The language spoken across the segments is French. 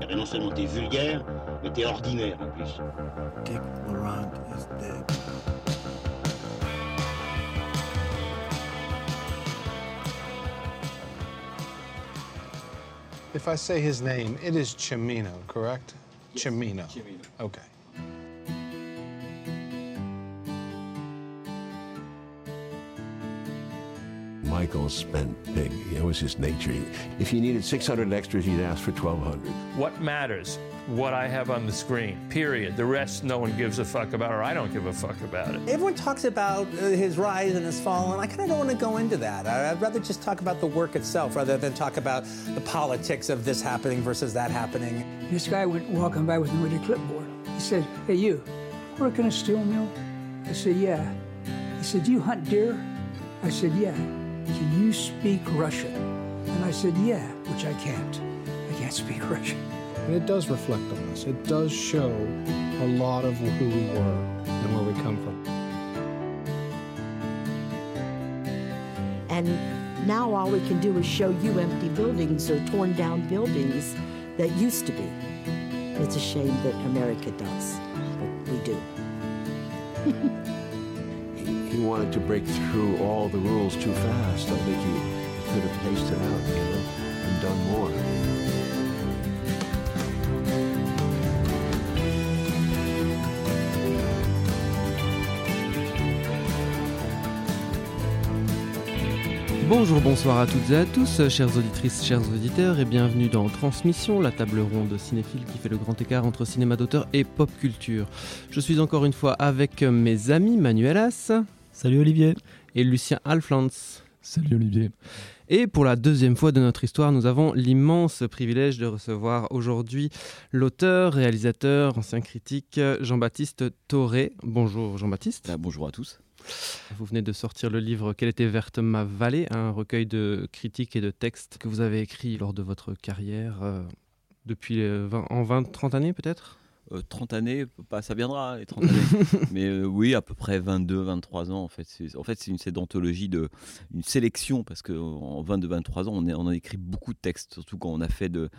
Eh ben non seulement t'es vulgaire, mais t'es ordinaire en plus. Dick Laurent is dead. If I say his name, it is Chimino, correct? Chimino. Chimino. Okay. Michael spent big. It was his nature. If he needed 600 extras, he'd ask for 1,200. What matters? What I have on the screen, period. The rest, no one gives a fuck about, or I don't give a fuck about it. Everyone talks about uh, his rise and his fall, and I kind of don't want to go into that. I- I'd rather just talk about the work itself rather than talk about the politics of this happening versus that happening. This guy went walking by with me with a clipboard. He said, Hey, you, work in a steel mill? I said, Yeah. He said, Do you hunt deer? I said, Yeah. Can you speak Russian? And I said, Yeah, which I can't. I can't speak Russian. And it does reflect on us. It does show a lot of who we were and where we come from. And now all we can do is show you empty buildings or torn down buildings that used to be. It's a shame that America does, but we do. Bonjour, bonsoir à toutes et à tous, chères auditrices, chers auditeurs, et bienvenue dans Transmission, la table ronde cinéphile qui fait le grand écart entre cinéma d'auteur et pop culture. Je suis encore une fois avec mes amis Manuel As Salut Olivier. et Lucien Alflans. Salut Olivier. Et pour la deuxième fois de notre histoire, nous avons l'immense privilège de recevoir aujourd'hui l'auteur, réalisateur, ancien critique Jean-Baptiste Toré. Bonjour Jean-Baptiste. Ah, bonjour à tous. Vous venez de sortir le livre Quelle était verte ma vallée, un recueil de critiques et de textes que vous avez écrit lors de votre carrière euh, depuis euh, 20 en 20, 30 années peut-être? Euh, 30 années, pas, ça viendra, les 30 années. Mais euh, oui, à peu près 22, 23 ans. En fait, c'est en fait, c'est une, c'est d'anthologie, de, une sélection, parce qu'en 22, 23 ans, on, est, on a écrit beaucoup de textes, surtout quand on a fait de,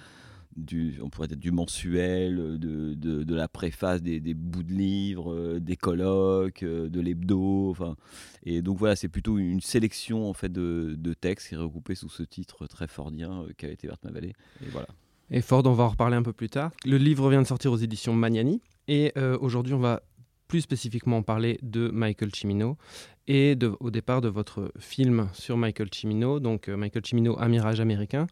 du, on pourrait dire du mensuel, de, de, de la préface, des, des bouts de livres, euh, des colloques, euh, de l'hebdo. Enfin, et donc voilà, c'est plutôt une sélection en fait de, de textes qui est regroupée sous ce titre très fordien qu'a été Verte ma vallée. Et voilà. Et Ford, on va en reparler un peu plus tard. Le livre vient de sortir aux éditions Magnani. Et euh, aujourd'hui, on va plus spécifiquement parler de Michael Cimino et au départ de votre film sur Michael Cimino, donc euh, Michael Cimino, Un mirage américain.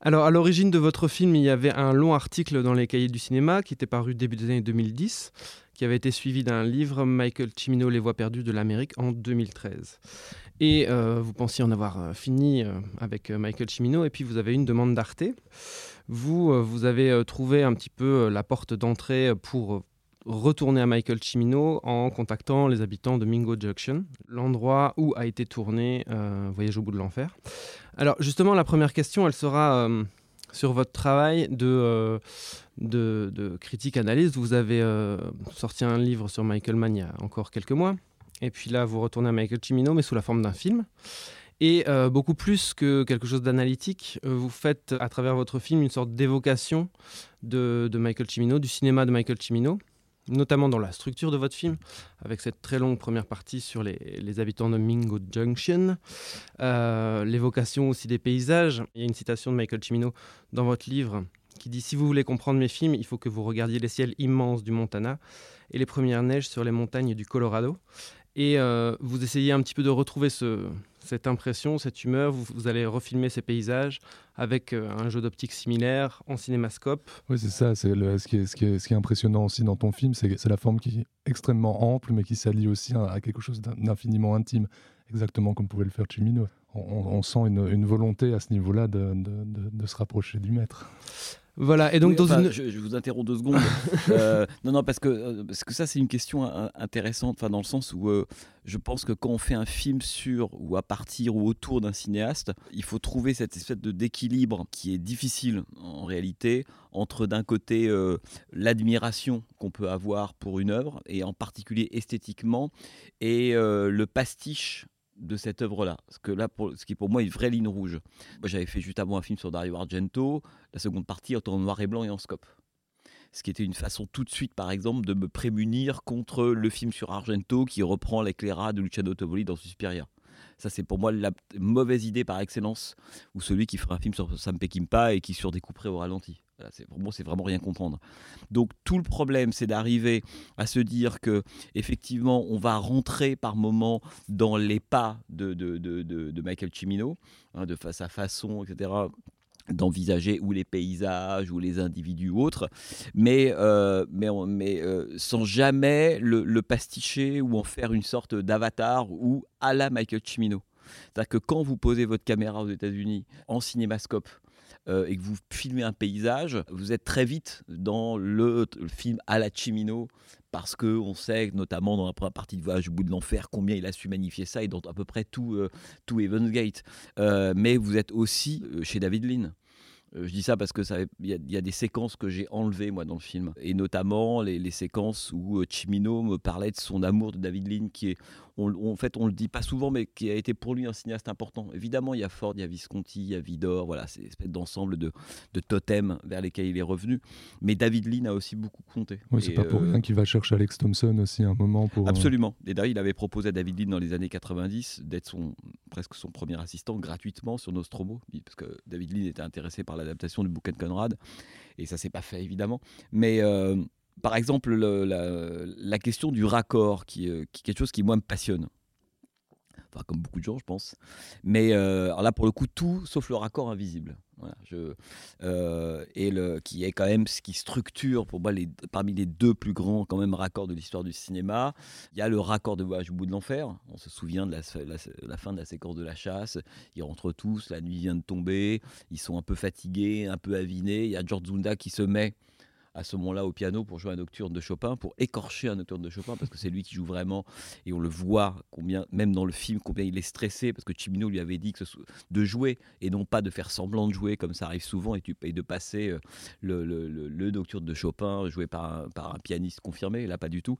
Alors, à l'origine de votre film, il y avait un long article dans les cahiers du cinéma qui était paru début des années 2010, qui avait été suivi d'un livre, Michael Cimino, Les voies perdues de l'Amérique, en 2013. Et euh, vous pensiez en avoir fini avec Michael Cimino, et puis vous avez une demande d'Arte. Vous, euh, vous avez euh, trouvé un petit peu euh, la porte d'entrée pour retourner à Michael Cimino en contactant les habitants de Mingo Junction, l'endroit où a été tourné Voyage au bout de l'enfer. Alors justement, la première question, elle sera sur votre travail de, de, critique-analyse. Vous avez sorti un livre sur Michael Mann il y a encore quelques mois. Et puis là, vous retournez à Michael Cimino, mais sous la forme d'un film. Et euh, beaucoup plus que quelque chose d'analytique, euh, vous faites à travers votre film une sorte d'évocation de, Michael Cimino, du cinéma de Michael Cimino, notamment dans la structure de votre film, avec cette très longue première partie sur les, habitants de Mingo Junction, euh, l'évocation aussi des paysages. Il y a une citation de Michael Cimino dans votre livre qui dit Si vous voulez comprendre mes films, il faut que vous regardiez les ciels immenses du Montana et les premières neiges sur les montagnes du Colorado. Et vous essayez un petit peu de retrouver ce, cette impression, cette humeur. Vous, allez refilmer ces paysages avec euh, un jeu d'optique similaire en cinémascope. Oui, c'est ça. C'est ce, qui est, impressionnant aussi dans ton film, c'est la forme qui est extrêmement ample, mais qui s'allie aussi à, quelque chose d'in- d'infiniment intime, exactement comme pouvait le faire Cimino. On, sent une, volonté à ce niveau-là de se rapprocher du maître. Voilà, et donc Oui, dans enfin, une... je, je vous interromps deux secondes. Euh, non, non, parce que, euh, parce que ça, c'est une question euh, intéressante, enfin, dans le sens où euh, je pense que quand on fait un film sur ou à partir ou autour d'un cinéaste, il faut trouver cette espèce de d'équilibre qui est difficile en réalité entre d'un côté euh, l'admiration qu'on peut avoir pour une œuvre et en particulier esthétiquement et le pastiche de cette œuvre-là. Ce, que là, pour, ce qui est pour moi une vraie ligne rouge. Moi, j'avais fait juste avant un film sur Dario Argento, la seconde partie en noir et blanc et en scope. Ce qui était une façon tout de suite, par exemple, de me prémunir contre le film sur Argento qui reprend l'éclairage de Luciano Tovoli dans Suspiria. Ça, c'est pour moi la mauvaise idée par excellence, ou celui qui ferait un film sur Sam Peckinpah et qui surdécouperait au ralenti. C'est- vraiment rien comprendre. Donc, tout le problème, c'est d'arriver à se dire que, effectivement, on va rentrer par moment dans les pas de, Michael Cimino, hein, de fa- sa façon, etc d'envisager ou les paysages ou les individus ou autres, mais, euh, euh, sans jamais le, le pasticher ou en faire une sorte d'avatar ou à la Michael Cimino. C'est-à-dire que quand vous posez votre caméra aux États-Unis en cinémascope euh, et que vous filmez un paysage, vous êtes très vite dans le, film à la Cimino parce que on sait, notamment dans la première partie de Voyage au bout de l'enfer, combien il a su magnifier ça et dans à peu près tout, euh, tout Gate. Euh, mais vous êtes aussi euh, chez David Lean. Euh, Je dis ça parce que ça- il y, a- il y a des séquences que j'ai enlevées moi dans le film, et notamment les, les séquences où euh, Cimino me parlait de son amour de David Lean, qui est, on, on- en fait, on le dit pas souvent, mais qui a été pour lui un cinéaste important. Évidemment, il y a Ford, il y a Visconti, il y a Vidor, voilà, c'est une espèce d'ensemble de, de totems vers lesquels il est revenu. Mais David Lean a aussi beaucoup compté. Oui, c'est pas pour euh, rien qu'il va chercher Alex Thompson aussi un moment pour. Absolument. Et d'ailleurs, il avait proposé à David Lean dans les années 90 d'être son, presque son premier assistant gratuitement sur Nostromo, parce que David Lean était intéressé par l'adaptation du bouquin de Conrad, et ça s'est pas fait évidemment. Mais euh, par exemple, le- la, question du raccord, qui, euh, est quelque chose qui moi me passionne. Enfin, comme beaucoup de gens, je pense. Mais euh, alors là, pour le coup, tout sauf le raccord invisible. Euh, et le, qui est quand même ce qui structure pour moi parmi les deux plus grands quand même raccords de l'histoire du cinéma. Il y a le raccord de Voyage au bout de l'enfer. On se souvient de la, la- la fin de la séquence de la chasse. Ils rentrent tous, la nuit vient de tomber, ils sont un peu fatigués, un peu avinés. Il y a George Zunda qui se met à ce moment-là au piano pour jouer un nocturne de Chopin, pour écorcher un nocturne de Chopin, parce que c'est lui qui joue vraiment, et on le voit combien, même dans le film, combien il est stressé, parce que Cimino lui avait dit que ce de jouer et non pas de faire semblant de jouer, comme ça arrive souvent, et, tu, et de passer euh, le, le- le- le nocturne de Chopin joué par un, par un pianiste confirmé, là pas du tout.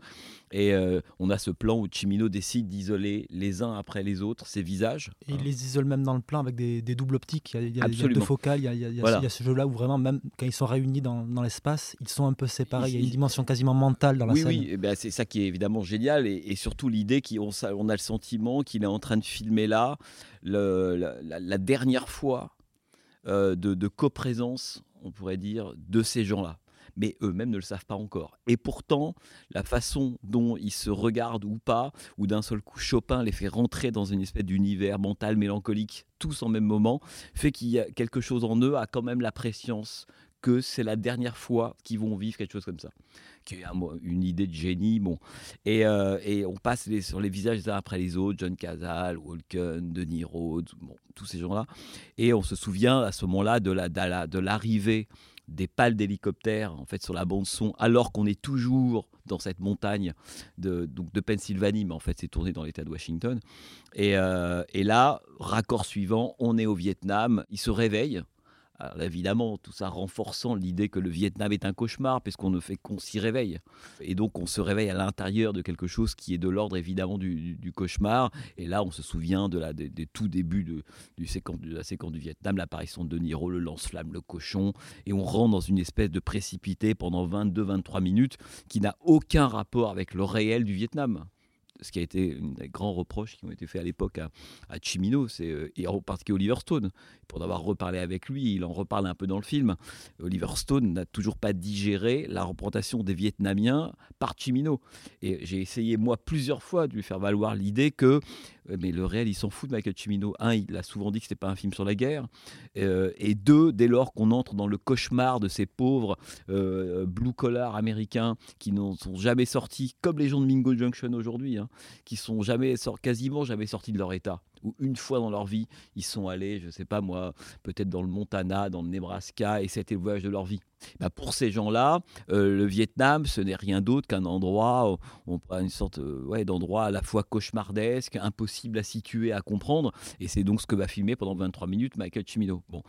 Et euh, on a ce plan où Cimino décide d'isoler les uns après les autres ses visages. Et il les isole même dans le plan avec des, des doubles optiques. Il y a, il y a- il y a Absolument. deux focales, il y a, il y Voilà. a ce jeu-là où vraiment, même quand ils sont réunis dans, dans l'espace, ils sont un peu séparés. Il y a une dimension quasiment mentale dans la oui, scène. Oui, eh ben, c'est ça qui est évidemment génial et, et surtout l'idée qu'on on a le sentiment qu'il est en train de filmer là le- la, la- la dernière fois euh, de, de coprésence, on pourrait dire, de ces gens-là. Mais eux-mêmes ne le savent pas encore. Et pourtant, la façon dont ils se regardent ou pas, ou d'un seul coup Chopin les fait rentrer dans une espèce d'univers mental mélancolique, tous en même moment, fait qu'il y a quelque chose en eux a quand même la préscience que c'est la dernière fois qu'ils vont vivre quelque chose comme ça qui est une idée de génie. Bon. Et, euh, et on passe les- sur les visages les uns après les autres, John Cazale, Walken, Denis Rhodes, tous ces gens-là. Et on se souvient à ce moment-là de la- de l'arrivée des pales d'hélicoptères en fait sur la bande son alors qu'on est toujours dans cette montagne de, Pennsylvanie mais en fait c'est tourné dans l'état de Washington et, euh, et là raccord suivant on est au Vietnam il se réveille alors évidemment, tout ça renforçant l'idée que le Vietnam est un cauchemar, puisqu'on ne fait qu'on s'y réveille. Et donc on se réveille à l'intérieur de quelque chose qui est de l'ordre évidemment du, cauchemar. Et là, on se souvient de la, des, tout débuts de, du séquence, la séquence du Vietnam, l'apparition de De Niro, le lance-flamme, le cochon. Et on rentre dans une espèce de précipité pendant 22-23 minutes qui n'a aucun rapport avec le réel du Vietnam ce qui a été un des grands reproches qui ont été faits à l'époque à, à c'est, euh, et en particulier Oliver Stone. Pour avoir reparlé avec lui, il en reparle un peu dans le film. Oliver Stone n'a toujours pas digéré la représentation des Vietnamiens par Cimino. Et j'ai essayé, moi, plusieurs fois de lui faire valoir l'idée que, euh, mais le réel, il s'en fout de Michael Cimino. Un, il a souvent dit que c'était pas un film sur la guerre. Euh, et deux, dès lors qu'on entre dans le cauchemar de ces pauvres blue-collar américains qui n'en sont jamais sortis, comme les gens de Mingo Junction aujourd'hui, hein, qui sont jamais quasiment jamais sortis de leur état. Ou une fois dans leur vie, ils sont allés, je sais pas moi, peut-être dans le Montana, dans le Nebraska, et c'était le voyage de leur vie. Bah, pour ces gens-là, euh, le Vietnam, ce n'est rien d'autre qu'un endroit, on, une sorte euh, ouais, d'endroit à la fois cauchemardesque, impossible à situer, à comprendre, et c'est donc ce que va filmer pendant 23 minutes Michael Cimino. Bon.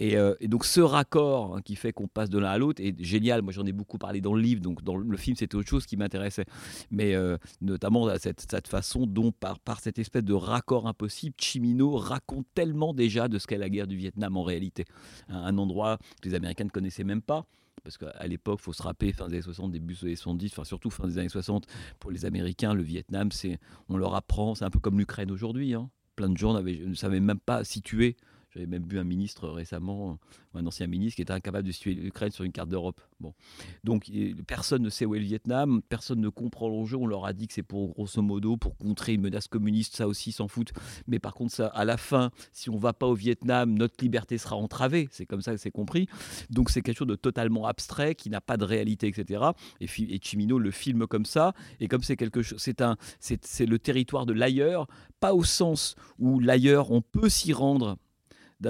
Et, euh, donc ce raccord hein, qui fait qu'on passe de l'un à l'autre est génial. Moi j'en ai beaucoup parlé dans le livre, donc dans le film c'était autre chose qui m'intéressait, mais notamment cette, façon dont par cette espèce de raccord impossible, Chimino raconte tellement déjà de ce qu'est la guerre du Vietnam en réalité. Un, endroit que les Américains ne connaissaient même pas parce qu'à l'époque, faut se rappeler, fin des années 60, début des années 70, enfin surtout fin des années 60, pour les Américains, le Vietnam, c'est, on leur apprend, c'est un peu comme l'Ukraine aujourd'hui. Hein. Plein de gens ne savaient même pas situer j'avais même vu un ministre récemment, un ancien ministre, qui était incapable de situer l'Ukraine sur une carte d'Europe. Bon. Donc personne ne sait où est le Vietnam, personne ne comprend l'enjeu. On leur a dit que c'est pour, grosso modo, pour contrer une menace communiste, ça aussi, s'en foutent. Mais par contre, à la fin, si on ne va pas au Vietnam, notre liberté sera entravée. C'est comme ça que c'est compris. Donc c'est quelque chose de totalement abstrait, qui n'a pas de réalité, etc. Et, et Chimino le filme comme ça. Et comme c'est quelque chose, c'est un, c'est le territoire de l'ailleurs, pas au sens où l'ailleurs, on peut s'y rendre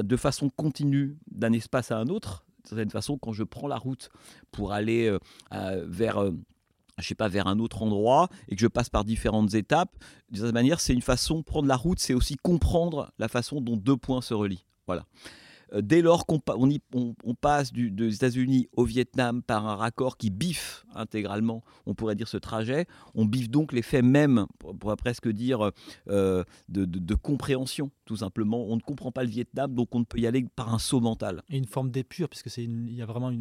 de façon continue d'un espace à un autre. De certaine façon, quand je prends la route pour aller euh, vers euh, je sais pas, vers un autre endroit et que je passe par différentes étapes. De cette manière, c'est une façon, prendre la route, c'est aussi comprendre la façon dont deux points se relient. Voilà. Euh, dès lors qu'on on, passe des États-Unis au Vietnam par un raccord qui biffe intégralement, on pourrait dire ce trajet, on biffe donc l'effet même, on pourrait presque dire, euh, de, compréhension, tout simplement. On ne comprend pas le Vietnam, donc on ne peut y aller par un saut mental. Une forme d'épure, puisque c'est il y a vraiment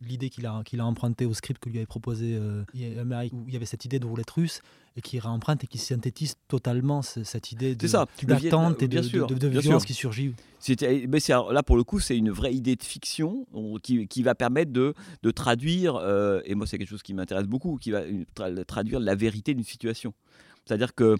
l'idée qu'il a, qu'il a empruntée au script que lui avait proposé euh, où il y avait cette idée de roulette russe et qui réemprunte et qui synthétise totalement cette idée d'attente et de, sûr, de, violence qui surgit. Mais là, pour le coup, c'est une vraie idée de fiction qui, qui va permettre de, de traduire, euh, et moi c'est quelque chose qui m'intéresse beaucoup, qui va traduire la vérité d'une situation. C'est-à-dire que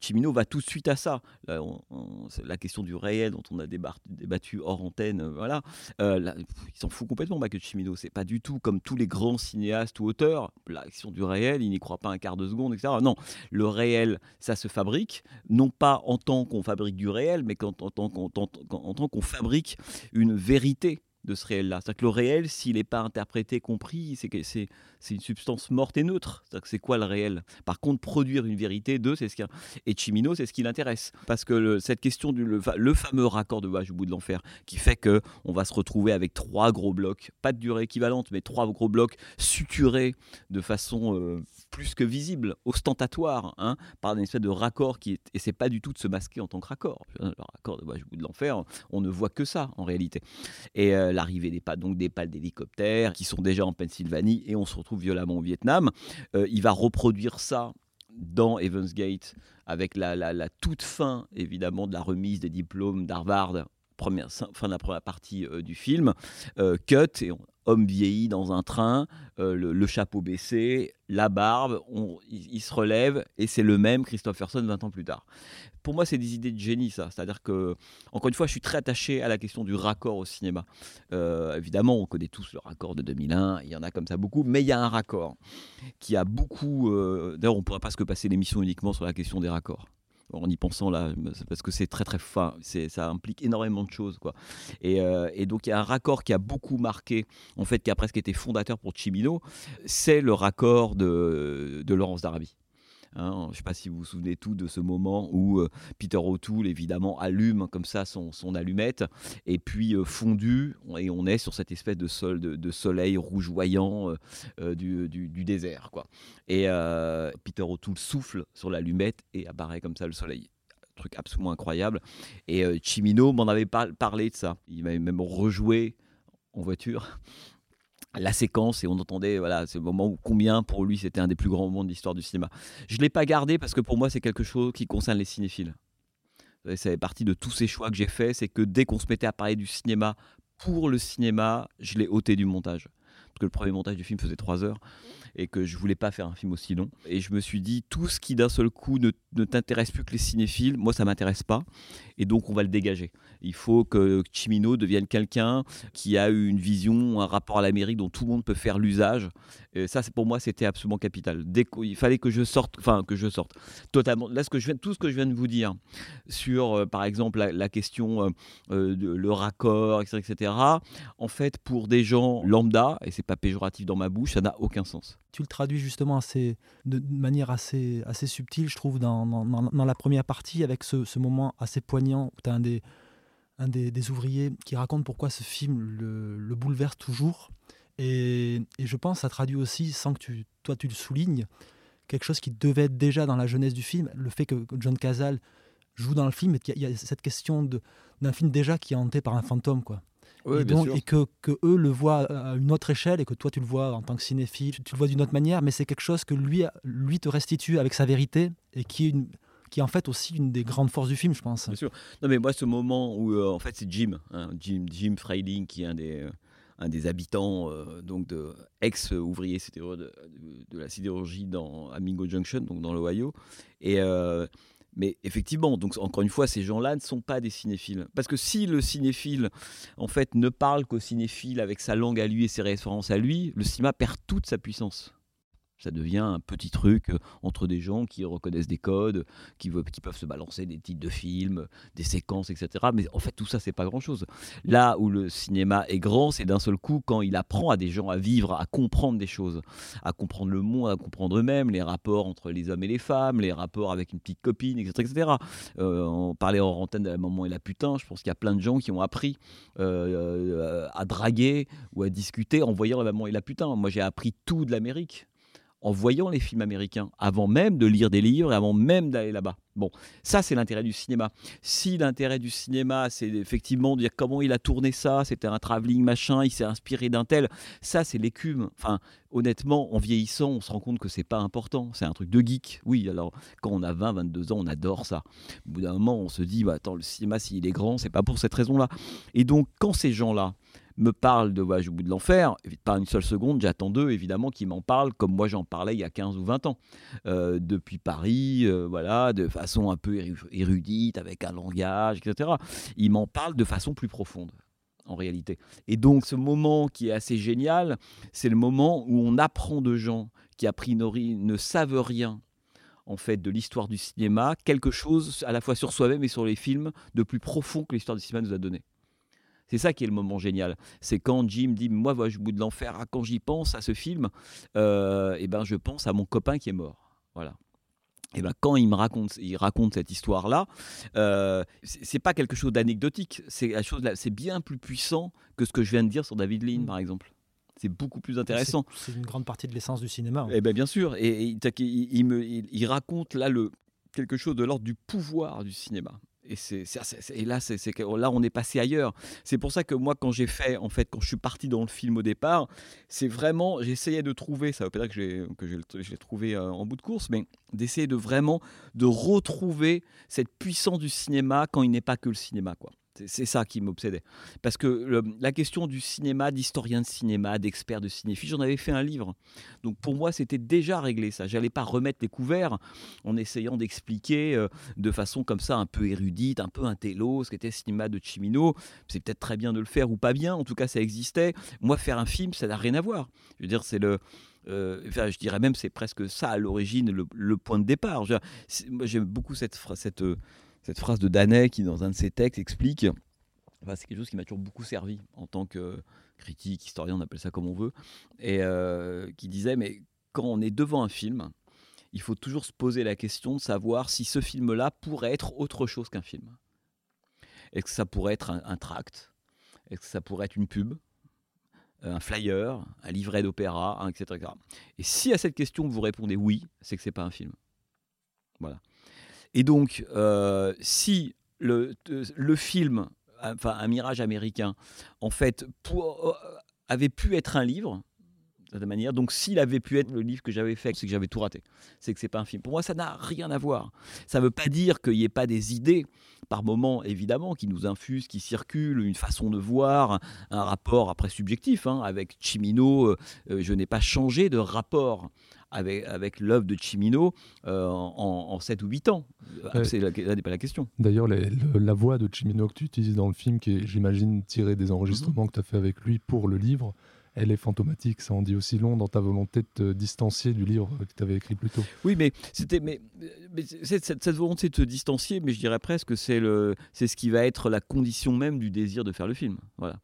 Chimino va tout de suite à ça. la question du réel dont on a débattu hors antenne, euh, voilà. Euh, il s'en fout complètement, Michael Chimino. C'est pas du tout comme tous les grands cinéastes ou auteurs. La question du réel, il n'y croit pas un quart de seconde, etc. Non, le réel, ça se fabrique, non pas en tant qu'on fabrique du réel, mais en tant qu'on fabrique une vérité de ce réel-là. C'est-à-dire que le réel, s'il n'est pas interprété, compris, c'est une substance morte et neutre. C'est-à-dire que c'est quoi le réel? Par contre, produire une vérité, deux, c'est ce qui et Chimino, c'est ce qui l'intéresse, parce que cette question du le, fameux raccord de Voyage au bout de l'enfer, qui fait que on va se retrouver avec trois gros blocs, pas de durée équivalente, mais trois gros blocs suturés de façon euh, plus que visible, ostentatoire, hein, par une espèce de raccord qui est, et c'est pas du tout de se masquer en tant que raccord. Le raccord de Voyage au bout de l'enfer, on ne voit que ça en réalité. Et euh, l'arrivée des donc des pales d'hélicoptères qui sont déjà en Pennsylvanie et on se retrouve violemment au Vietnam. Euh, il va reproduire ça dans Evans Gate avec la, toute fin évidemment de la remise des diplômes d'Harvard première fin de la première partie euh, du film euh, cut et homme vieilli dans un train, le, chapeau baissé, la barbe, il, se relève et c'est le même Christopherson 20 ans plus tard pour moi, c'est des idées de génie, ça. C'est-à-dire que, encore une fois, je suis très attaché à la question du raccord au cinéma. Euh, évidemment, on connaît tous le raccord de 2001, il y en a comme ça beaucoup, mais il y a un raccord qui a beaucoup. Euh, d'ailleurs, on ne pourrait pas se passer l'émission uniquement sur la question des raccords en y pensant là, parce que c'est très très fin, ça implique énormément de choses quoi. Et, euh, et, donc il y a un raccord qui a beaucoup marqué, en fait, qui a presque été fondateur pour Chimino, c'est le raccord de, de Laurence d'Arabie. Hein, je ne sais pas si vous vous souvenez tout de ce moment où euh, Peter O'Toole, évidemment, allume comme ça son, allumette, et puis euh, fondu, et on est sur cette espèce de, sol, de, soleil rougeoyant euh, du, désert. Quoi. Et Peter O'Toole souffle sur l'allumette et apparaît comme ça le soleil truc absolument incroyable. Et Chimino m'en avait parlé de ça. Il m'avait même rejoué en voiture la séquence et on entendait voilà ce moment où combien pour lui c'était un des plus grands moments de l'histoire du cinéma. Je l'ai pas gardé parce que pour moi c'est quelque chose qui concerne les cinéphiles. Ça fait partie de tous ces choix que j'ai faits, c'est que dès qu'on se mettait à parler du cinéma pour le cinéma, je l'ai ôté du montage. Parce que le premier montage du film faisait trois heures. Et que je voulais pas faire un film aussi long. Et je me suis dit, tout ce qui d'un seul coup ne, t'intéresse plus que les cinéphiles, moi ça m'intéresse pas, et donc on va le dégager. Il faut que Chimino devienne quelqu'un qui a une vision, un rapport à l'Amérique dont tout le monde peut faire l'usage. Et ça, pour moi, c'était absolument capital. Il fallait que je sorte, enfin que je sorte totalement. Là, ce que je viens, tout ce que je viens de vous dire sur, euh, par exemple, la, question, euh, euh, de, le raccord, etc., etc., en fait, pour des gens lambda, et c'est pas péjoratif dans ma bouche, ça n'a aucun sens. Tu le traduis justement assez, de manière assez, assez subtile, je trouve, dans, dans, la première partie, avec ce, moment assez poignant où tu as un des des, ouvriers qui raconte pourquoi ce film le, bouleverse toujours. Et, je pense ça traduit aussi, sans que tu, toi tu le soulignes, quelque chose qui devait être déjà dans la jeunesse du film, le fait que John Cazale joue dans le film, et qu'il y, a cette question d'un film déjà qui est hanté par un fantôme. quoi. Et, donc, et que, que, eux le voient à une autre échelle et que toi tu le vois en tant que cinéphile, tu le vois d'une autre manière, mais c'est quelque chose que lui, lui te restitue avec sa vérité et qui est une, qui est en fait aussi une des grandes forces du film, je pense. Bien sûr. Non, mais moi, ce moment où, euh, en fait, c'est Jim, hein, Jim, Jim Freiling, qui est un des, euh, un des habitants, euh, donc de ex-ouvrier de, la sidérurgie dans, à Mingo Junction, donc dans l'Ohio. Et. Mais effectivement, donc encore une fois, ces gens-là ne sont pas des cinéphiles. Parce que si le cinéphile, en fait, ne parle qu'au cinéphile avec sa langue à lui et ses références à lui, le cinéma perd toute sa puissance. Ça devient un petit truc euh, entre des gens qui reconnaissent des codes, qui, peuvent se balancer des titres de films, des séquences, etc. Mais en fait, tout ça, c'est pas grand-chose. Là où le cinéma est grand, c'est d'un seul coup quand il apprend à des gens à vivre, à comprendre des choses, à comprendre le monde, à comprendre eux-mêmes, les rapports entre les hommes et les femmes, les rapports avec une petite copine, etc. etc. Euh, on parlait en antenne de la maman et la putain. Je pense qu'il y a plein de gens qui ont appris euh, à draguer ou à discuter en voyant la maman et la putain. Moi, j'ai appris tout de l'Amérique en voyant les films américains, avant même de lire des livres et avant même d'aller là-bas. Bon, ça c'est l'intérêt du cinéma. Si l'intérêt du cinéma, c'est effectivement de dire comment il a tourné ça, c'était un travelling machin, il s'est inspiré d'un tel, ça c'est l'écume. Enfin, honnêtement, en vieillissant, on se rend compte que c'est pas important, c'est un truc de geek. Oui, alors quand on a 20, 22 ans, on adore ça. Au bout d'un moment, on se dit, bah, attends, le cinéma, s'il est grand, c'est pas pour cette raison-là. Et donc, quand ces gens-là, me parle de Voyage au bout de l'enfer, pas une seule seconde, j'attends d'eux évidemment qu'ils m'en parlent comme moi j'en parlais il y a 15 ou 20 ans. Euh, depuis Paris, euh, voilà, de façon un peu érudite, avec un langage, etc. Ils m'en parlent de façon plus profonde en réalité. Et donc ce moment qui est assez génial, c'est le moment où on apprend de gens qui a priori ne savent rien en fait de l'histoire du cinéma, quelque chose à la fois sur soi-même et sur les films de plus profond que l'histoire du cinéma nous a donné. C'est ça qui est le moment génial. C'est quand Jim dit Moi, voyage au bout de l'enfer, ah, quand j'y pense à ce film, euh, et ben, je pense à mon copain qui est mort. Voilà. Et ben, quand il me raconte, il raconte cette histoire-là, euh, c'est pas quelque chose d'anecdotique. C'est chose, c'est bien plus puissant que ce que je viens de dire sur David Lean, mm. par exemple. C'est beaucoup plus intéressant. C'est une grande partie de l'essence du cinéma. Hein. eh ben bien sûr. Et, il, me, il, raconte là le quelque chose de l'ordre du pouvoir du cinéma et, c'est, là, c'est, là, on est passé ailleurs. C'est pour ça que moi, quand j'ai fait, en fait, quand je suis parti dans le film au départ, c'est vraiment, j'essayais de trouver, ça veut pas dire que, j'ai, je l'ai trouvé euh, en bout de course, mais d'essayer de vraiment de retrouver cette puissance du cinéma quand il n'est pas que le cinéma, quoi. C'est ça qui m'obsédait. Parce que la question du cinéma, d'historien de cinéma, d'expert de cinéphile, j'en avais fait un livre. Donc pour moi, c'était déjà réglé ça. J'allais pas remettre les couverts en essayant d'expliquer euh, de façon comme ça un peu érudite, un peu intello, ce qu'était le cinéma de Chimino. C'est peut-être très bien de le faire ou pas bien. En tout cas, ça existait. Moi, faire un film, ça n'a rien à voir. Je veux dire, c'est le euh, enfin, je dirais même c'est presque ça à l'origine le, point de départ. J'aime beaucoup cette, cette, cette phrase de Danet qui, dans un de ses textes, explique. C'est quelque chose qui m'a toujours beaucoup servi en tant que critique, historien, on appelle ça comme on veut, et euh, qui disait mais quand on est devant un film, il faut toujours se poser la question de savoir si ce film-là pourrait être autre chose qu'un film. Est-ce que ça pourrait être un, tract? Est-ce que ça pourrait être une pub? Un flyer, un livret d'opéra, etc., etc., Et si à cette question vous répondez oui, c'est que c'est pas un film. Voilà. Et donc, euh, si le, film, enfin un mirage américain, en fait, euh, avait pu être un livre, de manière. Donc, s'il avait pu être le livre que j'avais fait, c'est que j'avais tout raté. C'est que c'est pas un film. Pour moi, ça n'a rien à voir. Ça ne veut pas dire qu'il n'y ait pas des idées. par moments, évidemment, qui nous infuse, qui circule, une façon de voir, un rapport après subjectif. Hein, avec Chimino, je n'ai pas changé de rapport avec, avec l'œuvre de Chimino en, en, 7 ou 8 ans. C'est là n'est pas la question. D'ailleurs, la voix de Chimino que tu utilises dans le film, qui est, j'imagine, tirée des enregistrements mhm. que tu as fait avec lui pour le livre, elle est fantomatique. Ça en dit aussi long dans ta volonté de te distancier du livre que tu avais écrit plus tôt. Oui, mais c'était mais, cette, cette, volonté de te distancier, mais je dirais presque que c'est le c'est ce qui va être la condition même du désir de faire le film. Voilà.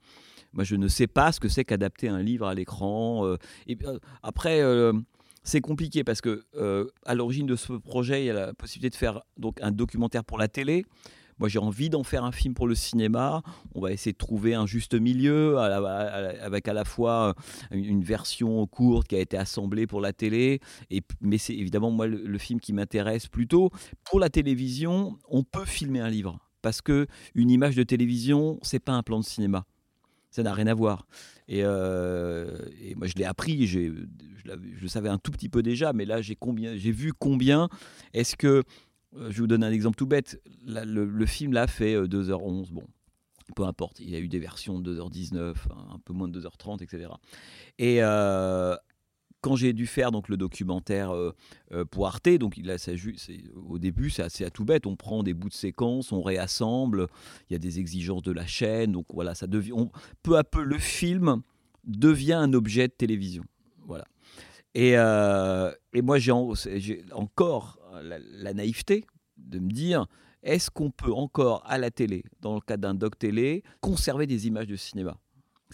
Moi, je ne sais pas ce que c'est qu'adapter un livre à l'écran. Euh, et euh, après. Euh, c'est compliqué parce que à l'origine de ce projet, il y a la possibilité de faire donc un documentaire pour la télé. Moi, j'ai envie d'en faire un film pour le cinéma. On va essayer de trouver un juste milieu avec à la fois une version courte qui a été assemblée pour la télé. Et, mais c'est évidemment moi le, film qui m'intéresse plutôt. Pour la télévision, on peut filmer un livre parce que une image de télévision, c'est pas un plan de cinéma. Ça n'a rien à voir. Et, euh, moi, je l'ai appris, je, le savais un tout petit peu déjà, mais là, j'ai vu combien est-ce que euh, je vous donner un exemple tout bête. le, film là fait 2h11. Euh, bon, peu importe. Il y a eu des versions de 2h19, un peu moins de 2h30, etc. Et euh, quand j'ai dû faire donc le documentaire pour Arte, donc il a, ça, au début c'est assez à tout bête. On prend des bouts de séquences, on réassemble. Il y a des exigences de la chaîne, donc voilà, ça devient peu à peu le film devient un objet de télévision. Voilà. Et, et moi j'ai encore la, naïveté de me dire est-ce qu'on peut encore à la télé, dans le cas d'un doc télé, conserver des images de cinéma?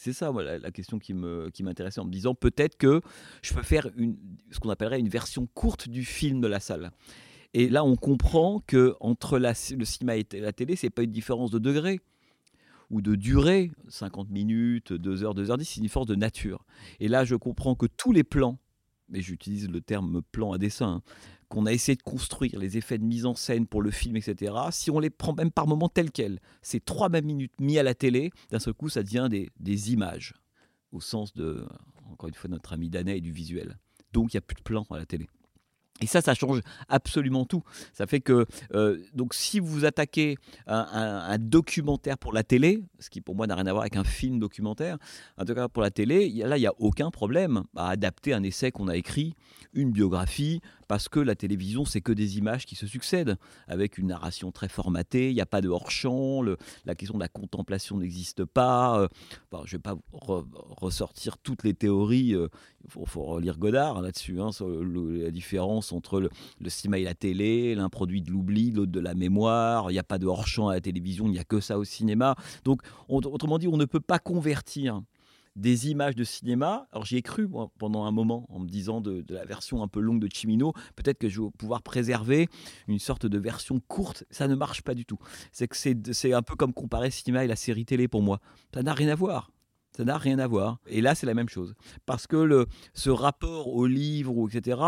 C'est ça la, question qui m'intéressait qui en me disant peut-être que je peux faire une, ce qu'on appellerait une version courte du film de la salle. Et là, on comprend que entre la, le cinéma et la télé, c'est pas une différence de degré ou de durée, 50 minutes, 2 heures, 2 heures 10, c'est une force de nature. Et là, je comprends que tous les plans, mais j'utilise le terme plan à dessin, hein, qu'on a essayé de construire, les effets de mise en scène pour le film, etc., si on les prend même par moment tels quels, ces trois mêmes minutes mis à la télé, d'un seul coup, ça devient des, images, au sens de, encore une fois, notre ami Danet et du visuel. Donc, il n'y a plus de plan à la télé. Et ça, ça change absolument tout. Ça fait que, euh, donc, si vous attaquez un, un, documentaire pour la télé, ce qui pour moi n'a rien à voir avec un film documentaire, un documentaire pour la télé, là, il n'y a aucun problème à adapter un essai qu'on a écrit, une biographie, parce que la télévision, c'est que des images qui se succèdent, avec une narration très formatée, il n'y a pas de hors-champ, la question de la contemplation n'existe pas. Euh, je ne vais pas ressortir toutes les théories, il euh, faut, relire Godard hein, là-dessus, hein, la différence entre le, cinéma et la télé, l'un produit de l'oubli, l'autre de la mémoire, il n'y a pas de hors-champ à la télévision, il n'y a que ça au cinéma. Donc, autrement dit, on ne peut pas convertir des images de cinéma. Alors j'y ai cru pendant un moment en me disant de, la version un peu longue de Chimino, peut-être que je vais pouvoir préserver une sorte de version courte. Ça ne marche pas du tout. C'est que c'est un peu comme comparer cinéma et la série télé pour moi. Ça n'a rien à voir. Ça n'a rien à voir. Et là, c'est la même chose. Parce que le, ce rapport au livre, etc.,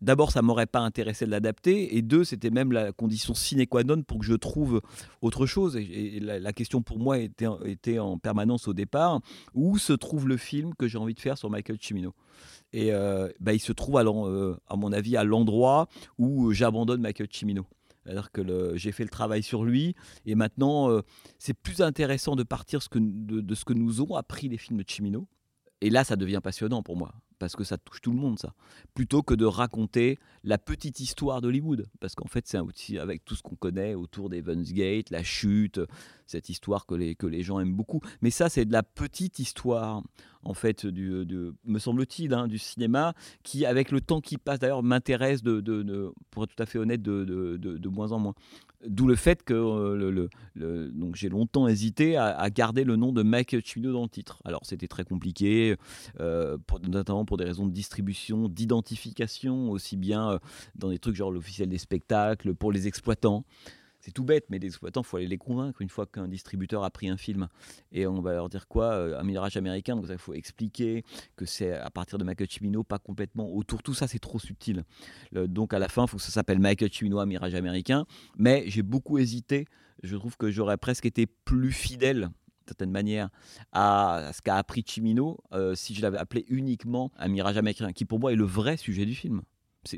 d'abord, ça m'aurait pas intéressé de l'adapter, et deux, c'était même la condition sine qua non pour que je trouve autre chose. Et, la, question pour moi était, était, en permanence au départ où se trouve le film que j'ai envie de faire sur Michael Cimino? Et euh, bah, il se trouve, à, euh, à mon avis, à l'endroit où j'abandonne Michael Cimino. C'est-à-dire que j'ai fait le travail sur lui et maintenant euh, c'est plus intéressant de partir de, ce que nous ont appris les films de Cimino. Et là, ça devient passionnant pour moi parce que ça touche tout le monde, ça. Plutôt que de raconter la petite histoire d'Hollywood. Parce qu'en fait, c'est un outil avec tout ce qu'on connaît autour d'Evans Gate, la chute, cette histoire que les, que les gens aiment beaucoup. Mais ça, c'est de la petite histoire, en fait, du, me semble-t-il, hein, du cinéma, qui, avec le temps qui passe, d'ailleurs, m'intéresse, de, pour être tout à fait honnête, de, moins en moins. D'où le fait que euh, donc j'ai longtemps hésité à, garder le nom de Mike Chimino dans le titre. Alors c'était très compliqué, euh, notamment pour des raisons de distribution, d'identification, aussi bien euh, dans des trucs genre l'officiel des spectacles, pour les exploitants c'est tout bête, mais les exploitants, il faut aller les convaincre une fois qu'un distributeur a pris un film. Et on va leur dire quoi euh, Un mirage américain, donc il faut expliquer que c'est à partir de Michael Cimino, pas complètement autour. Tout ça, c'est trop subtil. donc à la fin, il faut que ça s'appelle Michael Cimino, un mirage américain. Mais j'ai beaucoup hésité. Je trouve que j'aurais presque été plus fidèle certaine manière à ce qu'a appris Cimino euh, si je l'avais appelé uniquement un mirage américain, qui pour moi est le vrai sujet du film.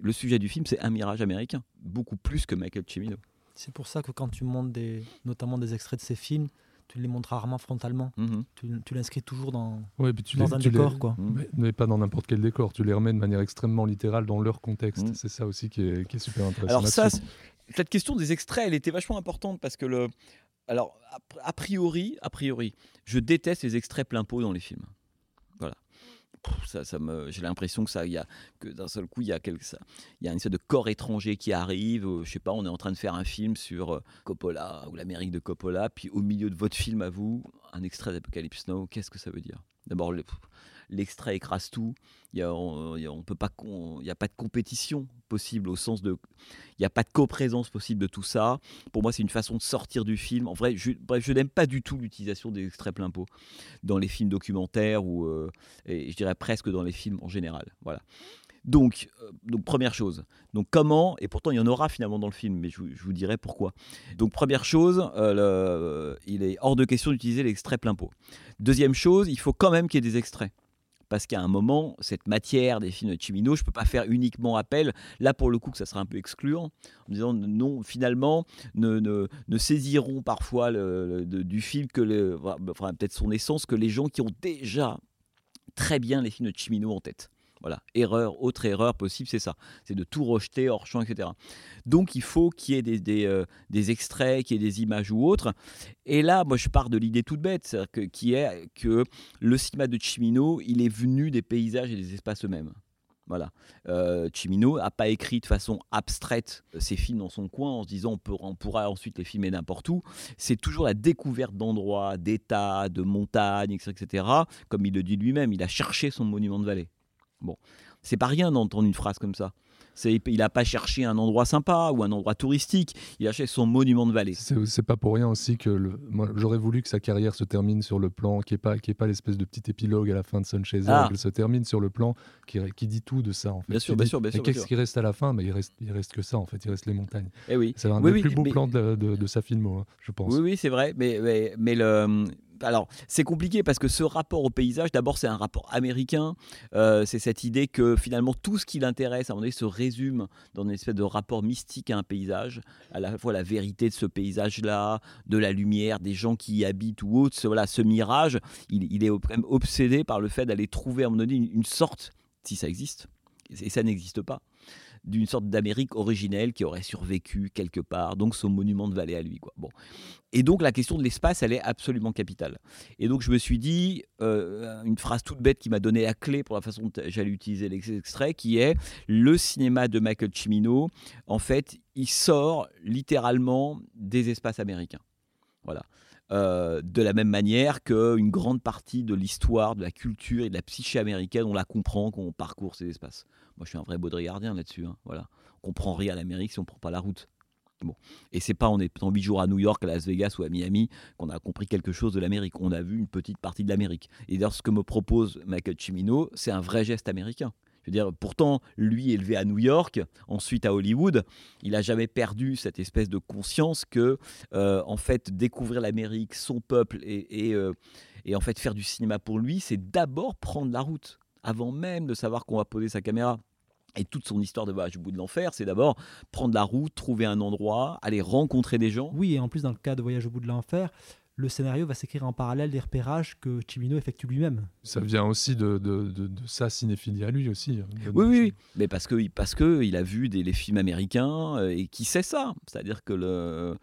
Le sujet du film, c'est un mirage américain, beaucoup plus que Michael Cimino C'est pour ça que quand tu montes des, notamment des extraits de ces films, tu les montres rarement frontalement. Mhm. Tu, l'inscris toujours dans, ouais, puis tu dans un décor. quoi. Mhm. Mais, pas dans n'importe quel décor. Tu les remets de manière extrêmement littérale dans leur contexte. Mhm. C'est ça aussi qui est, qui est, super intéressant. Alors ça, cette question des extraits, elle était vachement importante parce que le... Alors, a priori, a priori, je déteste les extraits plein pot dans les films ça, ça me, j'ai l'impression que ça, y a, que d'un seul coup, il y a quelque, ça, il y a une sorte de corps étranger qui arrive. Euh, je sais pas, on est en train de faire un film sur euh, Coppola ou l'Amérique de Coppola, puis au milieu de votre film à vous, un extrait d'Apocalypse Now. Qu'est-ce que ça veut dire? D'abord, l'extrait écrase tout. Il y a, on, pas, n'y a pas de compétition possible au sens de, il n'y a pas de coprésence possible de tout ça. Pour moi, c'est une façon de sortir du film. En vrai, je, bref, je n'aime pas du tout l'utilisation des extraits plein pot dans les films documentaires ou, euh, et je dirais presque dans les films en général. Voilà. Donc, euh, donc, première chose. Donc, comment Et pourtant, il y en aura finalement dans le film, mais je, vous dirai pourquoi. Donc, première chose, euh, il est hors de question d'utiliser l'extrait plein pot. Deuxième chose, il faut quand même qu'il y ait des extraits parce qu'à un moment, cette matière des films de Chimino, je ne peux pas faire uniquement appel, là pour le coup que ça sera un peu excluant, en disant non, finalement, ne, ne, saisiront parfois du film que, le, enfin, peut-être son essence, que les gens qui ont déjà très bien les films de Chimino en tête. Voilà, erreur, autre erreur possible, c'est ça. C'est de tout rejeter hors champ, etc. Donc il faut qu'il y ait des, euh, des, extraits, qu'il y ait des images ou autres. Et là, moi, je pars de l'idée toute bête, que, qui est que le cinéma de Chimino, il est venu des paysages et des espaces eux-mêmes. Voilà. Euh, Chimino n'a pas écrit de façon abstraite ses films dans son coin en se disant on, peut, on pourra ensuite les filmer n'importe où. C'est toujours la découverte d'endroits, d'états, de montagnes, etc., etc. Comme il le dit lui-même, il a cherché son monument de vallée. Bon, c'est pas rien d'entendre une phrase comme ça. Il n'a pas cherché un endroit sympa ou un endroit touristique, il a cherché son monument de vallée. C'est pas pour rien aussi que le... j'aurais voulu que sa carrière se termine sur le plan, qui n'est pas, qui est pas l'espèce de petit épilogue à la fin de Sunshine, ah. qu'elle se termine sur le plan qui, qui, dit tout de ça. En fait. Bien sûr, bien sûr, bien sûr. Et qu'est-ce qui reste à la fin? Mais il reste, il reste que ça en fait, il reste les montagnes. Eh oui. C'est un des plus beaux plans de, de, sa filmo, hein, je pense. Oui, oui, c'est vrai, mais, mais, mais le alors, c'est compliqué parce que ce rapport au paysage, d'abord, c'est un rapport américain. Euh, c'est cette idée que finalement, tout ce qui l'intéresse, à un moment donné, se résume dans une espèce de rapport mystique à un paysage, à la fois la vérité de ce paysage-là, de la lumière, des gens qui y habitent ou autre. Voilà, ce mirage, il, est quand même obsédé par le fait d'aller trouver à un moment donné une sorte, si ça existe, et ça n'existe pas, d'une sorte d'Amérique originelle qui aurait survécu quelque part, donc son monument de vallée à lui. Quoi. Bon. Et donc la question de l'espace, elle est absolument capitale. Et donc je me suis dit, euh, une phrase toute bête qui m'a donné la clé pour la façon dont j'allais utiliser l'extrait, qui est le cinéma de Michael Cimino, en fait, il sort littéralement des espaces américains. Voilà. Euh, de la même manière qu'une grande partie de l'histoire, de la culture et de la psyché américaine, on la comprend quand on parcourt ces espaces. Moi, je suis un vrai baudrillardien là-dessus. Hein, voilà. On comprend rien à l'Amérique si on ne prend pas la route. Bon. Et c'est pas en étant huit jours à New York, à Las Vegas ou à Miami qu'on a compris quelque chose de l'Amérique. On a vu une petite partie de l'Amérique. Et d'ailleurs, ce que me propose Michael Cimino, c'est un vrai geste américain. Dire, pourtant, lui élevé à New York, ensuite à Hollywood, il n'a jamais perdu cette espèce de conscience que, euh, en fait, découvrir l'Amérique, son peuple et, euh, et, en fait faire du cinéma pour lui, c'est d'abord prendre la route, avant même de savoir qu'on va poser sa caméra. Et toute son histoire de voyage au bout de l'enfer, c'est d'abord prendre la route, trouver un endroit, aller rencontrer des gens. Oui, et en plus, dans le cas de Voyage au bout de l'enfer, le scénario va s'écrire en parallèle des repérages que Chimino effectue lui-même. Ça vient aussi de, de, de, sa cinéphilie à lui aussi. Hein, oui, oui, mais parce que parce que il a vu des, les films américains euh, et qui sait ça, c'est-à-dire que le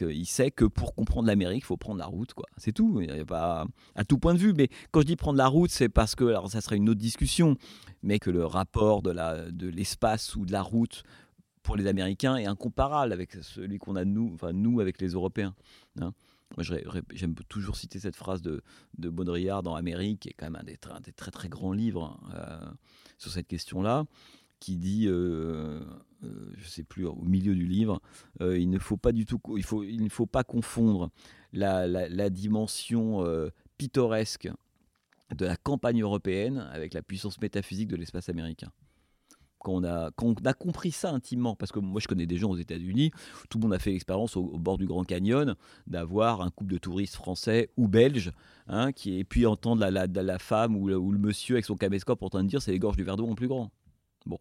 il sait que pour comprendre l'Amérique, il faut prendre la route, quoi. C'est tout. Il y a pas à tout point de vue. Mais quand je dis prendre la route, c'est parce que, alors ça serait une autre discussion, mais que le rapport de la de l'espace ou de la route pour les Américains est incomparable avec celui qu'on a nous, enfin nous avec les Européens. Hein. J'aime toujours citer cette phrase de, de Baudrillard dans Amérique, qui est quand même un des, très très grands livres hein, euh, sur cette question-là, qui dit, euh, euh, je ne sais plus, au milieu du livre, il ne faut pas du tout, il faut, il ne faut pas confondre la, la dimension pittoresque de la campagne européenne avec la puissance métaphysique de l'espace américain quand on, a, a compris ça intimement, parce que moi je connais des gens aux États-Unis, tout le monde a fait l'expérience au, bord du Grand Canyon d'avoir un couple de touristes français ou belges, hein, qui, et puis entendre la, la, femme ou, le monsieur avec son caméscope en train de dire c'est les gorges du Verdon en plus grand. Bon.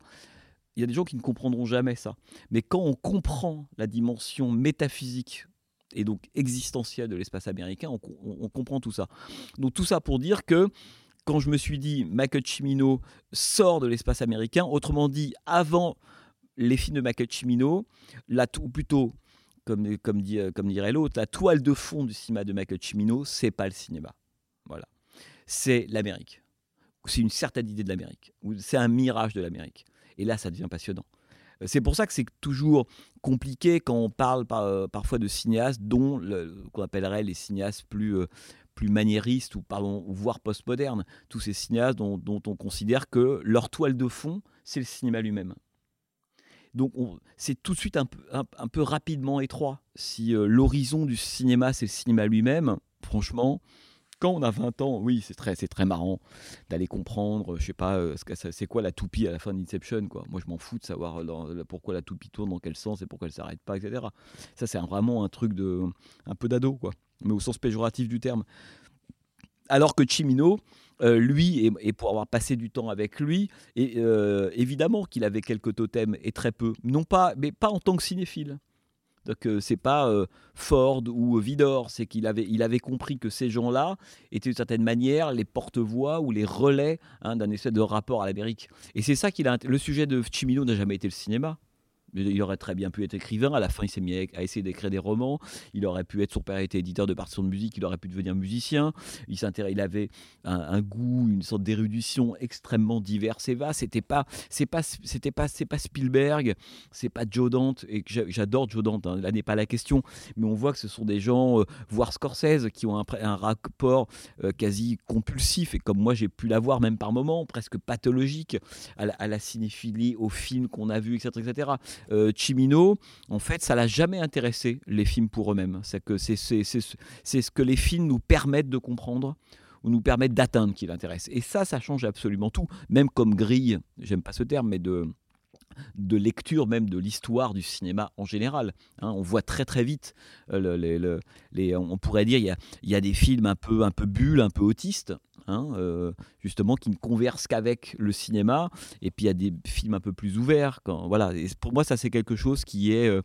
il y a des gens qui ne comprendront jamais ça. Mais quand on comprend la dimension métaphysique et donc existentielle de l'espace américain, on, comprend tout ça. Donc tout ça pour dire que quand je me suis dit Michael Cimino sort de l'espace américain, autrement dit, avant les films de Michael Cimino, ou plutôt, comme, comme, dit, comme dirait l'autre, la toile de fond du cinéma de Michael Cimino, c'est pas le cinéma. Voilà. C'est l'Amérique. C'est une certaine idée de l'Amérique. C'est un mirage de l'Amérique. Et là, ça devient passionnant. Euh, c'est pour ça que c'est toujours compliqué quand on parle euh, parfois de cinéastes dont qu'on appellerait les cinéastes plus, euh, plus maniéristes ou, pardon, voire postmodernes. Tous ces cinéastes dont, on considère que leur toile de fond, c'est le cinéma lui-même. Donc c'est tout de suite un peu, un peu rapidement étroit. Si l'horizon du cinéma, c'est le cinéma lui-même, franchement, quand on a 20 ans, oui, c'est très, très marrant d'aller comprendre, je sais pas, euh, c'est quoi la toupie à la fin d'Inception, quoi. Moi, je m'en fous de savoir euh, pourquoi la toupie tourne, dans quel sens et pourquoi elle s'arrête pas, etc. Ça, c'est vraiment un truc de, un peu d'ado, quoi, mais au sens péjoratif du terme. Alors que Chimino, euh, lui, et, pour avoir passé du temps avec lui, et, évidemment qu'il avait quelques totems et très peu, non pas, mais pas en tant que cinéphile. Donc euh, c'est pas euh, Ford ou Vidor, c'est qu'il avait, il avait compris que ces gens-là étaient d'une certaine manière les porte-voix ou les relais hein, d'un espèce de rapport à l'Amérique. Et c'est ça qu'il a. Le sujet de Chimino n'a jamais été le cinéma. Il aurait très bien pu être écrivain. À la fin, il s'est mis à essayer d'écrire des romans. Il aurait pu être, son père était éditeur de partitions de musique. Il aurait pu devenir musicien. Il, il avait un, goût, une sorte d'érudition extrêmement diverse et vaste. C'était pas, c'est pas, c'était pas, c'est pas Spielberg, c'est pas Joe Dante. Et j'adore Joe Dante. Hein. là n'est pas la question. Mais on voit que ce sont des gens, euh, voire Scorsese, qui ont un, rapport euh, quasi compulsif et comme moi j'ai pu l'avoir même par moments, presque pathologique à la, à la cinéphilie, aux films qu'on a vus, etc., etc. Euh, Chimino, en fait, ça l'a jamais intéressé, les films pour eux-mêmes. C'est que c'est ce que les films nous permettent de comprendre ou nous permettent d'atteindre qui l'intéresse. Et ça, ça change absolument tout. Même comme grille, j'aime pas ce terme, mais de de lecture même de l'histoire du cinéma en général. Hein. on voit très très vite, euh, les, on pourrait dire, il y a, y a, des films un peu, un peu bulles, un peu autistes, Hein, euh, justement, qui ne conversent qu'avec le cinéma. Et puis il y a des films un peu plus ouverts. Quand, voilà. Et pour moi, ça c'est quelque chose qui est euh,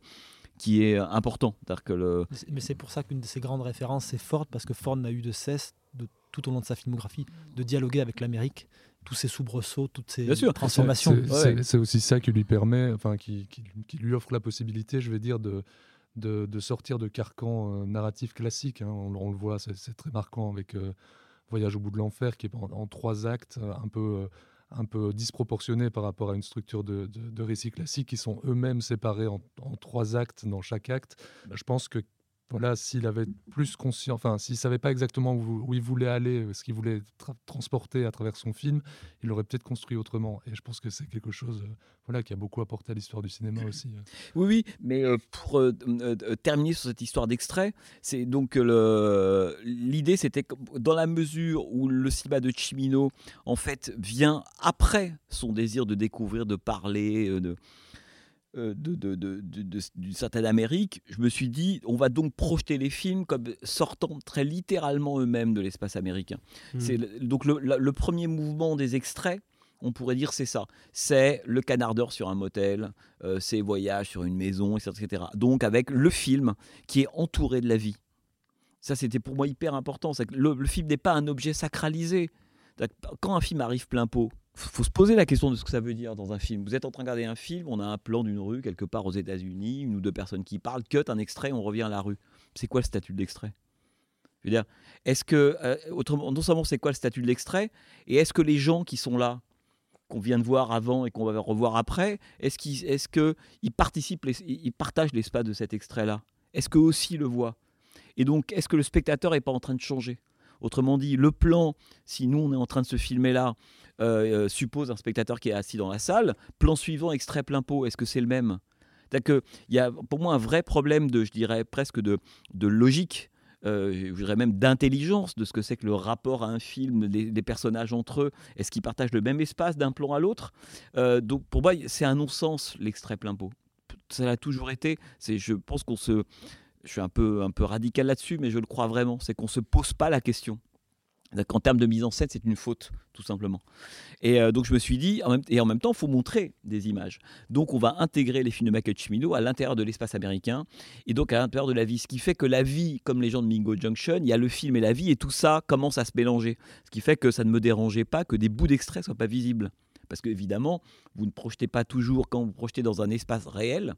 qui est important. Que le... Mais c'est pour ça qu'une de ses grandes références, c'est Ford, parce que Ford n'a eu de cesse, de, tout au long de sa filmographie, de dialoguer avec l'Amérique, tous ses soubresauts, toutes ses transformations. C'est aussi ça qui lui permet, enfin, qui, qui, lui offre la possibilité, je vais dire, de, de, de sortir de carcan euh, narratif classique. Hein. On, le voit, c'est très marquant avec Voyage au bout de l'enfer, qui est en, trois actes, euh, un peu, euh, un peu disproportionné par rapport à une structure de, de, récit classique, qui sont eux-mêmes séparés en, en, trois actes dans chaque acte. Je pense que s'il avait plus conscience, enfin, s'il savait pas exactement où, il voulait aller, euh, ce qu'il voulait transporter à travers son film, il aurait peut-être construit autrement. Et je pense que c'est quelque chose, euh, voilà, qui a beaucoup apporté à l'histoire du cinéma aussi. Euh. Oui, oui, mais pour terminer sur cette histoire d'extrait, c'est donc l'idée, c'était dans la mesure où le cinéma de Chimino, en fait, vient après son désir de découvrir, de parler, de euh, d'une certaine Amérique, je me suis dit, on va donc projeter les films comme sortant très littéralement eux-mêmes de l'espace américain. Hmm. C'est donc le, premier mouvement des extraits, on pourrait dire c'est ça. C'est le canardeur sur un motel, euh, ses voyages sur une maison, etc., Donc avec le film qui est entouré de la vie. Ça, c'était pour moi hyper important. Le, le film n'est pas un objet sacralisé. Quand un film arrive plein pot, faut se poser la question de ce que ça veut dire dans un film. Vous êtes en train de regarder un film, on a un plan d'une rue quelque part aux États-Unis, une ou deux personnes qui parlent, cut un extrait, on revient à la rue. C'est quoi le statut de l'extrait? Je veux dire, est-ce que, euh, autrement, non seulement c'est quoi le statut de l'extrait, et est-ce que les gens qui sont là, qu'on vient de voir avant et qu'on va revoir après, est-ce qu'ils est que participent, ils partagent l'espace de cet extrait-là? Est-ce qu'eux aussi le voient? Et donc, est-ce que le spectateur n'est pas en train de changer? Autrement dit, le plan, si nous on est en train de se filmer là, euh, euh, suppose un spectateur qui est assis dans la salle, plan suivant, extrait plein pot, est-ce que c'est le même? Il y a pour moi un vrai problème de, je dirais presque de, de logique euh, je dirais même d'intelligence de ce que c'est que le rapport à un film, des, personnages entre eux, est-ce qu'ils partagent le même espace d'un plan à l'autre? Donc pour moi, c'est un non-sens l'extrait plein pot. Ça l'a toujours été. C'est, je pense qu'on se, je suis un peu, un peu radical là-dessus, mais je le crois vraiment, c'est qu'on se pose pas la question En termes de mise en scène, c'est une faute, tout simplement. Et euh, donc je me suis dit, et en même temps, il faut montrer des images. Donc on va intégrer les films de Michael Cimino à l'intérieur de l'espace américain, et donc à l'intérieur de la vie. Ce qui fait que la vie, comme les gens de Mingo Junction, il y a le film et la vie, et tout ça commence à se mélanger. Ce qui fait que ça ne me dérangeait pas que des bouts d'extrait soient pas visibles. Parce qu'évidemment, vous ne projetez pas toujours, quand vous projetez dans un espace réel,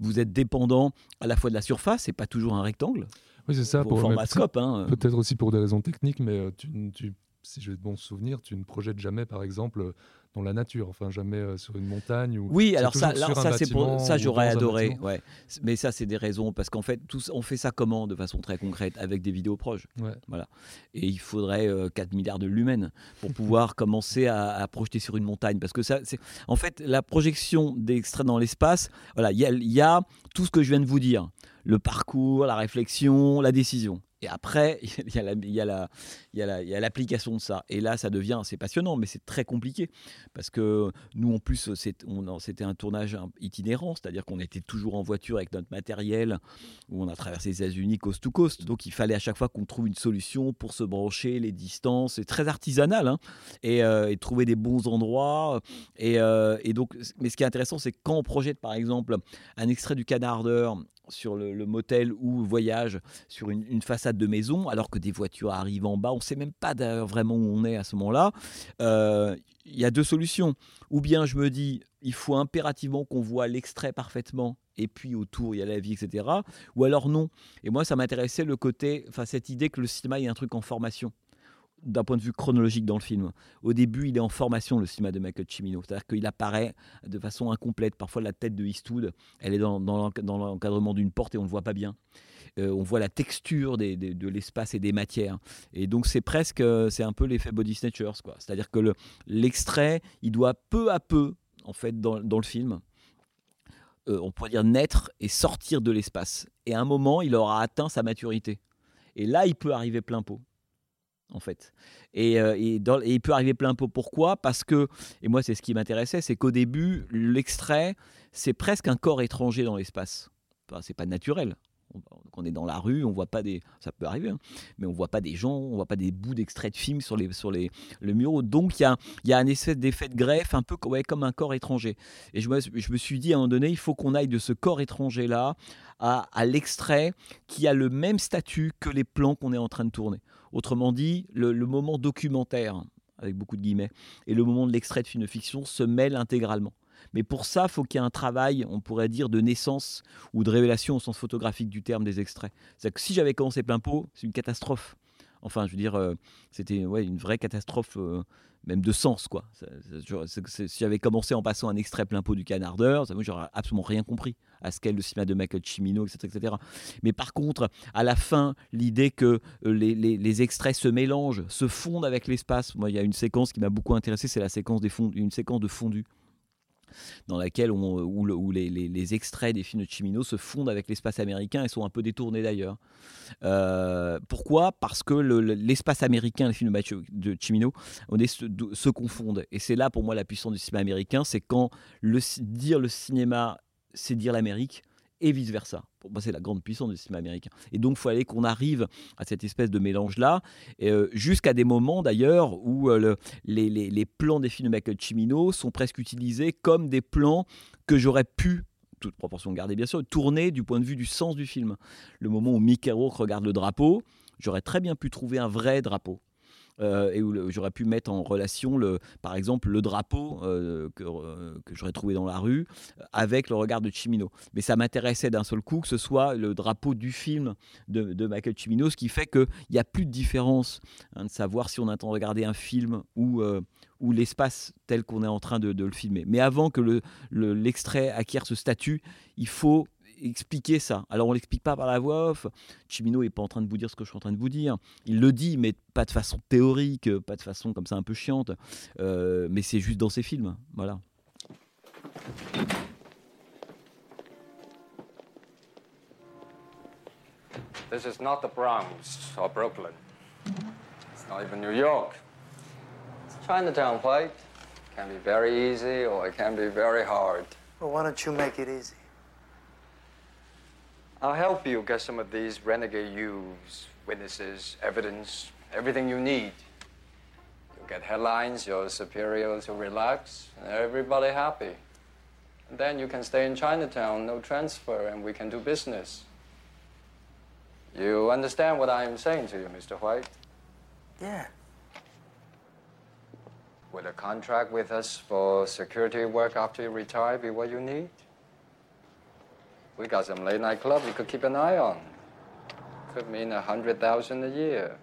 vous êtes dépendant à la fois de la surface, c'est pas toujours un rectangle. Oui, c'est ça. Pour format scope. Hein. Peut-être aussi pour des raisons techniques, mais euh, tu, si j'ai de bons souvenirs, tu ne projettes jamais, par exemple, dans la nature, enfin jamais euh, sur une montagne. Ou oui, alors ça, ça c'est pour ça j'aurais adoré, ouais. Mais ça c'est des raisons parce qu'en fait tous, on fait ça comment de façon très concrète avec des vidéos proches, voilà. Et il faudrait 4 euh, milliards de lumens pour pouvoir commencer à, projeter sur une montagne parce que ça, c'est en fait la projection d'extraits dans l'espace. Voilà, il y, y a tout ce que je viens de vous dire le parcours, la réflexion, la décision. Et après, il y a l'application de ça. Et là, ça devient, c'est passionnant, mais c'est très compliqué. Parce que nous, en plus, c'était un tournage itinérant, c'est-à-dire qu'on était toujours en voiture avec notre matériel, où on a traversé les États-Unis coast to coast. Donc, il fallait à chaque fois qu'on trouve une solution pour se brancher, les distances. C'est très artisanal, hein. euh, et, trouver des bons endroits. Et, euh, donc, mais ce qui est intéressant, c'est quand on projette, par exemple, un extrait du Canardeur sur le, motel ou voyage sur une, façade de maison, alors que des voitures arrivent en bas. On ne sait même pas d'ailleurs vraiment où on est à ce moment-là. Euh, il y a deux solutions. Ou bien je me dis, il faut impérativement qu'on voit l'extrait parfaitement et puis autour il y a la vie, etc. Ou alors non. Et moi, ça m'intéressait le côté, enfin cette idée que le cinéma est un truc en formation d'un point de vue chronologique dans le film. Au début, il est en formation, le cinéma de Michael Cimino. C'est-à-dire qu'il apparaît de façon incomplète. Parfois, la tête de Eastwood, elle est dans, l'encadrement d'une porte et on ne le voit pas bien. Euh, on voit la texture de l'espace et des matières. Et donc, c'est presque, c'est un peu l'effet Body Snatchers. C'est-à-dire que l'extrait, il doit peu à peu, en fait, dans, le film, euh, on pourrait dire naître et sortir de l'espace. Et à un moment, il aura atteint sa maturité. Et là, il peut arriver plein pot en fait. Euh, et, il peut arriver plein pot. Pourquoi? Parce que, et moi c'est ce qui m'intéressait, c'est qu'au début, l'extrait, c'est presque un corps étranger dans l'espace. Enfin, c'est pas naturel. On, est dans la rue, on voit pas des, ça peut arriver, hein, mais on voit pas des gens, on voit pas des bouts d'extraits de films sur les sur les le mur. Donc il y a y a un effet d'effet de greffe, un peu comme un corps étranger. Et je me, je me suis dit à un moment donné, il faut qu'on aille de ce corps étranger là à, à l'extrait qui a le même statut que les plans qu'on est en train de tourner. Autrement dit, le, moment documentaire, avec beaucoup de guillemets, et le moment de l'extrait de film de fiction se mêlent intégralement. Mais pour ça, faut qu'il y ait un travail, on pourrait dire, de naissance ou de révélation au sens photographique du terme des extraits. C'est-à-dire que si j'avais commencé plein pot, c'est une catastrophe. Enfin, je veux dire, euh, c'était ouais, une vraie catastrophe, euh, même de sens, quoi. si j'avais commencé en passant un extrait plein pot du canardeur, ça, moi, j'aurais absolument rien compris à ce qu'est le cinéma de Michael Cimino, etc., etc. Mais par contre, à la fin, l'idée que euh, les, extraits se mélangent, se fondent avec l'espace. Moi, il y a une séquence qui m'a beaucoup intéressé, c'est la séquence des une séquence de fondu dans laquelle où, les, extraits des films de Chimino se fondent avec l'espace américain et sont un peu détournés d'ailleurs. Euh, pourquoi? Parce que l'espace américain et les films de, Chimino se, se, confondent. Et c'est là pour moi la puissance du cinéma américain, c'est quand le, dire le cinéma, c'est dire l'Amérique, et vice-versa. Pour c'est la grande puissance du cinéma américain. Et donc, il fallait qu'on arrive à cette espèce de mélange-là, euh, jusqu'à des moments d'ailleurs où euh, les, plans des films de Michael Cimino sont presque utilisés comme des plans que j'aurais pu toute proportion gardée bien sûr, tourner du point de vue du sens du film. Le moment où Mickey Rourke regarde le drapeau, j'aurais très bien pu trouver un vrai drapeau. Euh, et où j'aurais pu mettre en relation, le, par exemple, le drapeau euh, que, euh, que j'aurais trouvé dans la rue avec le regard de Chimino. Mais ça m'intéressait d'un seul coup que ce soit le drapeau du film de, de Michael Chimino, ce qui fait qu'il n'y a plus de différence hein, de savoir si on attend de regarder un film ou, ou l'espace tel qu'on est en train de, le filmer. Mais avant que l'extrait le, acquiert ce statut, il faut expliquer ça. Alors on l'explique pas par la voix off. Chimino est pas en train de vous dire ce que je suis en train de vous dire. Il le dit, mais pas de façon théorique, pas de façon comme ça un peu chiante. Euh, mais c'est juste dans ses films, voilà. This is not the Bronx or Brooklyn. It's not even New York. It's Chinatown plate. It can be very easy or it can be very hard. Well, why don't you make it easy? I'll help you get some of these renegade youths, witnesses, evidence, everything you need. You'll get headlines, your superiors will relax, and everybody happy. And then you can stay in Chinatown, no transfer, and we can do business. You understand what I am saying to you, Mr. White? Yeah. Will a contract with us for security work after you retire be what you need? We got some late night club you could keep an eye on. Could mean a hundred thousand a year.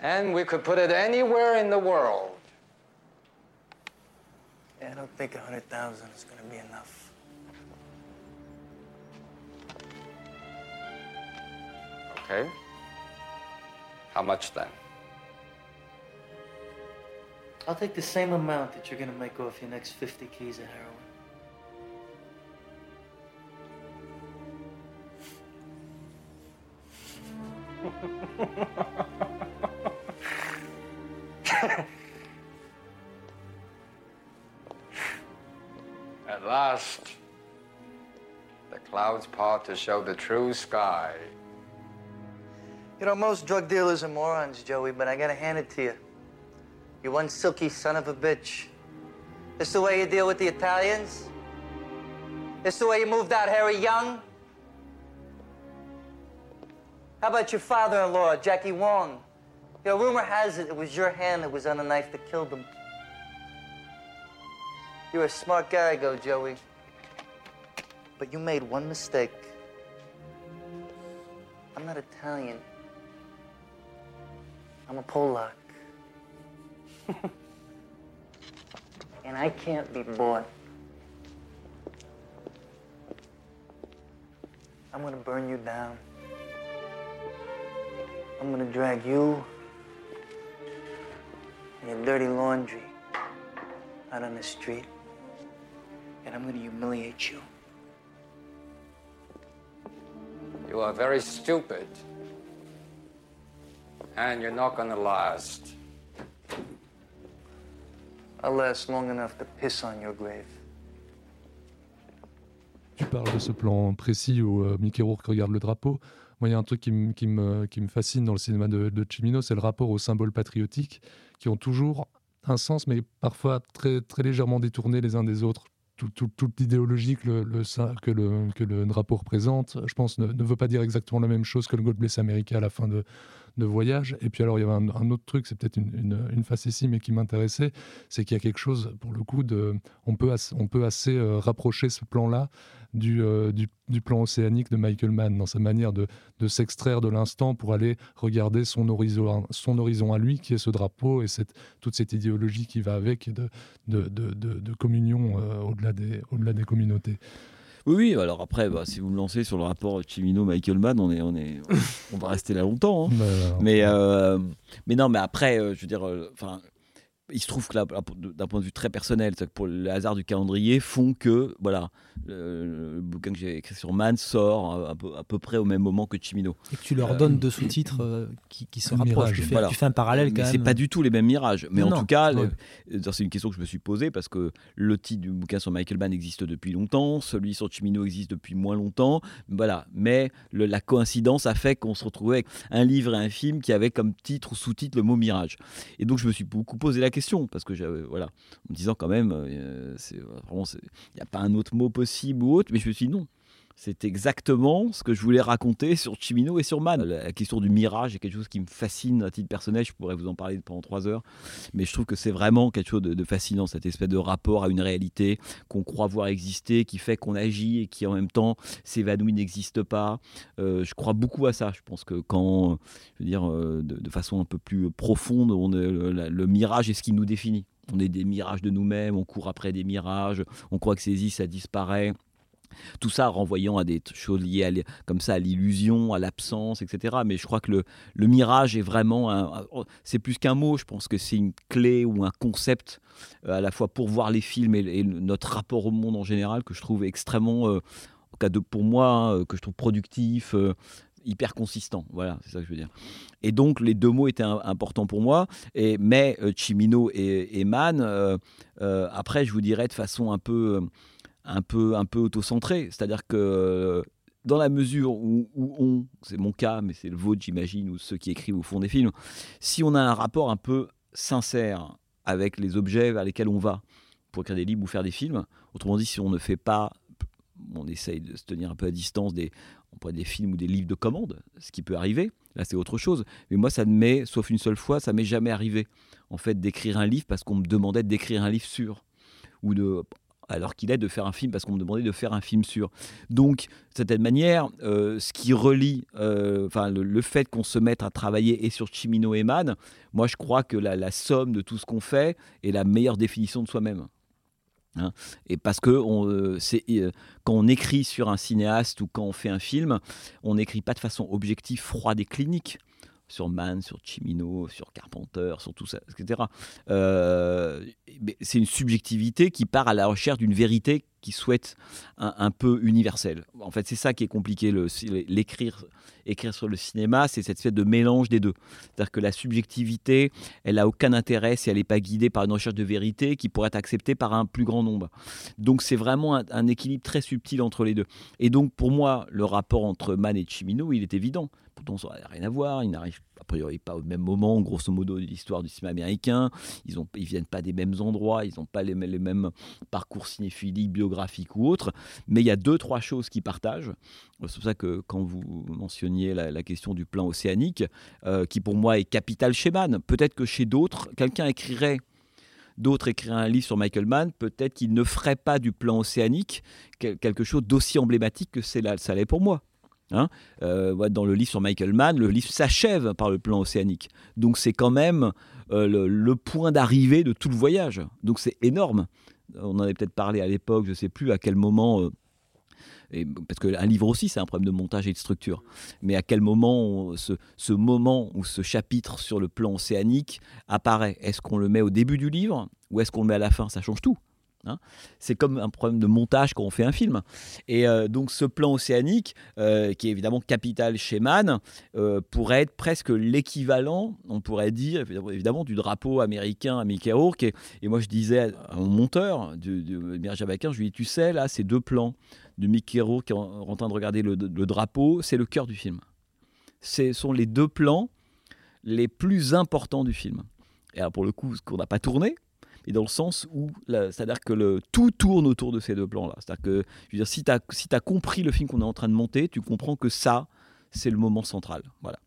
And we could put it anywhere in the world. Yeah, I don't think a hundred thousand is gonna be enough. Okay. How much then? I'll take the same amount that you're gonna make off your next 50 keys of heroin. At last, the clouds part to show the true sky. You know, most drug dealers are morons, Joey, but I gotta hand it to you. You one silky son of a bitch. This the way you deal with the Italians? This the way you moved out Harry Young? How about your father-in-law, Jackie Wong? You know, rumor has it it was your hand that was on the knife that killed him. You're a smart guy, go, Joey. But you made one mistake. I'm not Italian. I'm a Polak. and I can't be bought. I'm gonna burn you down. I'm gonna drag you and your dirty laundry out on the street, and I'm gonna humiliate you. You are very stupid. And you're not gonna last. I'll last long enough to piss on your grave. Tu parles de ce plan précis où euh, Mickey Rourke regarde le drapeau. Il y a un truc qui, me- fascine dans le cinéma de, de c'est le rapport aux symboles patriotiques qui ont toujours un sens, mais parfois très, légèrement détournés les uns des autres. Tout- tout- toute l'idéologie que le, drapeau représente, je pense, ne, ne veut pas dire exactement la même chose que le God Bless America à la fin de, de Voyage. Et puis alors, il y avait un, autre truc, c'est peut-être une, une, une facétie, mais qui m'intéressait, c'est qu'il y a quelque chose, pour le coup, de, on, peut on peut assez euh, rapprocher ce plan-là du, euh, du, du plan océanique de Michael Mann, dans sa manière de, de s'extraire de l'instant pour aller regarder son horizon, son horizon à lui, qui est ce drapeau, et cette, toute cette idéologie qui va avec, de, de, de, de- communion euh, au-delà des, au-delà des communautés. Oui, oui, alors après, bah, si vous me lancez sur le rapport Chimino-Michael Mann, on, est, on, est, on va rester là longtemps. hein. Bah, mais, euh, mais non, mais après, euh, je veux dire, euh, enfin. Il se trouve que là, d'un point de vue très personnel, c'est-à-dire que pour le hasard du calendrier, font que voilà, le, le bouquin que j'ai écrit sur Mann sort euh, à peu, à peu près au même moment que Chimino. Et que tu leur Euh, donnes deux sous-titres euh, qui, qui se rapprochent. mirage. Tu fais, Voilà. tu fais un parallèle quand Mais même. c'est pas du tout les mêmes mirages. Mais Non, en tout cas, Ouais. euh, c'est une question que je me suis posée parce que le titre du bouquin sur Michael Mann existe depuis longtemps, celui sur Chimino existe depuis moins longtemps. Voilà. Mais le- la coïncidence a fait qu'on se retrouvait avec un livre et un film qui avaient comme titre ou sous-titre le mot mirage. Et donc je me suis beaucoup posé la question parce que j'avais voilà, en me disant quand même, euh, c'est vraiment, c'est- il n'y a pas un autre mot possible ou autre, mais je me suis dit non. C'est exactement ce que je voulais raconter sur Chimino et sur Mann. La question du mirage est quelque chose qui me fascine à titre personnel. Je pourrais vous en parler pendant trois heures. Mais je trouve que c'est vraiment quelque chose de, fascinant, cette espèce de rapport à une réalité qu'on croit voir exister, qui fait qu'on agit et qui en même temps s'évanouit, n'existe pas. Euh, je crois beaucoup à ça. Je pense que quand, je veux dire, euh, de, façon un peu plus profonde, on est, le, mirage est ce qui nous définit. On est des mirages de nous-mêmes, on court après des mirages, on croit que c'est easy, ça disparaît. Tout ça renvoyant à des choses liées à, comme ça à l'illusion, à l'absence, etc. Mais je crois que le, mirage est vraiment, oh, c'est plus qu'un mot. Je pense que c'est une clé ou un concept euh, à la fois pour voir les films et, notre rapport au monde en général que je trouve extrêmement, euh, en cas de pour moi, hein, euh, que je trouve productif. euh, hyper consistant, voilà, c'est ça que je veux dire. Et donc les deux mots étaient im- importants pour moi, et, mais Chimino et, et Mann, après je vous dirais de façon un peu, un peu, un peu auto-centrée, c'est-à-dire que euh, dans la mesure où, on, c'est mon cas, mais c'est le vôtre, j'imagine, ou ceux qui écrivent ou font des films, si on a un rapport un peu sincère avec les objets vers lesquels on va pour écrire des livres ou faire des films, autrement dit, si on ne fait pas, on essaye de se tenir un peu à distance des, on pourrait des films ou des livres de commande, ce qui peut arriver. Là, c'est autre chose. Mais moi, ça ne m'est, sauf une seule fois, ça m'est jamais arrivé, en fait, d'écrire un livre parce qu'on me demandait d'écrire un livre sur ou de alors qu'il est de faire un film parce qu'on me demandait de faire un film sur. Donc, de certaine manière, euh, ce qui relie, euh, le, fait qu'on se mette à travailler et sur Chimino et Man, moi, je crois que la, somme de tout ce qu'on fait est la meilleure définition de soi-même. Hein. et parce que euh, quand on écrit sur un cinéaste ou quand on fait un film, on n'écrit pas de façon objective, froide et clinique sur Mann, sur Chimino, sur Carpenter, sur tout ça, etc. Euh, c'est une subjectivité qui part à la recherche d'une vérité qui souhaite un, peu universelle. En fait, c'est ça qui est compliqué. L'écrire écrire sur le cinéma, c'est cette espèce de mélange des deux. C'est-à-dire que la subjectivité, elle n'a aucun intérêt si elle n'est pas guidée par une recherche de vérité qui pourrait être acceptée par un plus grand nombre. Donc c'est vraiment un, équilibre très subtil entre les deux. Et donc pour moi, le rapport entre Mann et Chimino, il est évident. Pourtant, ça n'a rien à voir. Ils n'arrivent a priori pas au même moment, grosso modo, de l'histoire du cinéma américain. Ils ne ils viennent pas des mêmes endroits, ils n'ont pas les, mêmes parcours cinéphiliques, biographiques ou autres. Mais il y a deux, trois choses qui partagent. C'est pour ça que quand vous mentionniez la, question du plan océanique, euh, qui pour moi est capital chez Mann, peut-être que chez d'autres, quelqu'un écrirait d'autres un livre sur Michael Mann, peut-être qu'il ne ferait pas du plan océanique quelque chose d'aussi emblématique que c'est là, ça l'est pour moi. Hein. Euh, dans le livre sur Michael Mann, le livre s'achève par le plan océanique. Donc c'est quand même euh, le, point d'arrivée de tout le voyage. Donc c'est énorme. On en avait peut-être parlé à l'époque, je ne sais plus à quel moment. Euh, parce qu'un livre aussi, c'est un problème de montage et de structure. Mais à quel moment ce, ce, moment ou ce chapitre sur le plan océanique apparaît? Est-ce qu'on le met au début du livre ou est-ce qu'on le met à la fin? Ça change tout. Hein. c'est comme un problème de montage quand on fait un film. Et euh, donc ce plan océanique, euh, qui est évidemment capital chez Mann, euh, pourrait être presque l'équivalent, on pourrait dire évidemment, du drapeau américain à Mickey Rourke. Et, moi je disais à mon monteur, du, du je lui dis, tu sais, là, ces deux plans de Mickey Rourke en, en train de regarder le, le drapeau, c'est le cœur du film. Ce sont les deux plans les plus importants du film. Et alors pour le coup, ce qu'on n'a pas tourné, et dans le sens où, c'est-à-dire que le, tout tourne autour de ces deux plans-là. C'est-à-dire que, si tu as compris le film qu'on est en train de monter, tu comprends que ça, c'est le moment central. Voilà.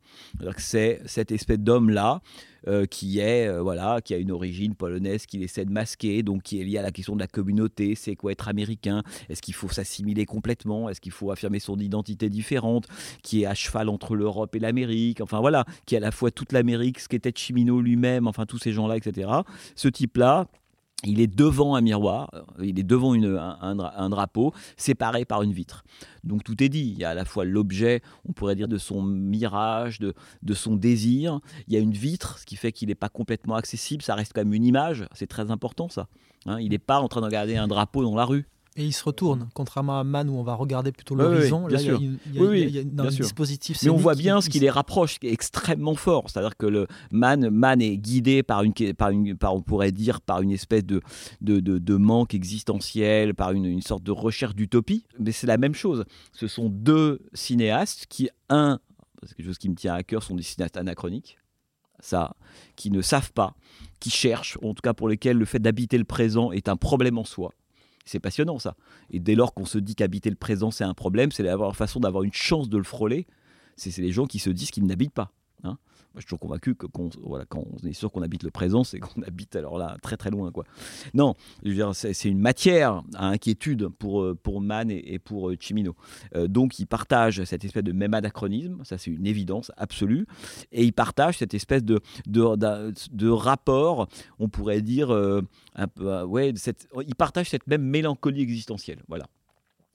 C'est cette espèce d'homme-là euh, qui est euh, voilà, qui a une origine polonaise qu'il essaie de masquer, donc qui est lié à la question de la communauté. C'est quoi être américain Est-ce qu'il faut s'assimiler complètement Est-ce qu'il faut affirmer son identité différente Qui est à cheval entre l'Europe et l'Amérique Enfin voilà, qui est à la fois toute l'Amérique, ce qu'était Chimino lui-même, enfin tous ces gens-là, etc. Ce type-là il est devant un miroir, il est devant un, drapeau, séparé par une vitre. Donc tout est dit. Il y a à la fois l'objet, on pourrait dire, de son mirage, de, de son désir. Il y a une vitre, ce qui fait qu'il n'est pas complètement accessible. Ça reste quand même une image. C'est très important, ça. Hein. il n'est pas en train de regarder un drapeau dans la rue. Et il se retourne, contrairement à Man où on va regarder plutôt l'horizon. Oui, oui, il y a, un dispositif. Mais on voit bien ce qui les rapproche extrêmement fort. C'est-à-dire que le Man, Man est guidé par une, par une, par, on pourrait dire, par une espèce de, de, de, manque existentiel, par une, une sorte de recherche d'utopie. Mais c'est la même chose. Ce sont deux cinéastes qui, un, c'est quelque chose qui me tient à cœur, sont des cinéastes anachroniques. Ça, qui ne savent pas, qui cherchent, en tout cas pour lesquels le fait d'habiter le présent est un problème en soi c'est passionnant ça. Et dès lors qu'on se dit qu'habiter le présent c'est un problème, c'est la façon d'avoir une chance de le frôler. C'est les gens qui se disent qu'ils n'habitent pas. Je suis toujours convaincu que quand, on est sûr qu'on habite le présent, c'est qu'on habite alors là très très loin. Quoi. Non, c'est une matière à inquiétude pour, euh, pour Mann et, pour euh, Chimino. Euh, donc ils partagent cette espèce de même anachronisme, ça c'est une évidence absolue, et ils partagent cette espèce de, de, de, rapport, on pourrait dire, un peu, ouais, ils partagent cette même mélancolie existentielle. Voilà.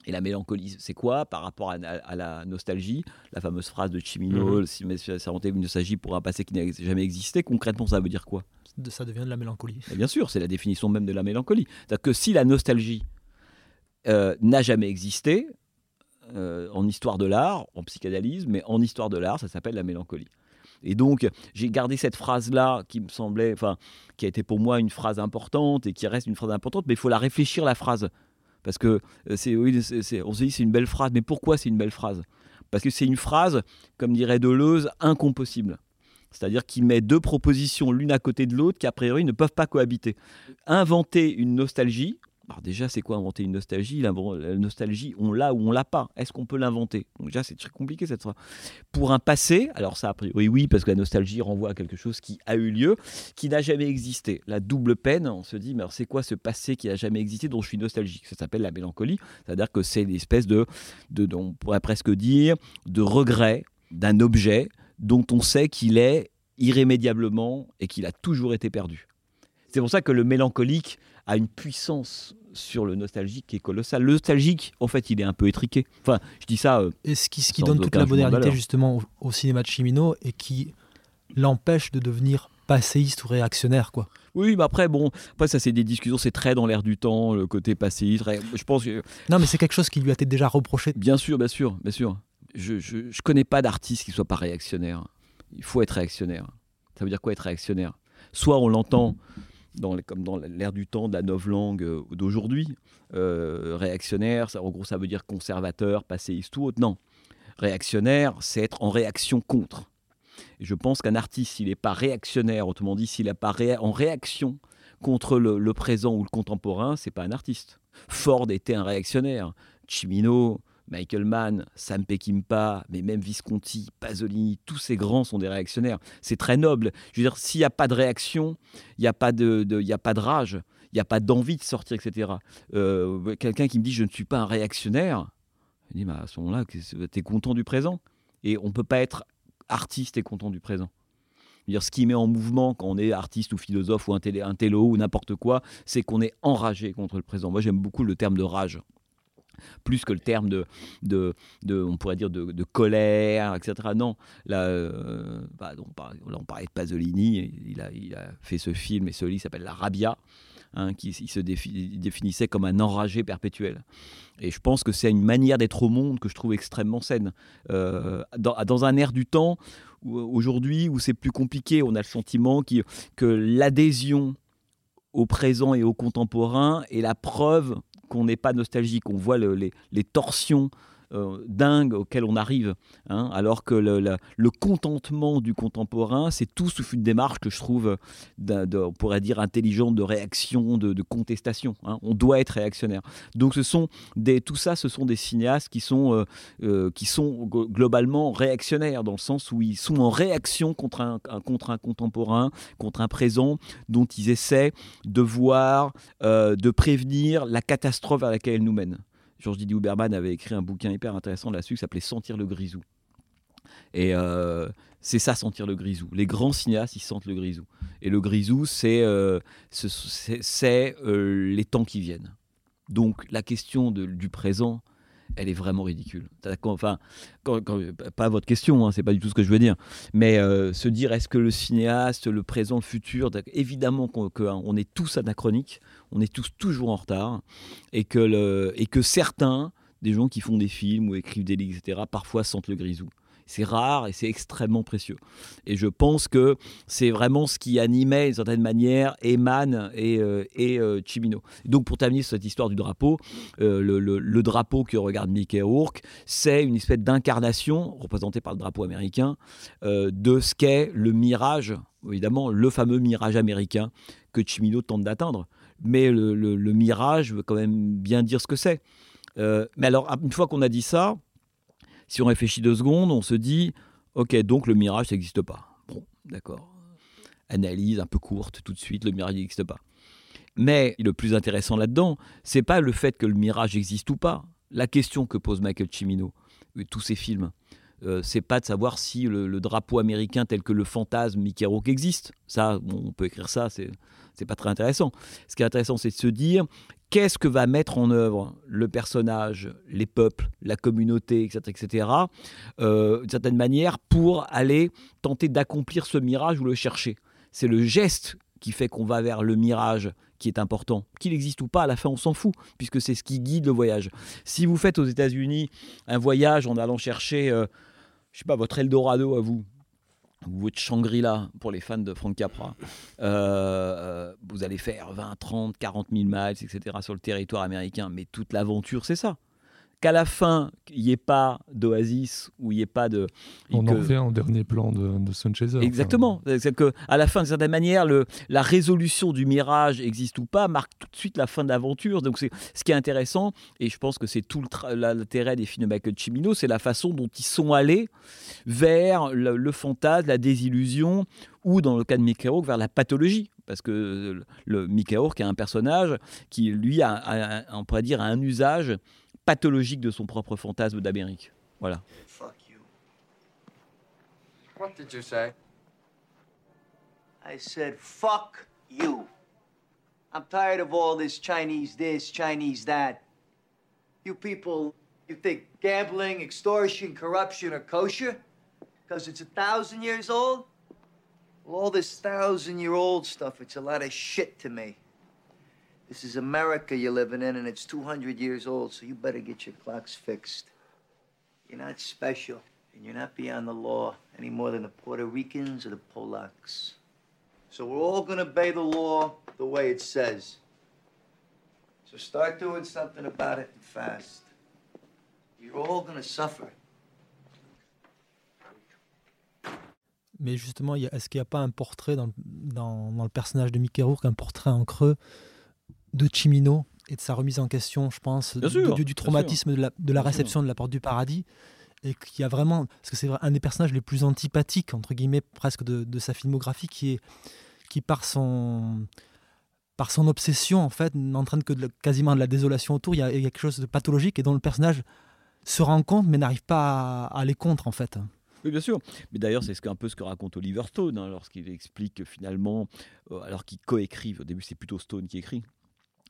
Et la mélancolie, c'est quoi par rapport à, la nostalgie? La fameuse phrase de Chimino, mm -hmm. ça une nostalgie pour un passé qui n'a jamais existé. Concrètement, ça veut dire quoi? Ça devient de la mélancolie. bien sûr, c'est la définition même de la mélancolie. C'est-à-dire que si la nostalgie euh, n'a jamais existé, euh, en histoire de l'art, en psychanalyse, mais en histoire de l'art, ça s'appelle la mélancolie. Et donc, j'ai gardé cette phrase-là qui me semblait, enfin, qui a été pour moi une phrase importante et qui reste une phrase importante, mais il faut la réfléchir, la phrase Parce que c'est, oui, on se dit c'est une belle phrase, mais pourquoi c'est une belle phrase? Parce que c'est une phrase, comme dirait Deleuze, incompossible. C'est-à-dire qu'il met deux propositions l'une à côté de l'autre qui a priori ne peuvent pas cohabiter. Inventer une nostalgie, alors déjà, c'est quoi inventer une nostalgie? La nostalgie, on l'a ou on l'a pas. Est-ce qu'on peut l'inventer? Donc déjà, c'est très compliqué cette fois. Pour un passé, alors ça a priori oui, parce que la nostalgie renvoie à quelque chose qui a eu lieu, qui n'a jamais existé. La double peine, on se dit, mais c'est quoi ce passé qui n'a jamais existé dont je suis nostalgique? Ça s'appelle la mélancolie. C'est-à-dire que c'est une espèce de, de, on pourrait presque dire, de regret d'un objet dont on sait qu'il est irrémédiablement et qu'il a toujours été perdu. C'est pour ça que le mélancolique a une puissance sur le nostalgique qui est colossale. Le nostalgique, en fait, il est un peu étriqué. Enfin, je dis ça. Euh, et ce qui, ce qui donne toute la modernité, justement, au, cinéma de Chimino et qui l'empêche de devenir passéiste ou réactionnaire, quoi. Oui, mais après, bon, après ça c'est des discussions, c'est très dans l'air du temps, le côté passéiste. Je pense que... Non, mais c'est quelque chose qui lui a été déjà reproché. Bien sûr, bien sûr, bien sûr. Je, je, je connais pas d'artiste qui soit pas réactionnaire. Il faut être réactionnaire. Ça veut dire quoi être réactionnaire? Soit on l'entend dans, comme dans l'ère du temps de la novlangue euh, d'aujourd'hui, euh, réactionnaire, ça, en gros ça veut dire conservateur, passéiste ou autre. Non, réactionnaire, c'est être en réaction contre. Et je pense qu'un artiste, s'il n'est pas réactionnaire, autrement dit, s'il n'est pas en réaction contre le, présent ou le contemporain, c'est pas un artiste. Ford était un réactionnaire. Chimino, Michael Mann, Sam Peckinpah, mais même Visconti, Pasolini, tous ces grands sont des réactionnaires. C'est très noble. Je veux dire, s'il n'y a pas de réaction, il n'y a, pas de, a pas de rage, il n'y a pas d'envie de sortir, etc. Euh, quelqu'un qui me dit je ne suis pas un réactionnaire, je dis, bah, à ce moment-là, tu es content du présent? Et on ne peut pas être artiste et content du présent. Dire, ce qui met en mouvement quand on est artiste ou philosophe ou un, télé, un télo ou n'importe quoi, c'est qu'on est enragé contre le présent. Moi, j'aime beaucoup le terme de rage plus que le terme de, de, on pourrait dire, de, colère, etc. Non, là, euh, bah, on, parlait, on, parlait, de Pasolini, il a, fait ce film et ce livre s'appelle La Rabia, hein, qui se définissait comme un enragé perpétuel. Et je pense que c'est une manière d'être au monde que je trouve extrêmement saine. Euh, dans, un air du temps, aujourd'hui, où c'est plus compliqué, on a le sentiment que l'adhésion au présent et au contemporain est la preuve qu'on n'est pas nostalgique, on voit les, les, torsions euh, dingue auquel on arrive. Hein, alors que le, contentement du contemporain, c'est tout sous une démarche que je trouve, on pourrait dire, intelligente de réaction, de, contestation. Hein. On doit être réactionnaire. Donc ce sont des, tout ça, ce sont des cinéastes qui sont, euh, euh, qui sont globalement réactionnaires, dans le sens où ils sont en réaction contre un, contre un contemporain, contre un présent dont ils essaient de voir, de prévenir la catastrophe vers laquelle elle nous mène. Georges Didier Huberman avait écrit un bouquin hyper intéressant là-dessus qui s'appelait Sentir le grisou. Et euh, c'est ça, sentir le grisou. Les grands cinéastes, ils sentent le grisou. Et le grisou, c'est euh, euh, les temps qui viennent. Donc la question du présent, elle est vraiment ridicule. Enfin, pas votre question, hein, c'est pas du tout ce que je veux dire, mais euh, se dire est-ce que le cinéaste, le présent, le futur, évidemment qu'on on est tous anachroniques, on est tous toujours en retard, et que certains, des gens qui font des films ou écrivent des livres, etc., parfois sentent le grisou. C'est rare et c'est extrêmement précieux. Et je pense que c'est vraiment ce qui animait, d'une certaine manière, Eman et, euh, et euh, Chimino. Donc, pour terminer sur cette histoire du drapeau, euh, le, drapeau que regarde Mickey Rourke, c'est une espèce d'incarnation, représentée par le drapeau américain, de ce qu'est le mirage, évidemment, le fameux mirage américain que Chimino tente d'atteindre. Mais le, le, mirage veut quand même bien dire ce que c'est. mais alors, une fois qu'on a dit ça, si on réfléchit deux secondes, on se dit, ok, donc le mirage, n'existe pas. Bon, d'accord. Analyse un peu courte, tout de suite, le mirage n'existe pas. Mais le plus intéressant là-dedans, c'est pas le fait que le mirage existe ou pas. La question que pose Michael Cimino, tous ses films, euh, c'est pas de savoir si le, drapeau américain tel que le fantasme Mickey Rourke existe. Ça, on peut écrire ça, c'est c'est pas très intéressant. Ce qui est intéressant, c'est de se dire qu'est-ce que va mettre en œuvre le personnage, les peuples, la communauté, etc., etc., euh, d'une certaine manière, pour aller tenter d'accomplir ce mirage ou le chercher. C'est le geste qui fait qu'on va vers le mirage qui est important. Qu'il existe ou pas, à la fin, on s'en fout, puisque c'est ce qui guide le voyage. Si vous faites aux États-Unis un voyage en allant chercher, euh, je sais pas, votre Eldorado à vous, votre Shangri-La pour les fans de Frank Capra. Euh, vous allez faire 20, 30, 40 000 miles, etc. sur le territoire américain, mais toute l'aventure, c'est ça qu'à la fin, il n'y ait pas d'Oasis ou il n'y ait pas de. On en revient au dernier plan de, de Sunchaser. Exactement. C'est que à la fin, d'une certaine manière, le, la résolution du mirage existe ou pas marque tout de suite la fin de l'aventure. Donc c'est ce qui est intéressant, et je pense que c'est tout l'intérêt des films de Michael Cimino, c'est la façon dont ils sont allés vers le, fantasme, la désillusion, ou dans le cas de Mickey Rourke, vers la pathologie parce que le Mickey Rourke est un personnage qui lui a, on pourrait dire a un usage pathologique de son propre fantasme d'Amérique. Voilà. Fuck you. What did you say? I said, fuck you. I'm tired of all this Chinese this, Chinese that. You people, you think gambling, extortion, corruption are kosher? Because it's a thousand years old? Well, all this thousand year old stuff, it's a lot of shit to me. This is America you're living in, and it's 200 years old, so you better get your clocks fixed. You're not special, and you're not beyond the law any more than the Puerto Ricans or the Polacks. So we're all gonna obey the law the way it says. So start doing something about it and fast. You're all gonna suffer. Mais justement, est-ce qu'il n'y a pas un portrait dans, dans, dans, le personnage de Mickey Rourke, un portrait en creux de Chimino et de sa remise en question, je pense, du, traumatisme de la, réception de la porte du paradis. Et qui a vraiment. Parce que c'est un des personnages les plus antipathiques, entre guillemets, presque de, sa filmographie, qui, est, qui par son par son obsession, en fait, n'entraîne que de, quasiment de la désolation autour. Il y, a, quelque chose de pathologique et dont le personnage se rend compte, mais n'arrive pas à, aller contre, en fait. Oui, bien sûr. Mais d'ailleurs, c'est un peu ce que raconte Oliver Stone, hein, lorsqu'il explique que finalement, euh, alors qu'il coécrit, au début c'est plutôt Stone qui écrit,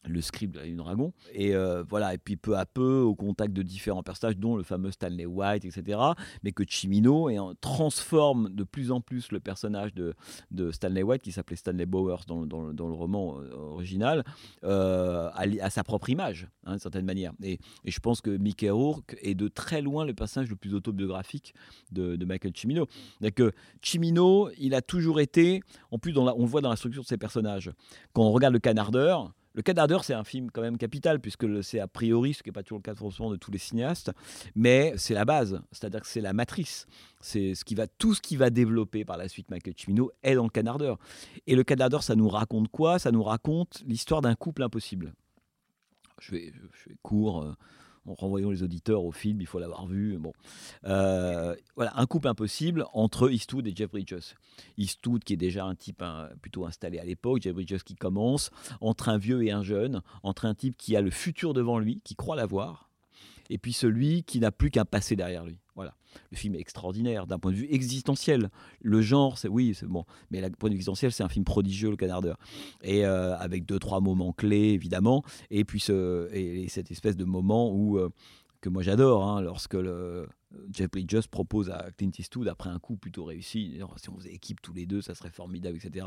le script de la Dragon. Et euh, voilà, et puis peu à peu, au contact de différents personnages, dont le fameux Stanley White, etc. Mais que Chimino et, transforme de plus en plus le personnage de, de Stanley White, qui s'appelait Stanley Bowers dans, dans, le roman euh, original, euh, à, sa propre image, hein, d'une certaine manière. Et, et, je pense que Mickey Rourke est de très loin le personnage le plus autobiographique de, Michael Cimino. que Chimino, il a toujours été, en plus, on voit dans la structure de ses personnages. Quand on regarde le canardeur, le Canardeur, c'est un film quand même capital, puisque c'est a priori, ce qui n'est pas toujours le cas de tous les cinéastes, mais c'est la base, c'est-à-dire que c'est la matrice. C'est ce qui va, tout ce qui va développer par la suite Michael Cimino est dans le Canardeur. Et le Canardeur, ça nous raconte quoi? Ça nous raconte l'histoire d'un couple impossible. Je vais, je vais court. Euh, en renvoyant les auditeurs au film, il faut l'avoir vu. Bon, euh, voilà, un couple impossible entre Eastwood et Jeff Bridges. Eastwood qui est déjà un type plutôt installé à l'époque, Jeff Bridges qui commence, entre un vieux et un jeune, entre un type qui a le futur devant lui, qui croit l'avoir, et puis celui qui n'a plus qu'un passé derrière lui. Voilà. Le film est extraordinaire d'un point de vue existentiel. Le genre, c'est oui, c'est bon, mais d'un point de vue existentiel, c'est un film prodigieux, Le Canardeur, et euh, avec deux trois moments clés évidemment, et puis ce, et, cette espèce de moment où euh, que moi j'adore, hein, lorsque le, Jeff Bridges propose à Clint Eastwood, après un coup plutôt réussi, si on faisait équipe tous les deux, ça serait formidable, etc.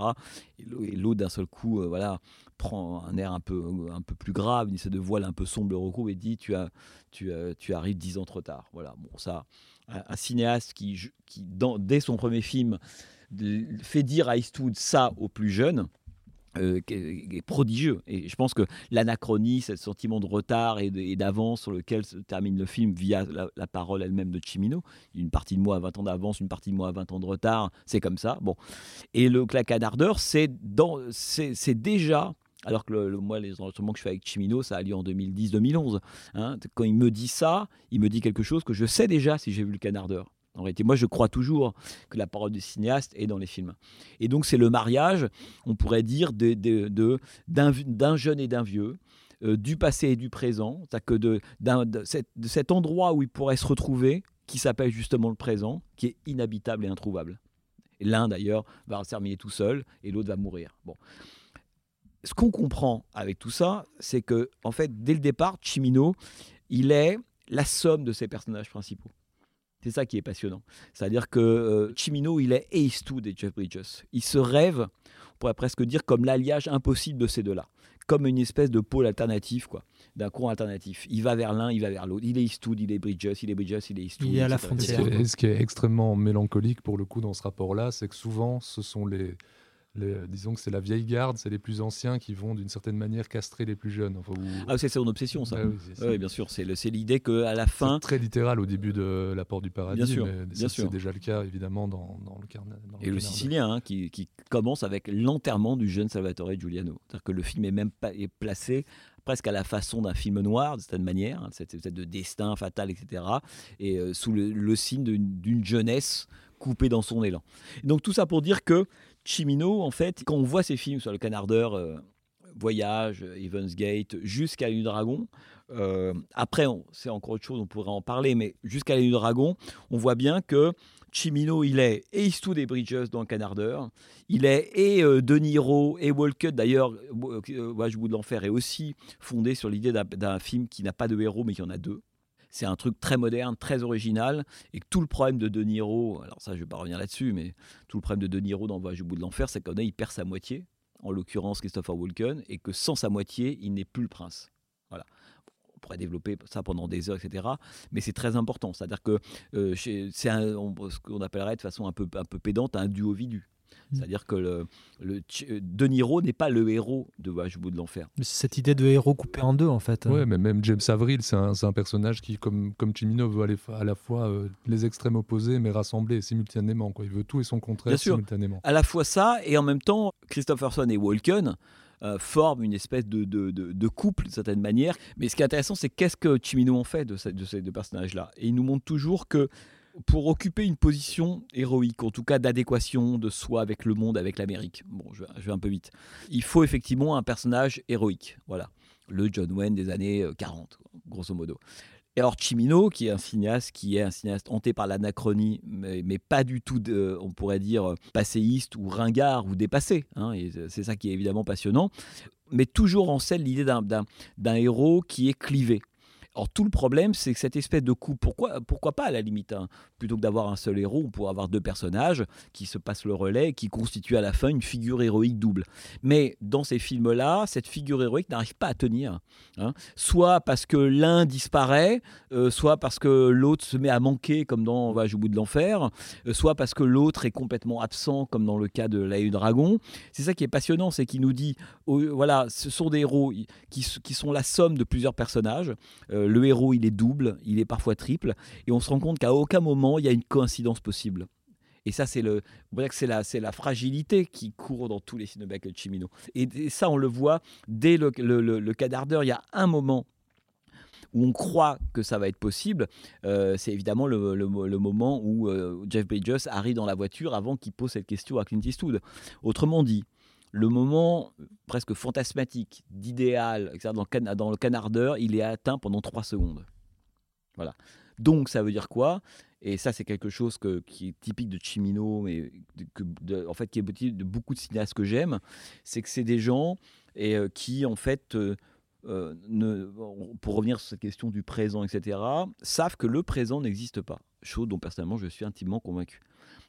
Et l'autre, d'un seul coup, euh, voilà, prend un air un peu, un peu plus grave, une de voile un peu sombre le recours et dit tu, as, tu, tu arrives dix ans trop tard. Voilà, bon, ça, un, cinéaste qui, qui dès son premier film, fait dire à Eastwood ça aux plus jeunes euh, est, prodigieux. Et je pense que l'anachronie, ce sentiment de retard et d'avance sur lequel se termine le film via la, parole elle-même de Chimino, une partie de moi à 20 ans d'avance, une partie de moi à 20 ans de retard, c'est comme ça. Bon. Et le clacanardeur, c'est déjà alors que moi, les enregistrements que je fais avec Chimino, ça a lieu en 2010-2011. Hein. Quand il me dit ça, il me dit quelque chose que je sais déjà si j'ai vu le canardeur. En réalité, moi, je crois toujours que la parole du cinéaste est dans les films. Et donc, c'est le mariage, on pourrait dire, d'un de, d'un jeune et d'un vieux, euh, du passé et du présent, que de, de, cet, endroit où il pourrait se retrouver, qui s'appelle justement le présent, qui est inhabitable et introuvable. L'un, d'ailleurs, va terminer tout seul et l'autre va mourir. Bon. Ce qu'on comprend avec tout ça, c'est que, en fait, dès le départ, Chimino, il est la somme de ses personnages principaux. C'est ça qui est passionnant. C'est-à-dire que euh, Chimino, il est Eastwood et Jeff Bridges. Il se rêve, on pourrait presque dire, comme l'alliage impossible de ces deux-là. comme une espèce de pôle alternatif, quoi, d'un courant alternatif. Il va vers l'un, il va vers l'autre. Il est Eastwood, il est Bridges, il est Bridges, il est Eastwood. Il est à la frontière. Et ce qui est extrêmement mélancolique pour le coup dans ce rapport-là, c'est que souvent, ce sont les, disons que c'est la vieille garde, c'est les plus anciens qui vont d'une certaine manière castrer les plus jeunes. Ah, c'est son obsession, ça. oui, bien sûr. C'est l'idée qu'à la fin. très littéral au début de La Porte du Paradis. Bien sûr. C'est déjà le cas, évidemment, dans, le carnet. Et le, Sicilien, hein, qui, commence avec l'enterrement du jeune Salvatore Giuliano. C'est-à-dire que le film est même pas, est placé presque à la façon d'un film noir, de certaine manière, hein, cette de destin fatal, etc. Et euh, sous le, signe d'une jeunesse coupée dans son élan. donc tout ça pour dire que Chimino, en fait, quand on voit ses films sur le canardeur, euh, Voyage, Evans Gate, jusqu'à La Dragon, euh, après, c'est encore autre chose, on pourrait en parler, mais jusqu'à La Nuit Dragon, on voit bien que Chimino, il est et Eastwood et Bridges dans le canardeur, il est et euh, De Niro et Walcott, d'ailleurs, Voyage au bout de l'enfer est aussi fondé sur l'idée d'un film qui n'a pas de héros, mais qui en a deux c'est un truc très moderne, très original, et que tout le problème de De Niro, alors ça je vais pas revenir là-dessus, mais tout le problème de De Niro dans Voyage au bout de l'enfer, c'est qu'on il perd sa moitié, en l'occurrence Christopher Walken, et que sans sa moitié, il n'est plus le prince. Voilà. On pourrait développer ça pendant des heures, etc. Mais c'est très important. C'est-à-dire que euh, c'est ce qu'on appellerait de façon un peu, un peu pédante un duo vidu. Mm. C'est-à-dire que le, le, De Niro n'est pas le héros de Voyage au bout de l'enfer. Cette idée de héros coupé en deux, en fait. Ouais, mais même James Avril, c'est un, un, personnage qui, comme, comme Chimino, veut aller à la fois euh, les extrêmes opposés, mais rassemblés simultanément. Quoi. Il veut tout et son contraire Bien simultanément. À la fois ça, et en même temps, Christopherson et Walken. Euh, forment une espèce de, de, de, couple d'une certaine manière. Mais ce qui est intéressant, c'est qu'est-ce que Chimino en fait de, de ces deux personnages-là? Et il nous montre toujours que pour occuper une position héroïque, en tout cas d'adéquation de soi avec le monde, avec l'Amérique. Bon, je, vais un peu vite. Il faut effectivement un personnage héroïque. Voilà. Le John Wayne des années 40, euh, grosso modo. Et alors Chimino, qui est un cinéaste, qui est un cinéaste hanté par l'anachronie, mais, pas du tout, on pourrait dire, passéiste ou ringard ou dépassé. Hein, c'est ça qui est évidemment passionnant. Mais toujours en scène l'idée d'un héros qui est clivé. Or, tout le problème, c'est que cette espèce de coup, pourquoi, pourquoi pas à la limite hein, Plutôt que d'avoir un seul héros, on pourrait avoir deux personnages qui se passent le relais qui constituent à la fin une figure héroïque double. Mais dans ces films-là, cette figure héroïque n'arrive pas à tenir. Hein. Soit parce que l'un disparaît, euh, soit parce que l'autre se met à manquer, comme dans Voyage au bout de l'enfer, euh, soit parce que l'autre est complètement absent, comme dans le cas de L'œil dragon. C'est ça qui est passionnant, c'est qu'il nous dit, voilà, ce sont des héros qui, qui, sont la somme de plusieurs personnages. Euh, le héros, il est double, il est parfois triple, et on se rend compte qu'à aucun moment, il y a une coïncidence possible. Et ça, c'est c'est la, c'est la fragilité qui court dans tous les films de Chimino. Et, ça, on le voit dès le, le, le, d'ardeur. Il y a un moment où on croit que ça va être possible, euh, c'est évidemment le, le, moment où euh, Jeff Bridges arrive dans la voiture avant qu'il pose cette question à Clint Eastwood. Autrement dit, le moment presque fantasmatique, d'idéal, dans, dans le canardeur, il est atteint pendant trois secondes. Voilà. Donc ça veut dire quoi? Et ça c'est quelque chose qui est typique de Chimino, mais en fait qui est typique de beaucoup de cinéastes que j'aime, c'est que c'est des gens et, euh, qui en fait, euh, euh, ne, pour revenir sur cette question du présent, etc., savent que le présent n'existe pas. Chose dont personnellement je suis intimement convaincu.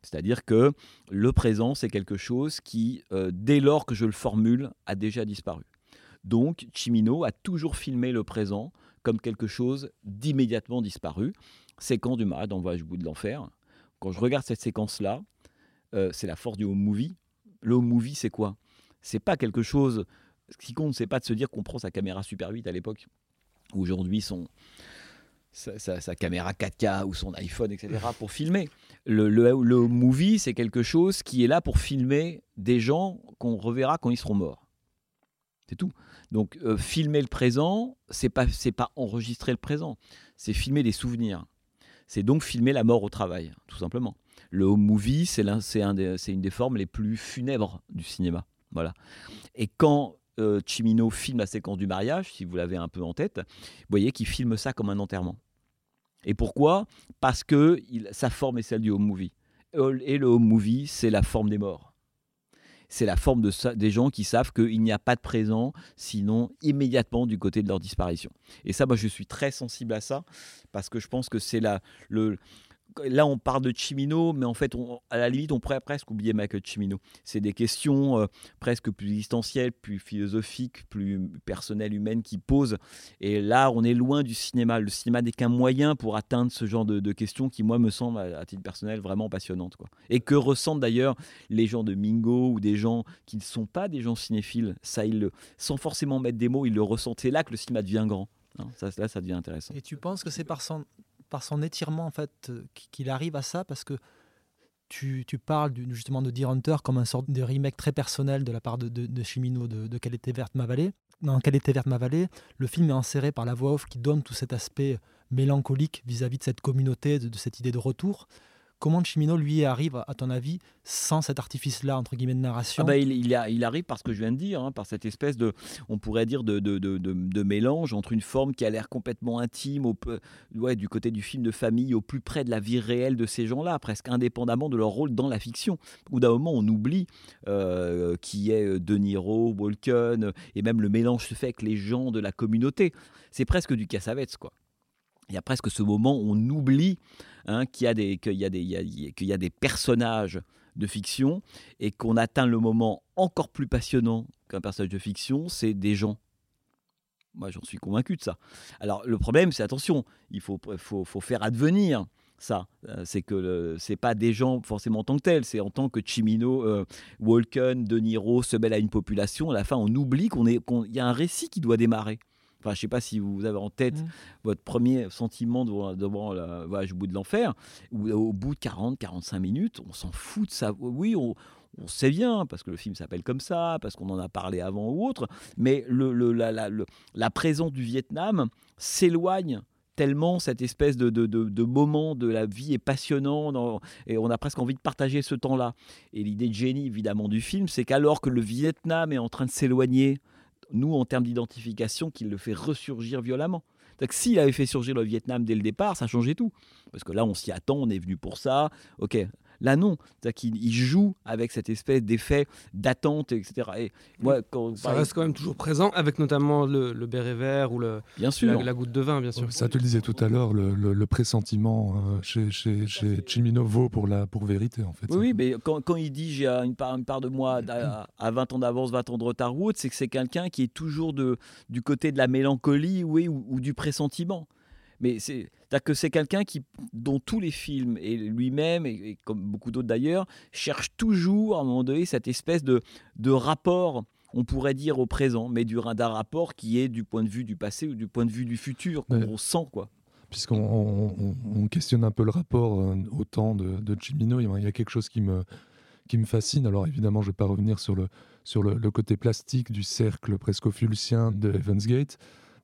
C'est-à-dire que le présent, c'est quelque chose qui, euh, dès lors que je le formule, a déjà disparu. Donc, Chimino a toujours filmé le présent comme quelque chose d'immédiatement disparu. Séquence du mariage dans Voyage au bout de l'enfer. Quand je regarde cette séquence-là, euh, c'est la force du home movie. Le home movie, c'est quoi? C'est pas quelque chose. Ce qui compte, c'est pas de se dire qu'on prend sa caméra Super 8 à l'époque. Aujourd'hui, son, sa, caméra 4K ou son iPhone, etc., pour filmer. Le, le, movie, c'est quelque chose qui est là pour filmer des gens qu'on reverra quand ils seront morts. C'est tout. Donc, euh, filmer le présent, c'est pas c'est pas enregistrer le présent, c'est filmer des souvenirs. C'est donc filmer la mort au travail, tout simplement. Le home movie, c'est c'est un une des formes les plus funèbres du cinéma. Voilà. Et quand euh, Chimino filme la séquence du mariage, si vous l'avez un peu en tête, vous voyez qu'il filme ça comme un enterrement. Et pourquoi? Parce que sa forme est celle du home movie. Et le home movie, c'est la forme des morts. C'est la forme de, des gens qui savent qu'il n'y a pas de présent, sinon immédiatement du côté de leur disparition. Et ça, moi, je suis très sensible à ça, parce que je pense que c'est la, le, là, on parle de Chimino, mais en fait, à la limite, on pourrait presque oublier Michael Chimino. C'est des questions euh, presque plus existentielles, plus philosophiques, plus personnelles, humaines qui posent. Et là, on est loin du cinéma. Le cinéma n'est qu'un moyen pour atteindre ce genre de, questions qui, moi, me semblent, à, titre personnel, vraiment passionnantes. Quoi. Et que ressentent d'ailleurs les gens de Mingo ou des gens qui ne sont pas des gens cinéphiles. Ça, ils sans forcément mettre des mots, ils le ressentent. C'est là que le cinéma devient grand. ça, là, ça devient intéressant. Et tu penses que c'est par son par son étirement en fait euh, qu'il arrive à ça parce que tu, tu parles justement de Deer Hunter comme un sorte de remake très personnel de la part de, de, Chimino de, était verte ma vallée. Dans était verte ma le film est enserré par la voix off qui donne tout cet aspect mélancolique vis-à-vis de cette communauté, de, cette idée de retour. Comment Chimino, lui, arrive, à ton avis, sans cet artifice-là, entre guillemets, de narration ah bah, il, arrive par ce que je viens de dire, hein, par cette espèce de, on pourrait dire, de, mélange entre une forme qui a l'air complètement intime, du côté du film de famille, au plus près de la vie réelle de ces gens-là, presque indépendamment de leur rôle dans la fiction. Ou d'un moment, on oublie euh, qui est euh, De Niro, Walken, et même le mélange se fait avec les gens de la communauté. C'est presque du Cassavetes, quoi il y a presque ce moment où on oublie qu'il y, a des, personnages de fiction et qu'on atteint le moment encore plus passionnant qu'un personnage de fiction, c'est des gens. Moi, j'en suis convaincu de ça. Alors, le problème, c'est attention, il faut, faire advenir ça. Euh, c'est que c'est pas des gens forcément en tant que tels, c'est en tant que Chimino, euh, Walken, De Niro se mêlent à une population. À la fin, on oublie qu'on qu'il y a un récit qui doit démarrer. Enfin, je sais pas si vous avez en tête mmh. votre premier sentiment devant, devant le voyage au bout de l'enfer, où au bout de 40, 45 minutes, on s'en fout de ça. Oui, on, sait bien, parce que le film s'appelle comme ça, parce qu'on en a parlé avant ou autre, mais le, la, la, la, présence du Vietnam s'éloigne tellement cette espèce de, de, de, moment de la vie est passionnant et on a presque envie de partager ce temps-là. Et l'idée de génie, évidemment, du film, c'est qu'alors que le Vietnam est en train de s'éloigner nous, en termes d'identification, qu'il le fait ressurgir violemment. S'il avait fait surgir le Vietnam dès le départ, ça changeait tout. Parce que là, on s'y attend, on est venu pour ça. Ok, Là, non. C'est-à-dire qu'il joue avec cette espèce d'effet d'attente, etc. Et moi, quand, ça reste quand même toujours présent, avec notamment le, béret vert ou le, bien sûr. La, goutte de vin, bien sûr. Ça te le disait tout à l'heure, le, pressentiment euh, chez, chez, chez Chimino vaut pour, la, pour vérité, en fait. Oui, mais quand, quand, il dit j'ai une part, une part de moi à, 20 ans d'avance, 20 ans de retard ou autre, c'est que c'est quelqu'un qui est toujours de, du côté de la mélancolie oui, ou du pressentiment mais c'est que c'est quelqu'un qui, dont tous les films et lui-même et, comme beaucoup d'autres d'ailleurs, cherche toujours à un moment donné cette espèce de, de rapport on pourrait dire au présent, mais du d'un rapport qui est du point de vue du passé ou du point de vue du futur, qu'on sent quoi. Puisqu'on questionne un peu le rapport euh, au temps de, de il y a quelque chose qui me, qui me fascine. Alors évidemment, je ne vais pas revenir sur le, sur le, le côté plastique du cercle presque fulcien de Evans Gate.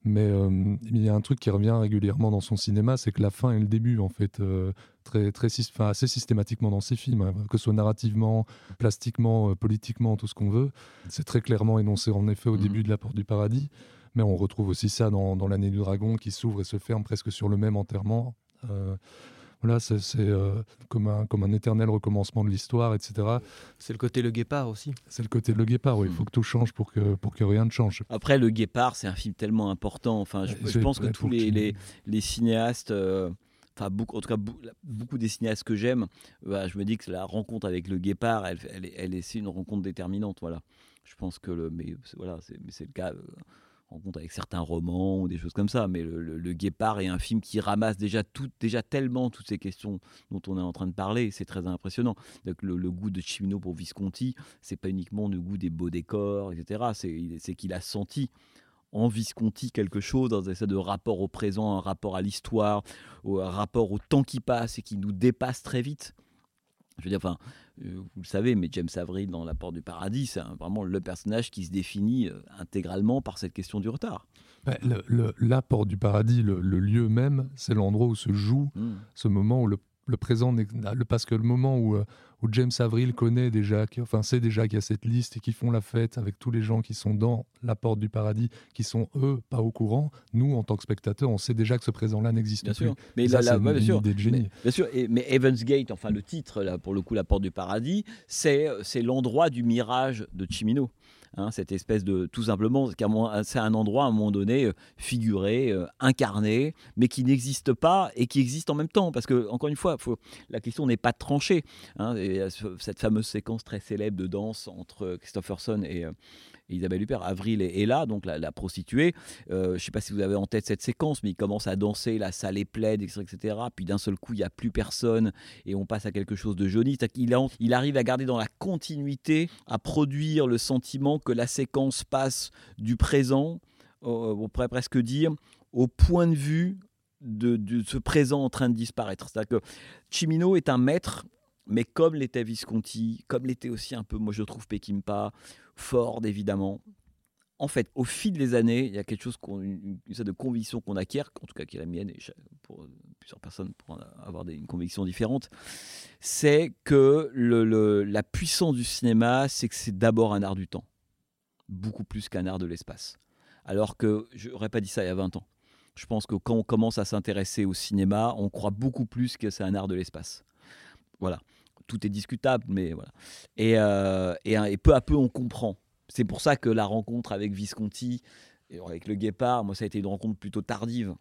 Mais euh, il y a un truc qui revient régulièrement dans son cinéma, c'est que la fin et le début, en fait, euh, très, très, enfin, assez systématiquement dans ses films, hein, que ce soit narrativement, plastiquement, euh, politiquement, tout ce qu'on veut. C'est très clairement énoncé en effet au mmh. début de La Porte du Paradis, mais on retrouve aussi ça dans, dans L'année du dragon qui s'ouvre et se ferme presque sur le même enterrement. Voilà, c'est euh, comme, un, comme un éternel recommencement de l'histoire, etc. C'est le côté Le Guépard aussi. C'est le côté Le Guépard, oui. Il faut que tout change pour que, pour que rien ne change. Après, Le Guépard, c'est un film tellement important. Enfin, je, pense que tous les, les, les, cinéastes. Euh, enfin beaucoup, en tout cas beaucoup des cinéastes que j'aime, bah, je me dis que la rencontre avec le guépard, elle, elle, elle, est une rencontre déterminante. Voilà, je pense que le, mais voilà, c'est le cas. Euh, avec certains romans ou des choses comme ça. Mais le, Guépard est un film qui ramasse déjà, tout, déjà tellement toutes ces questions dont on est en train de parler. C'est très impressionnant. Donc le, goût de Chimino pour Visconti, c'est pas uniquement le goût des beaux décors, etc. C'est qu'il a senti en Visconti quelque chose dans un de rapport au présent, un rapport à l'histoire, un rapport au temps qui passe et qui nous dépasse très vite. Je veux dire, enfin, euh, vous le savez, mais James Avril dans La Porte du Paradis, c'est vraiment le personnage qui se définit euh, intégralement par cette question du retard. le, la Porte du Paradis, le, lieu même, c'est l'endroit où se joue mmh. ce moment où le le présent, parce que le moment où, euh, où James Avril connaît déjà, enfin sait déjà qu'il y a cette liste et qui font la fête avec tous les gens qui sont dans la porte du paradis, qui sont eux pas au courant, nous en tant que spectateurs, on sait déjà que ce présent-là n'existe plus. Sûr. Mais ça, c'est une, idée de génie. bien sûr, et, mais Evans Gate, enfin le titre là pour le coup, la porte du paradis, c'est c'est l'endroit du mirage de Chimino. Hein, cette espèce de tout simplement, c'est un endroit à un moment donné euh, figuré, euh, incarné, mais qui n'existe pas et qui existe en même temps. Parce que, encore une fois, la question n'est pas tranchée. Hein, cette fameuse séquence très célèbre de danse entre Christopherson et, Isabelle Huppert. Avril est, là, donc la, prostituée. Euh, je ne sais pas si vous avez en tête cette séquence, mais il commence à danser, la salle est pleine, etc. Puis d'un seul coup, il n'y a plus personne et on passe à quelque chose de joli. Il, arrive à garder dans la continuité, à produire le sentiment que la séquence passe du présent, on pourrait presque dire, au point de vue de, de, ce présent en train de disparaître. C'est-à-dire que Chimino est un maître mais comme l'était Visconti, comme l'était aussi un peu, moi je trouve Peckinpah, Ford évidemment. En fait, au fil des années, il y a quelque chose, une, sorte de conviction qu'on acquiert, en tout cas qui est la mienne, et pour plusieurs personnes pour avoir une conviction différente, c'est que la puissance du cinéma, c'est que c'est d'abord un art du temps, beaucoup plus qu'un art de l'espace. Alors que je n'aurais pas dit ça il y a 20 ans. Je pense que quand on commence à s'intéresser au cinéma, on croit beaucoup plus que c'est un art de l'espace. Voilà tout est discutable, mais voilà. Euh, et, peu à peu, on comprend. C'est pour ça que la rencontre avec Visconti, et avec le Guépard, moi, ça a été une rencontre plutôt tardive.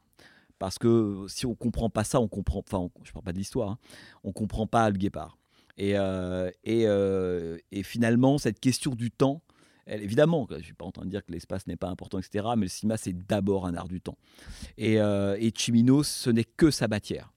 Parce que si on comprend pas ça, on comprend. Enfin, je parle pas de l'histoire. Hein, on comprend pas le Guépard. Et, euh, euh, et, finalement, cette question du temps, elle, évidemment, je ne suis pas en train de dire que l'espace n'est pas important, etc., mais le cinéma, c'est d'abord un art du temps. Et, et Chimino, ce n'est que sa matière.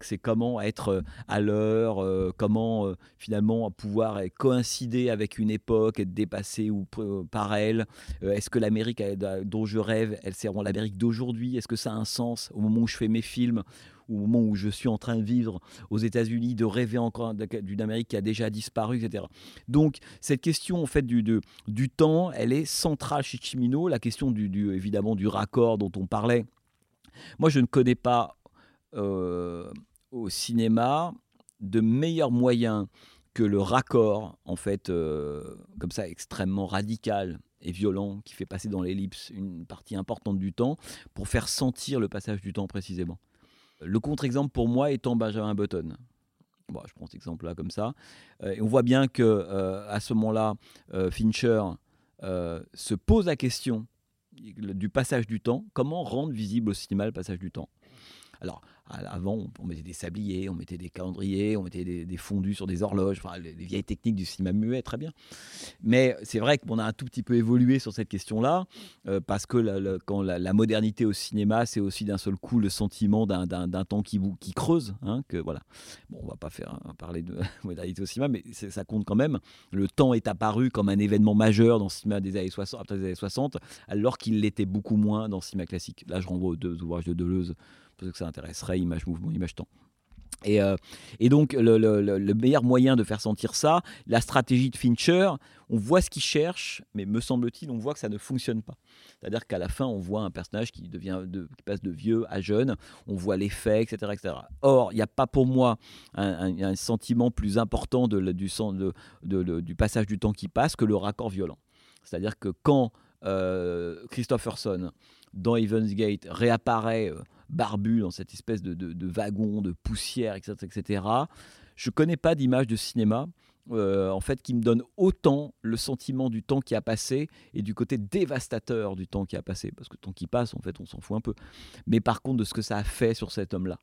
C'est comment être euh, à l'heure, euh, comment euh, finalement pouvoir coïncider avec une époque, être dépassé ou par elle. Est-ce que l'Amérique dont je rêve, elle sert l'Amérique d'aujourd'hui? Est-ce que ça a un sens au moment où je fais mes films au moment où je suis en train de vivre aux États-Unis, de rêver encore d'une Amérique qui a déjà disparu, etc. Donc cette question en fait du, du temps, elle est centrale chez Chimino. La question du, évidemment du raccord dont on parlait. Moi, je ne connais pas au cinéma de meilleurs moyens que le raccord, en fait, euh, comme ça, extrêmement radical et violent, qui fait passer dans l'ellipse une partie importante du temps, pour faire sentir le passage du temps précisément. Le contre-exemple pour moi étant Benjamin Button. Bon, je prends cet exemple-là comme ça. Euh, et on voit bien que à ce moment-là, Fincher se pose la question du passage du temps. Comment rendre visible au cinéma le passage du temps? Alors, avant, on mettait des sabliers, on mettait des calendriers, on mettait des, fondus sur des horloges, les, vieilles techniques du cinéma muet, très bien. Mais c'est vrai qu'on a un tout petit peu évolué sur cette question-là, euh, parce que quand la, modernité au cinéma, c'est aussi d'un seul coup le sentiment d'un temps qui, qui creuse. Hein, que, voilà. Bon, on va pas faire parler de modernité au cinéma, mais ça compte quand même. Le temps est apparu comme un événement majeur dans le cinéma des années 60, après les années 60, alors qu'il l'était beaucoup moins dans le cinéma classique. Là, je renvoie aux deux ouvrages de Deleuze parce que ça intéresserait image, mouvement, image, temps. Et, euh, et, donc, le, meilleur moyen de faire sentir ça, la stratégie de Fincher, on voit ce qu'il cherche, mais me semble-t-il, on voit que ça ne fonctionne pas. C'est-à-dire qu'à la fin, on voit un personnage qui, devient de, qui passe de vieux à jeune, on voit l'effet, etc., etc. Or, il n'y a pas pour moi un, sentiment plus important du, passage du temps qui passe que le raccord violent. C'est-à-dire que quand euh, Christopherson, dans Evans Gate, réapparaît. Barbu dans cette espèce de, wagon de poussière, etc. etc. Je connais pas d'image de cinéma. Euh, en fait, qui me donne autant le sentiment du temps qui a passé et du côté dévastateur du temps qui a passé. Parce que le temps qui passe, en fait, on s'en fout un peu. Mais par contre, de ce que ça a fait sur cet homme-là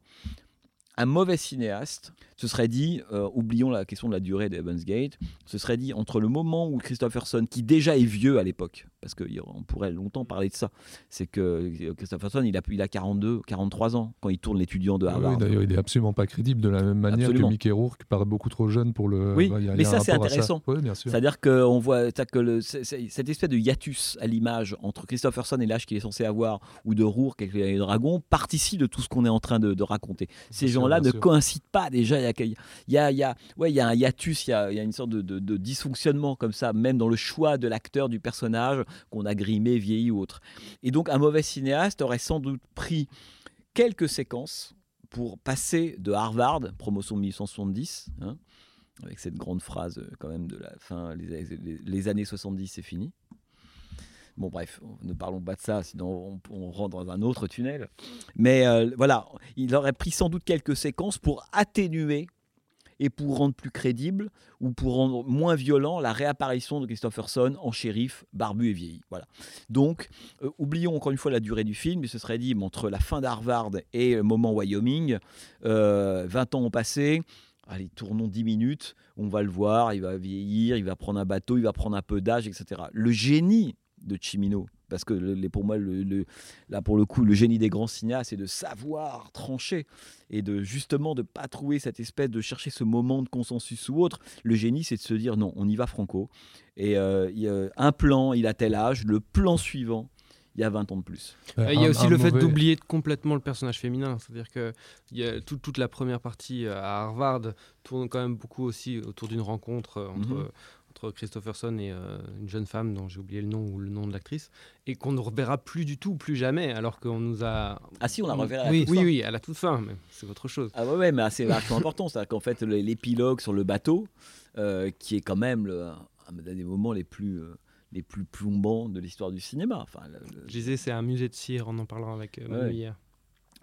un mauvais cinéaste se serait dit, euh, oublions la question de la durée d'Evans Gate, se serait dit entre le moment où Christopherson, qui déjà est vieux à l'époque, parce qu'on pourrait longtemps parler de ça, c'est que euh, Christopherson, il a, il a 42, 43 ans quand il tourne l'étudiant de Harvard. Oui, d'ailleurs, il est absolument pas crédible de la même manière que Mickey Rourke, paraît beaucoup trop jeune pour le. Oui, mais ça, c'est intéressant. C'est-à-dire qu'on voit que le, cette espèce de hiatus à l'image entre Christopherson et l'âge qu'il est censé avoir, ou de Rourke avec les dragons, participe de tout ce qu'on est en train de, de raconter. Ces gens là ne coïncident pas déjà. Il y a, il y a, ouais, il y a un hiatus, il y a, il y a une sorte de, de, dysfonctionnement comme ça, même dans le choix de l'acteur, du personnage qu'on a grimé, vieilli ou autre. Et donc un mauvais cinéaste aurait sans doute pris quelques séquences pour passer de Harvard, promotion 1870, hein, avec cette grande phrase euh, quand même de la fin, les, les années 70 c'est fini, Bon, bref, ne parlons pas de ça, sinon on, rentre dans un autre tunnel. Mais euh, voilà, il aurait pris sans doute quelques séquences pour atténuer et pour rendre plus crédible ou pour rendre moins violent la réapparition de Christopherson en shérif barbu et vieilli. Voilà. Donc, euh, oublions encore une fois la durée du film, mais ce serait dit entre la fin d'Harvard et le moment Wyoming, 20 euh, ans ont passé. Allez, tournons 10 minutes, on va le voir, il va vieillir, il va prendre un bateau, il va prendre un peu d'âge, etc. Le génie de Chimino, parce que le, pour moi, le, là pour le coup, le génie des grands cinéastes, c'est de savoir trancher et de justement de pas trouver cette espèce de chercher ce moment de consensus ou autre. Le génie, c'est de se dire non, on y va franco. Et euh, il y a un plan, il a tel âge, le plan suivant, il y a 20 ans de plus. il y a aussi le fait d'oublier complètement le personnage féminin. C'est-à-dire que y a toute la première partie à Harvard tourne quand même beaucoup aussi autour d'une rencontre euh, entre, mhm entre Christopherson et euh, une jeune femme dont j'ai oublié le nom ou le nom de l'actrice, et qu'on ne reverra plus du tout, plus jamais, alors qu'on nous a. Ah si, on la reverra. oui, oui, oui, à la toute fin, mais c'est autre chose. Ah ouais, ouais mais c'est vachement important, c'est qu'en fait l'épilogue sur le bateau, euh, qui est quand même le, un des moments les plus euh, les plus plombants de l'histoire du cinéma. Enfin, Je disais, c'est un musée de cire, on en parlera avec euh, hier.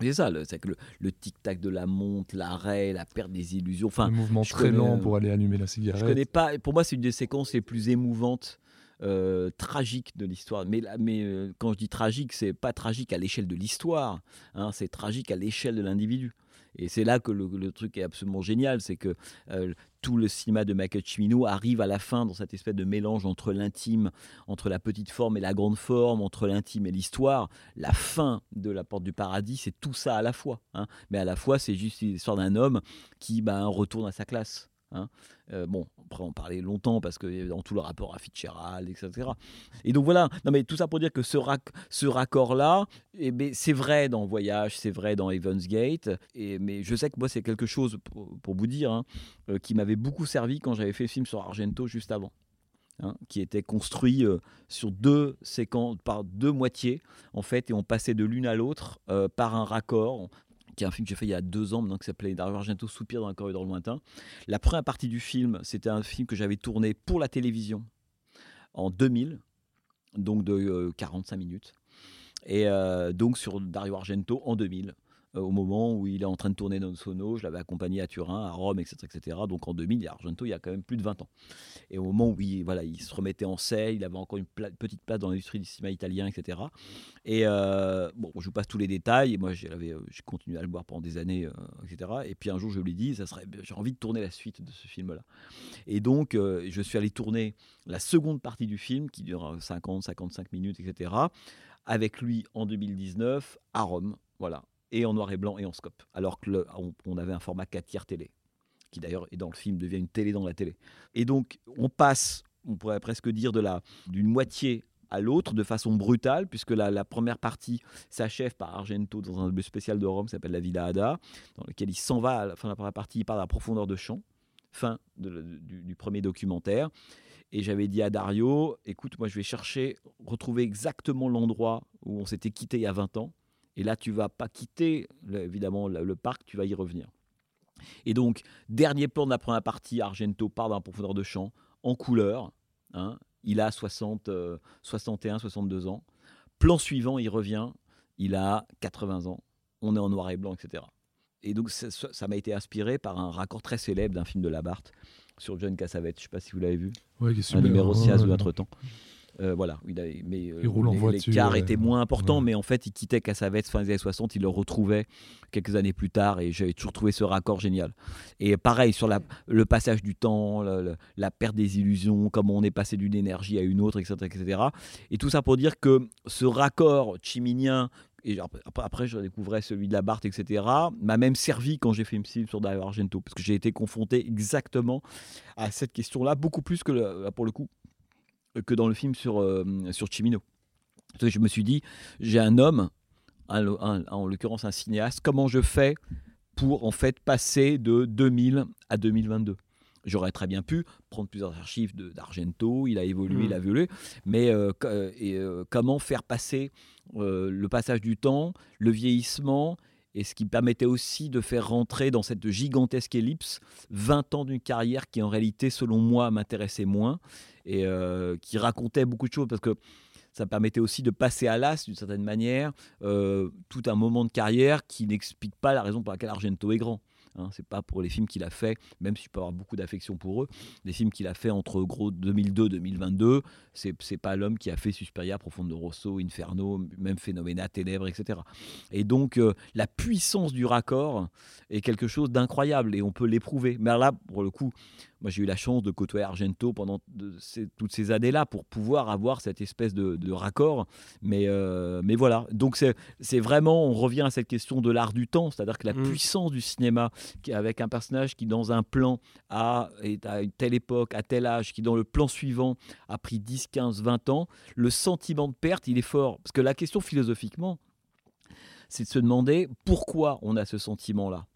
C'est ça, c'est que le, tic-tac de la montre, l'arrêt, la perte des illusions. Enfin, un mouvement très lent pour aller allumer la cigarette. Je connais pas. Pour moi, c'est une des séquences les plus émouvantes, euh, tragiques de l'histoire. Mais, mais euh, quand je dis tragique, c'est pas tragique à l'échelle de l'histoire. Hein, c'est tragique à l'échelle de l'individu. Et c'est là que le, truc est absolument génial, c'est que euh, tout le cinéma de Michael Cimino arrive à la fin dans cette espèce de mélange entre l'intime, entre la petite forme et la grande forme, entre l'intime et l'histoire. La fin de La Porte du Paradis, c'est tout ça à la fois. Hein. Mais à la fois, c'est juste l'histoire d'un homme qui ben, retourne à sa classe. Hein. Euh, bon, après on parlait longtemps parce que dans tout le rapport à Fitzgerald, etc. Et donc voilà, non mais tout ça pour dire que ce, raccord-là, eh ben, c'est vrai dans Voyage, c'est vrai dans Evans Gate, mais je sais que moi c'est quelque chose, pour, vous dire, hein, euh, qui m'avait beaucoup servi quand j'avais fait le film sur Argento juste avant. Hein, qui était construit euh, sur deux séquences, par deux moitiés, en fait, et on passait de l'une à l'autre par un raccord qui est un film que j'ai fait il y a deux ans maintenant, qui s'appelait Dario Argento Soupir dans un corridor lointain. La première partie du film, c'était un film que j'avais tourné pour la télévision en 2000, donc de 45 euh, minutes. Et euh, donc sur Dario Argento en 2000. Euh, au moment où il est en train de tourner Non Sono. Je l'avais accompagné à Turin, à Rome, etc., etc. Donc en 2000, il y a Argento, il y a quand même plus de 20 ans. Et au moment où il, voilà, il se remettait en scène, il avait encore une petite place dans l'industrie du cinéma italien, etc. Et euh, bon, je vous passe tous les détails. Et moi, j'ai continué à le voir pendant des années, euh, etc. Et puis un jour, je lui ai dit, j'ai envie de tourner la suite de ce film-là. Et donc, je suis allé tourner la seconde partie du film, qui dure 50, 55 minutes, etc. Avec lui en 2019 à Rome. Voilà et en noir et blanc et en scope. Alors que on, avait un format 4 tiers télé, qui d'ailleurs est dans le film devient une télé dans la télé. Et donc on passe, on pourrait presque dire de la d'une moitié à l'autre de façon brutale, puisque la, la première partie s'achève par Argento dans un spécial de Rome qui s'appelle La Villa Ada, dans lequel il s'en va à la fin de la première partie, il part à la profondeur de champ, fin du, du, premier documentaire. Et j'avais dit à Dario, écoute, moi je vais chercher, retrouver exactement l'endroit où on s'était quitté il y a 20 ans, et là, tu vas pas quitter évidemment le, parc, tu vas y revenir. Et donc, dernier plan de la première partie, Argento part d'un profondeur de champ en couleur. Hein. il a 60, 61, 62 ans. Plan suivant, il revient, il a 80 ans. On est en noir et blanc, etc. Et donc, ça m'a été inspiré par un raccord très célèbre d'un film de Labarthe sur John Cassavetes. Je ne sais pas si vous l'avez vu. Ouais, un numéro 6 ou autre temps. Euh, voilà, il mais euh, l'écart était moins important, mais en fait, il quittait Cassavetes fin des années 60, il le retrouvait quelques années plus tard, et j'avais toujours trouvé ce raccord génial. Et pareil, sur la, le passage du temps, la, perte des illusions, comment on est passé d'une énergie à une autre, etc., etc. Et tout ça pour dire que ce raccord chiminien et après, je découvrais celui de la Barthes, etc., m'a même servi quand j'ai fait une film sur Dario Argento, parce que j'ai été confronté exactement à cette question-là, beaucoup plus que, pour le coup, que dans le film sur, euh, sur Chimino. Je me suis dit, j'ai un homme, en l'occurrence un cinéaste, comment je fais pour en fait passer de 2000 à 2022 J'aurais très bien pu prendre plusieurs archives d'Argento, il a évolué, il a évolué, mais euh, euh, comment faire passer le passage du temps, le vieillissement, et ce qui permettait aussi de faire rentrer dans cette gigantesque ellipse 20 ans d'une carrière qui en réalité, selon moi, m'intéressait moins, et euh, qui racontait beaucoup de choses parce que ça permettait aussi de passer à l'as d'une certaine manière euh, tout un moment de carrière qui n'explique pas la raison pour laquelle Argento est grand. Hein, c'est pas pour les films qu'il a fait, même si je peux avoir beaucoup d'affection pour eux, les films qu'il a fait entre gros 2002 2022, c'est c'est pas l'homme qui a fait Suspiria, Profonde de Rosso, Inferno, même Phénoména, Ténèbres, etc. Et donc euh, la puissance du raccord est quelque chose d'incroyable et on peut l'éprouver. Mais là, pour le coup, moi, j'ai eu la chance de côtoyer Argento pendant toutes ces années-là pour pouvoir avoir cette espèce de, raccord. Mais, euh, mais voilà. Donc, c'est vraiment, on revient à cette question de l'art du temps, c'est-à-dire que la mm. puissance du cinéma, avec un personnage qui, dans un plan, a, est à une telle époque, à tel âge, qui, dans le plan suivant, a pris 10, 15, 20 ans, le sentiment de perte, il est fort. Parce que la question philosophiquement, c'est de se demander pourquoi on a ce sentiment-là.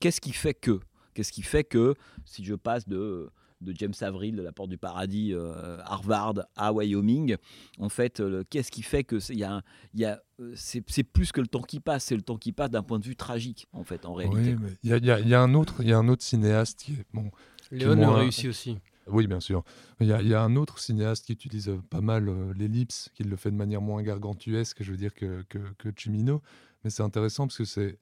Qu'est-ce qui fait que Qu'est-ce qui fait que si je passe de, de James Avril, de la Porte du Paradis, euh, Harvard à Wyoming, en fait, euh, qu'est-ce qui fait que y a, y a, euh, c'est plus que le temps qui passe, c'est le temps qui passe d'un point de vue tragique, en fait, en réalité. Oui, il y, y, a un autre, il y a un autre cinéaste qui est bon. Léon a réussi aussi. Oui, bien sûr. Il y, y, a un autre cinéaste qui utilise pas mal l'ellipse, qui le fait de manière moins gargantuesque, je veux dire, que, que, que Chimino. Mais c'est intéressant parce que c'est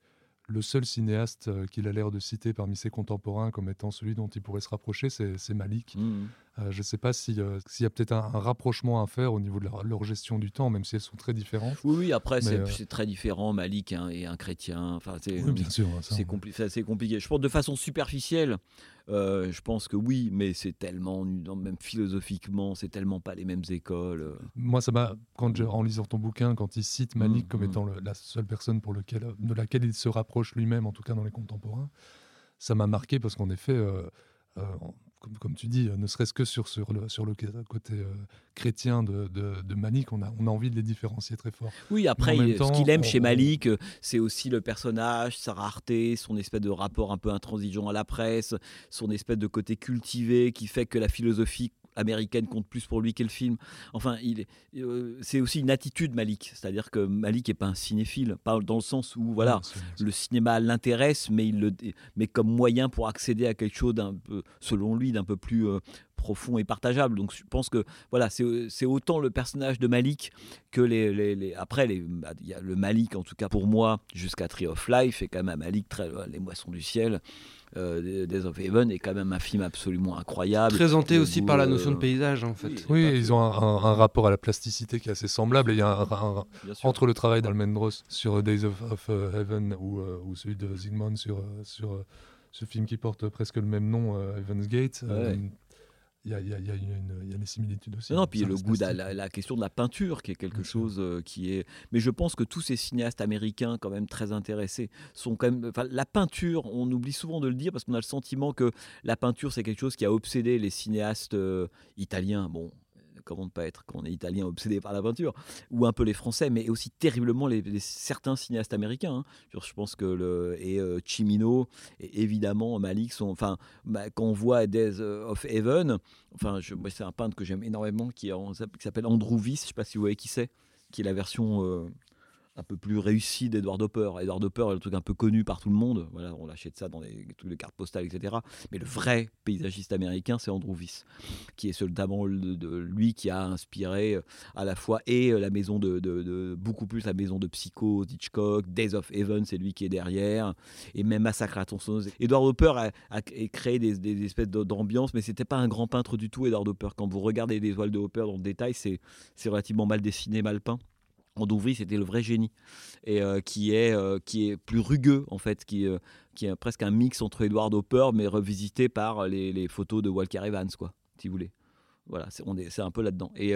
le seul cinéaste euh, qu'il a l'air de citer parmi ses contemporains comme étant celui dont il pourrait se rapprocher, c'est Malik. Mmh. Euh, je ne sais pas euh, s'il y a peut-être un, rapprochement à faire au niveau de leur, gestion du temps, même si elles sont très différentes. Oui, oui après, c'est très différent. Malik hein, est un chrétien. Enfin, oui, bien sûr. C'est compliqué. Je pense de façon superficielle, euh, je pense que oui, mais c'est tellement, même philosophiquement, c'est tellement pas les mêmes écoles. Euh. Moi, ça m'a, quand en lisant ton bouquin, quand il cite Malik mmh, comme mmh. étant la seule personne pour lequel, de laquelle il se rapproche lui-même, en tout cas dans les contemporains, ça m'a marqué parce qu'en effet, euh, comme, tu dis, ne serait-ce que sur, sur, le, sur le côté euh, chrétien de, de, Malik, on a, on a envie de les différencier très fort. Oui, après, ce qu'il aime chez Malik, euh, c'est aussi le personnage, sa rareté, son espèce de rapport un peu intransigeant à la presse, son espèce de côté cultivé qui fait que la philosophie américaine compte plus pour lui que le film. Enfin, il, euh, c'est aussi une attitude Malik, c'est-à-dire que Malik n'est pas un cinéphile, pas dans le sens où voilà, le cinéma l'intéresse, mais il le, mais comme moyen pour accéder à quelque chose d'un peu, selon lui, d'un peu plus euh, profond et partageable. Donc je pense que voilà, c'est autant le personnage de Malik que les, les, après les, bah, il y a le Malik en tout cas pour moi jusqu'à Tree of Life et quand même un Malik très les moissons du ciel euh, Days of Heaven est quand même un film absolument incroyable. Présenté aussi par la notion de paysage, en fait. Oui, ils ont un, rapport à la plasticité qui est assez semblable. Et il y a un, entre le travail d'Almendros sur Days of, euh, Heaven ou, euh, ou, celui de Zygmunt sur, sur ce film qui porte presque le même nom, Heaven's Gate il y a, y, a, y, a y a, des similitudes aussi. Non, puis le goût la, la, question de la peinture, qui est quelque chose euh, qui est. Mais je pense que tous ces cinéastes américains, quand même très intéressés, sont quand même. Enfin, la peinture, on oublie souvent de le dire parce qu'on a le sentiment que la peinture, c'est quelque chose qui a obsédé les cinéastes euh, italiens. Bon, comment ne pas être quand on est italien obsédé par la peinture, ou un peu les Français, mais aussi terriblement les, certains cinéastes américains. Hein. Je pense que le, et euh, Chimino et évidemment Malik sont, enfin, bah, quand on voit Days of Heaven, enfin, c'est un peintre que j'aime énormément qui, qui s'appelle Andrew Wyss, je ne sais pas si vous voyez qui c'est, qui est la version euh, un peu plus réussi d'Edward Hopper. Edward Hopper est le truc un peu connu par tout le monde. Voilà, on l'achète ça dans toutes les cartes postales, etc. Mais le vrai paysagiste américain, c'est Andrew Wyss, qui est notamment de, lui qui a inspiré euh, à la fois et euh, la maison de, beaucoup plus la maison de Psycho, Hitchcock, Days of Heaven, c'est lui qui est derrière, et même Massacre à tronçonneuse. Edward Hopper a, créé des, espèces d'ambiance, mais c'était pas un grand peintre du tout, Edward Hopper. Quand vous regardez les voiles de Hopper dans le détail, c'est relativement mal dessiné, mal peint. Andouvry, c'était le vrai génie et euh, qui est euh, qui est plus rugueux en fait, qui euh, qui est presque un mix entre Edward Hopper mais revisité par les, les, photos de Walker Evans quoi, si vous voulez. Voilà, c'est un peu là-dedans. Et,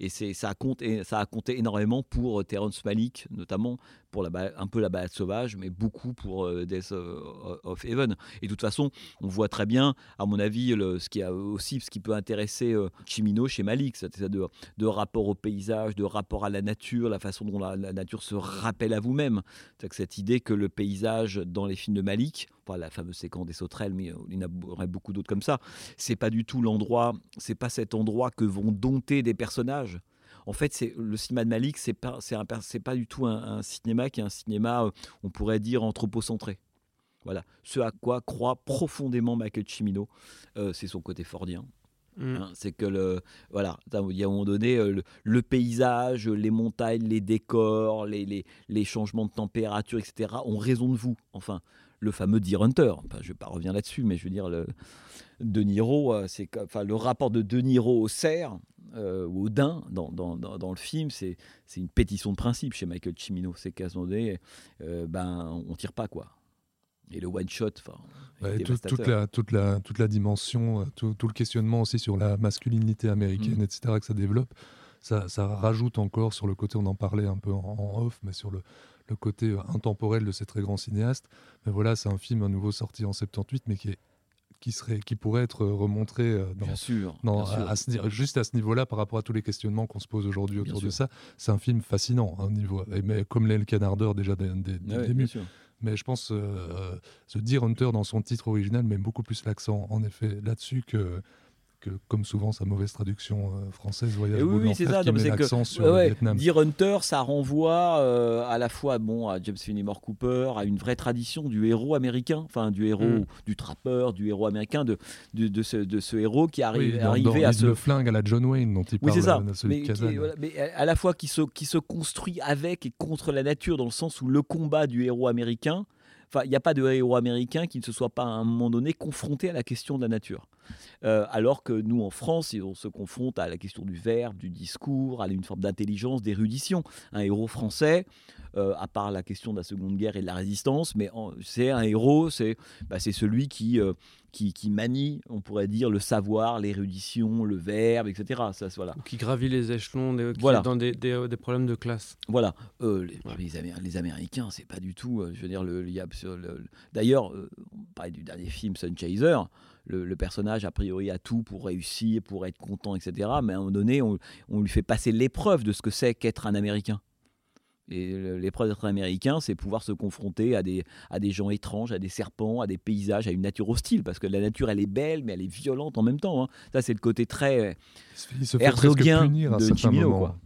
et ça, a compté, ça a compté énormément pour Terence Malik, notamment, pour la, un peu la balade sauvage, mais beaucoup pour euh, Death of Heaven. Et de toute façon, on voit très bien, à mon avis, ce qui a aussi ce qui peut intéresser euh, Chimino chez Malik, c'est ça de, de, rapport au paysage, de rapport à la nature, la façon dont la, nature se rappelle à vous-même. Cette idée que le paysage dans les films de Malik, enfin, la fameuse séquence des sauterelles, mais il y en aurait beaucoup d'autres comme ça, c'est pas du tout l'endroit, c'est pas cet endroit que vont dompter des personnages en fait, c'est le cinéma de Malik, c'est pas, c'est pas du tout un, cinéma qui est un cinéma, euh, on pourrait dire anthropocentré. Voilà, ce à quoi croit profondément Michael Cimino, euh, c'est son côté fordien. Mm. Hein, c'est que le voilà, il y a un moment donné le, paysage, les montagnes, les décors, les, les, changements de température, etc. ont raison de vous. Enfin, le fameux Deer Hunter. Enfin, je vais pas revenir là-dessus, mais je veux dire le De Niro, c'est enfin le rapport de De Niro au cerf euh, ou au daim dans, dans, dans, le film, c'est une pétition de principe chez Michael Cimino. C'est qu'à ce moment donné, euh, ben on tire pas quoi. Et le one shot, enfin, toute, la, toute, la, toute la dimension, euh, tout, tout, le questionnement aussi sur la masculinité américaine, mm. etc., que ça développe, ça, ça, rajoute encore sur le côté, on en parlait un peu en, off, mais sur le, le, côté euh, intemporel de ces très grands cinéastes. Mais voilà, c'est un film à nouveau sorti en 78, mais qui est qui, serait, qui pourrait être remontré euh, dans, bien sûr, juste à ce niveau-là par rapport à tous les questionnements qu'on se pose aujourd'hui autour de ça. C'est un film fascinant, un hein, niveau, mais comme l'est le canardeur déjà des, des, des mais je pense euh, The Deer Hunter dans son titre original met beaucoup plus l'accent en effet là-dessus que comme souvent sa mauvaise traduction euh, française voyage oui, oui c'est ça qui met l'accent sur le Vietnam. Deer Hunter ça renvoie euh, à la fois bon à James Fenimore Cooper à une vraie tradition du héros américain enfin du héros mm. du trappeur du héros américain de de, de, ce, de ce, héros qui arrive arrivé à ce le flingue à la John Wayne dont il oui, parle ça. Mais, mais, à la fois qui se qui se construit avec et contre la nature dans le sens où le combat du héros américain il n'y a pas de héros américain qui ne se soit pas à un moment donné confronté à la question de la nature. Euh, alors que nous, en France, on se confronte à la question du verbe, du discours, à une forme d'intelligence, d'érudition. Un héros français, euh, à part la question de la Seconde Guerre et de la résistance, mais c'est un héros, c'est bah, celui qui, euh, qui, qui, manie, on pourrait dire, le savoir, l'érudition, le verbe, etc. Ça, voilà. Qui gravit les échelons des, voilà. dans des, des, problèmes de classe. Voilà. les, les, Américains, c'est pas du tout. je veux dire, le, d'ailleurs, on parlait du dernier film Sunchaser le, personnage, a priori, a tout pour réussir, pour être content, etc. Mais à un moment donné, on, lui fait passer l'épreuve de ce que c'est qu'être un Américain. Et l'épreuve d'être un Américain, c'est pouvoir se confronter à des, à des gens étranges, à des serpents, à des paysages, à une nature hostile. Parce que la nature, elle est belle, mais elle est violente en même temps. Hein. Ça, c'est le côté très herzogien de Chimino. Quoi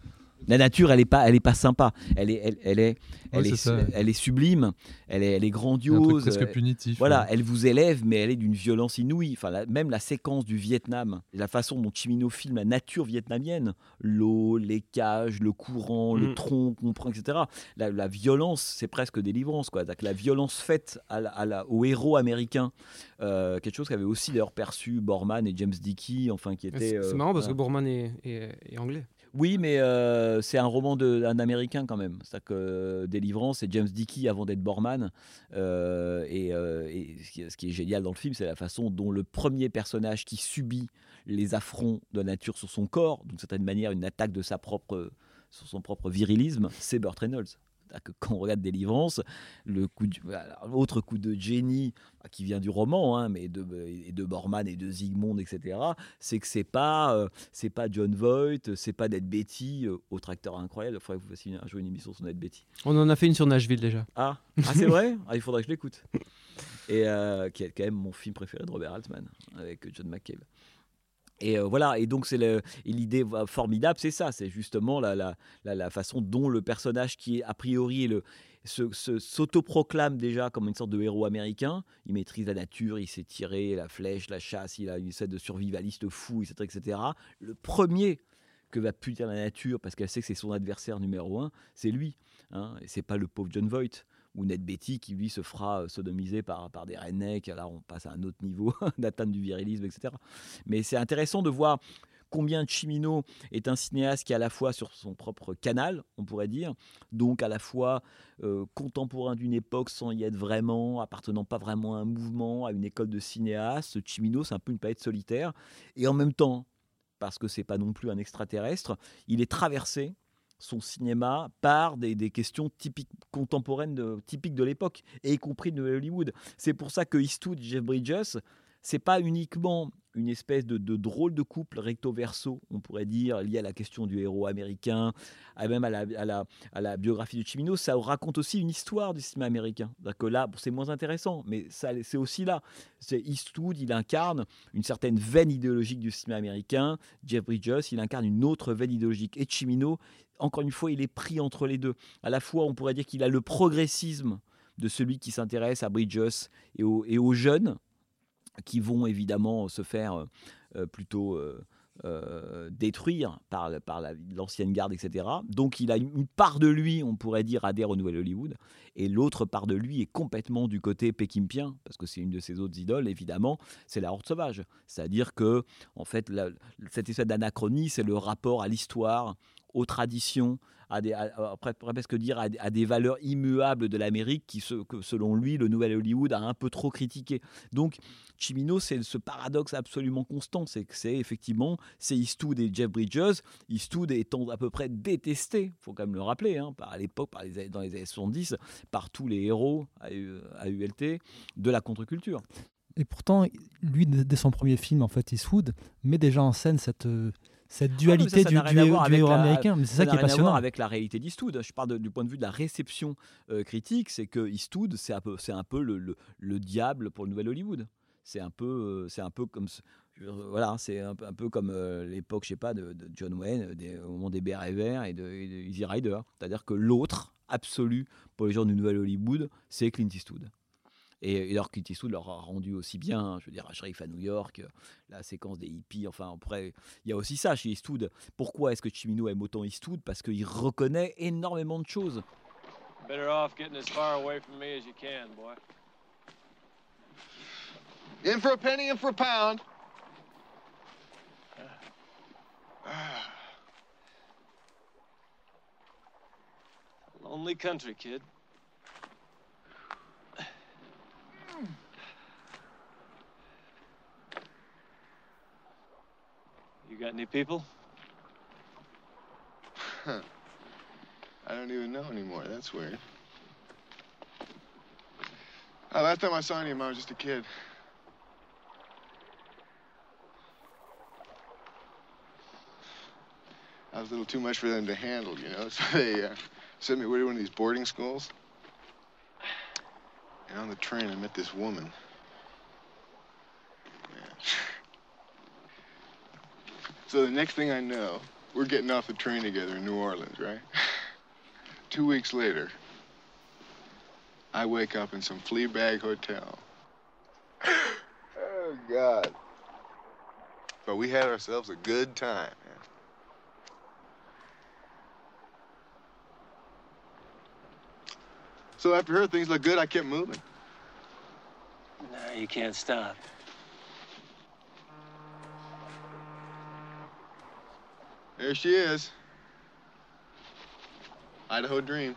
la nature, elle est pas, elle est pas sympa. Elle est, elle, elle est, elle, est, elle est sublime. Elle est, elle est grandiose. presque punitif. Voilà, elle vous élève, mais elle est d'une violence inouïe. Enfin, même la séquence du Vietnam, la façon dont Chimino filme la nature vietnamienne, l'eau, les cages, le courant, le mm. tronc qu'on prend, etc. La, violence, c'est presque délivrance, quoi. La violence faite à la, au héros américain, euh, quelque chose qu'avait aussi d'ailleurs perçu Borman et James Dickey, enfin qui était. C'est marrant parce que Borman est, est anglais. Oui, mais euh, c'est un roman d'un Américain quand même. C'est-à-dire que euh, Délivrance, c'est James Dickey avant d'être Borman. Euh, et, ce, qui, est génial dans le film, c'est la façon dont le premier personnage qui subit les affronts de la nature sur son corps, d'une certaine manière une attaque de sa propre, sur son propre virilisme, c'est Burt Reynolds que quand on regarde Délivrance, le coup autre coup de génie bah, qui vient du roman, hein, mais de, et de Borman et de Zygmunt, etc., c'est que c'est pas, euh, c'est pas John Voight, c'est pas Ned Betty, euh, autre acteur incroyable. Il faudrait que vous fassiez un jour une émission sur Ned Betty. On en a fait une sur Nashville déjà. Ah, ah c'est vrai? Ah, Il faudrait que je l'écoute. Et euh, qui est quand même mon film préféré de Robert Altman, avec John McCabe. Et voilà, et donc c'est l'idée formidable, c'est ça, c'est justement la, façon dont le personnage qui est a priori le, s'autoproclame déjà comme une sorte de héros américain. Il maîtrise la nature, il sait tirer la flèche, la chasse, il a une sorte de survivaliste fou, etc., etc. Le premier que va punir la nature parce qu'elle sait que c'est son adversaire numéro un, c'est lui. Hein, et c'est pas le pauvre John Voight ou Ned Betty qui lui se fera euh, sodomiser par, par des rednecks. Là, on passe à un autre niveau d'atteinte du virilisme, etc. Mais c'est intéressant de voir combien Chimino est un cinéaste qui est à la fois sur son propre canal, on pourrait dire, donc à la fois euh, contemporain d'une époque sans y être vraiment, appartenant pas vraiment à un mouvement, à une école de cinéaste. Chimino, c'est un peu une palette solitaire, et en même temps, parce que c'est pas non plus un extraterrestre, il est traversé son cinéma par des, questions typiques contemporaines de, typiques de l'époque, et y compris de Hollywood. C'est pour ça que Eastwood, Jeff Bridges, c'est pas uniquement une espèce de, drôle de couple recto-verso, on pourrait dire, lié à la question du héros américain, à même à la, biographie de Chimino, ça raconte aussi une histoire du cinéma américain. Que là, c'est moins intéressant, mais c'est aussi là. C'est Eastwood, il incarne une certaine veine idéologique du cinéma américain. Jeff Bridges, il incarne une autre veine idéologique. Et Chimino, encore une fois, il est pris entre les deux. À la fois, on pourrait dire qu'il a le progressisme de celui qui s'intéresse à Bridges et aux, jeunes qui vont évidemment se faire plutôt détruire par, l'ancienne garde, etc. Donc il a une part de lui, on pourrait dire, adhère au Nouvel Hollywood, et l'autre part de lui est complètement du côté pékimpien, parce que c'est une de ses autres idoles, évidemment, c'est la Horde sauvage. C'est-à-dire que, en fait, cette espèce d'anachronie, c'est le rapport à l'histoire, aux traditions, à des, presque dire à, des valeurs immuables de l'Amérique qui, que, selon lui, le Nouvel Hollywood a un peu trop critiqué. Donc, Chimino, c'est ce paradoxe absolument constant, c'est que c'est effectivement, c'est Eastwood et Jeff Bridges, Eastwood étant à peu près détesté, faut quand même le rappeler, hein, à l'époque, dans les années 70, par tous les héros à, ULT de la contre-culture. Et pourtant, lui, dès son premier film, en fait, Eastwood met déjà en scène cette, cette ah dualité du, héros américain. Mais c'est ça, qui est passionnant. avec la réalité d'Eastwood. Je parle du point de vue de la réception euh, critique, c'est que Eastwood, c'est un peu, c'est un peu le, le, diable pour le nouvel Hollywood. C'est un peu, euh, c'est un peu comme, voilà, c'est un, un, peu comme euh, l'époque, je sais pas, de, John Wayne, des, au moment des BR et de, Easy Rider. C'est-à-dire que l'autre absolu pour les gens du nouvel Hollywood, c'est Clint Eastwood. Et, alors Clint Eastwood leur a rendu aussi bien, je veux dire, à Sheriff à New York, la séquence des hippies, enfin après, il y a aussi ça chez Eastwood. Pourquoi est-ce que Chimino aime autant Eastwood? Parce qu'il reconnaît énormément de choses. Better off getting as far away from me as you can, boy. In for a penny, in for a pound. Lonely country, kid. You got any people? Huh. I don't even know anymore. That's weird. Uh, last time I saw any of them, I was just a kid. I was a little too much for them to handle, you know. So they uh, sent me away to one of these boarding schools. And on the train, I met this woman. So the next thing I know, we're getting off the train together in New Orleans, right? Two weeks later, I wake up in some flea bag hotel. oh, God. But we had ourselves a good time, man. So after her, things look good. I kept moving. No, you can't stop. There she is. Idaho Dream.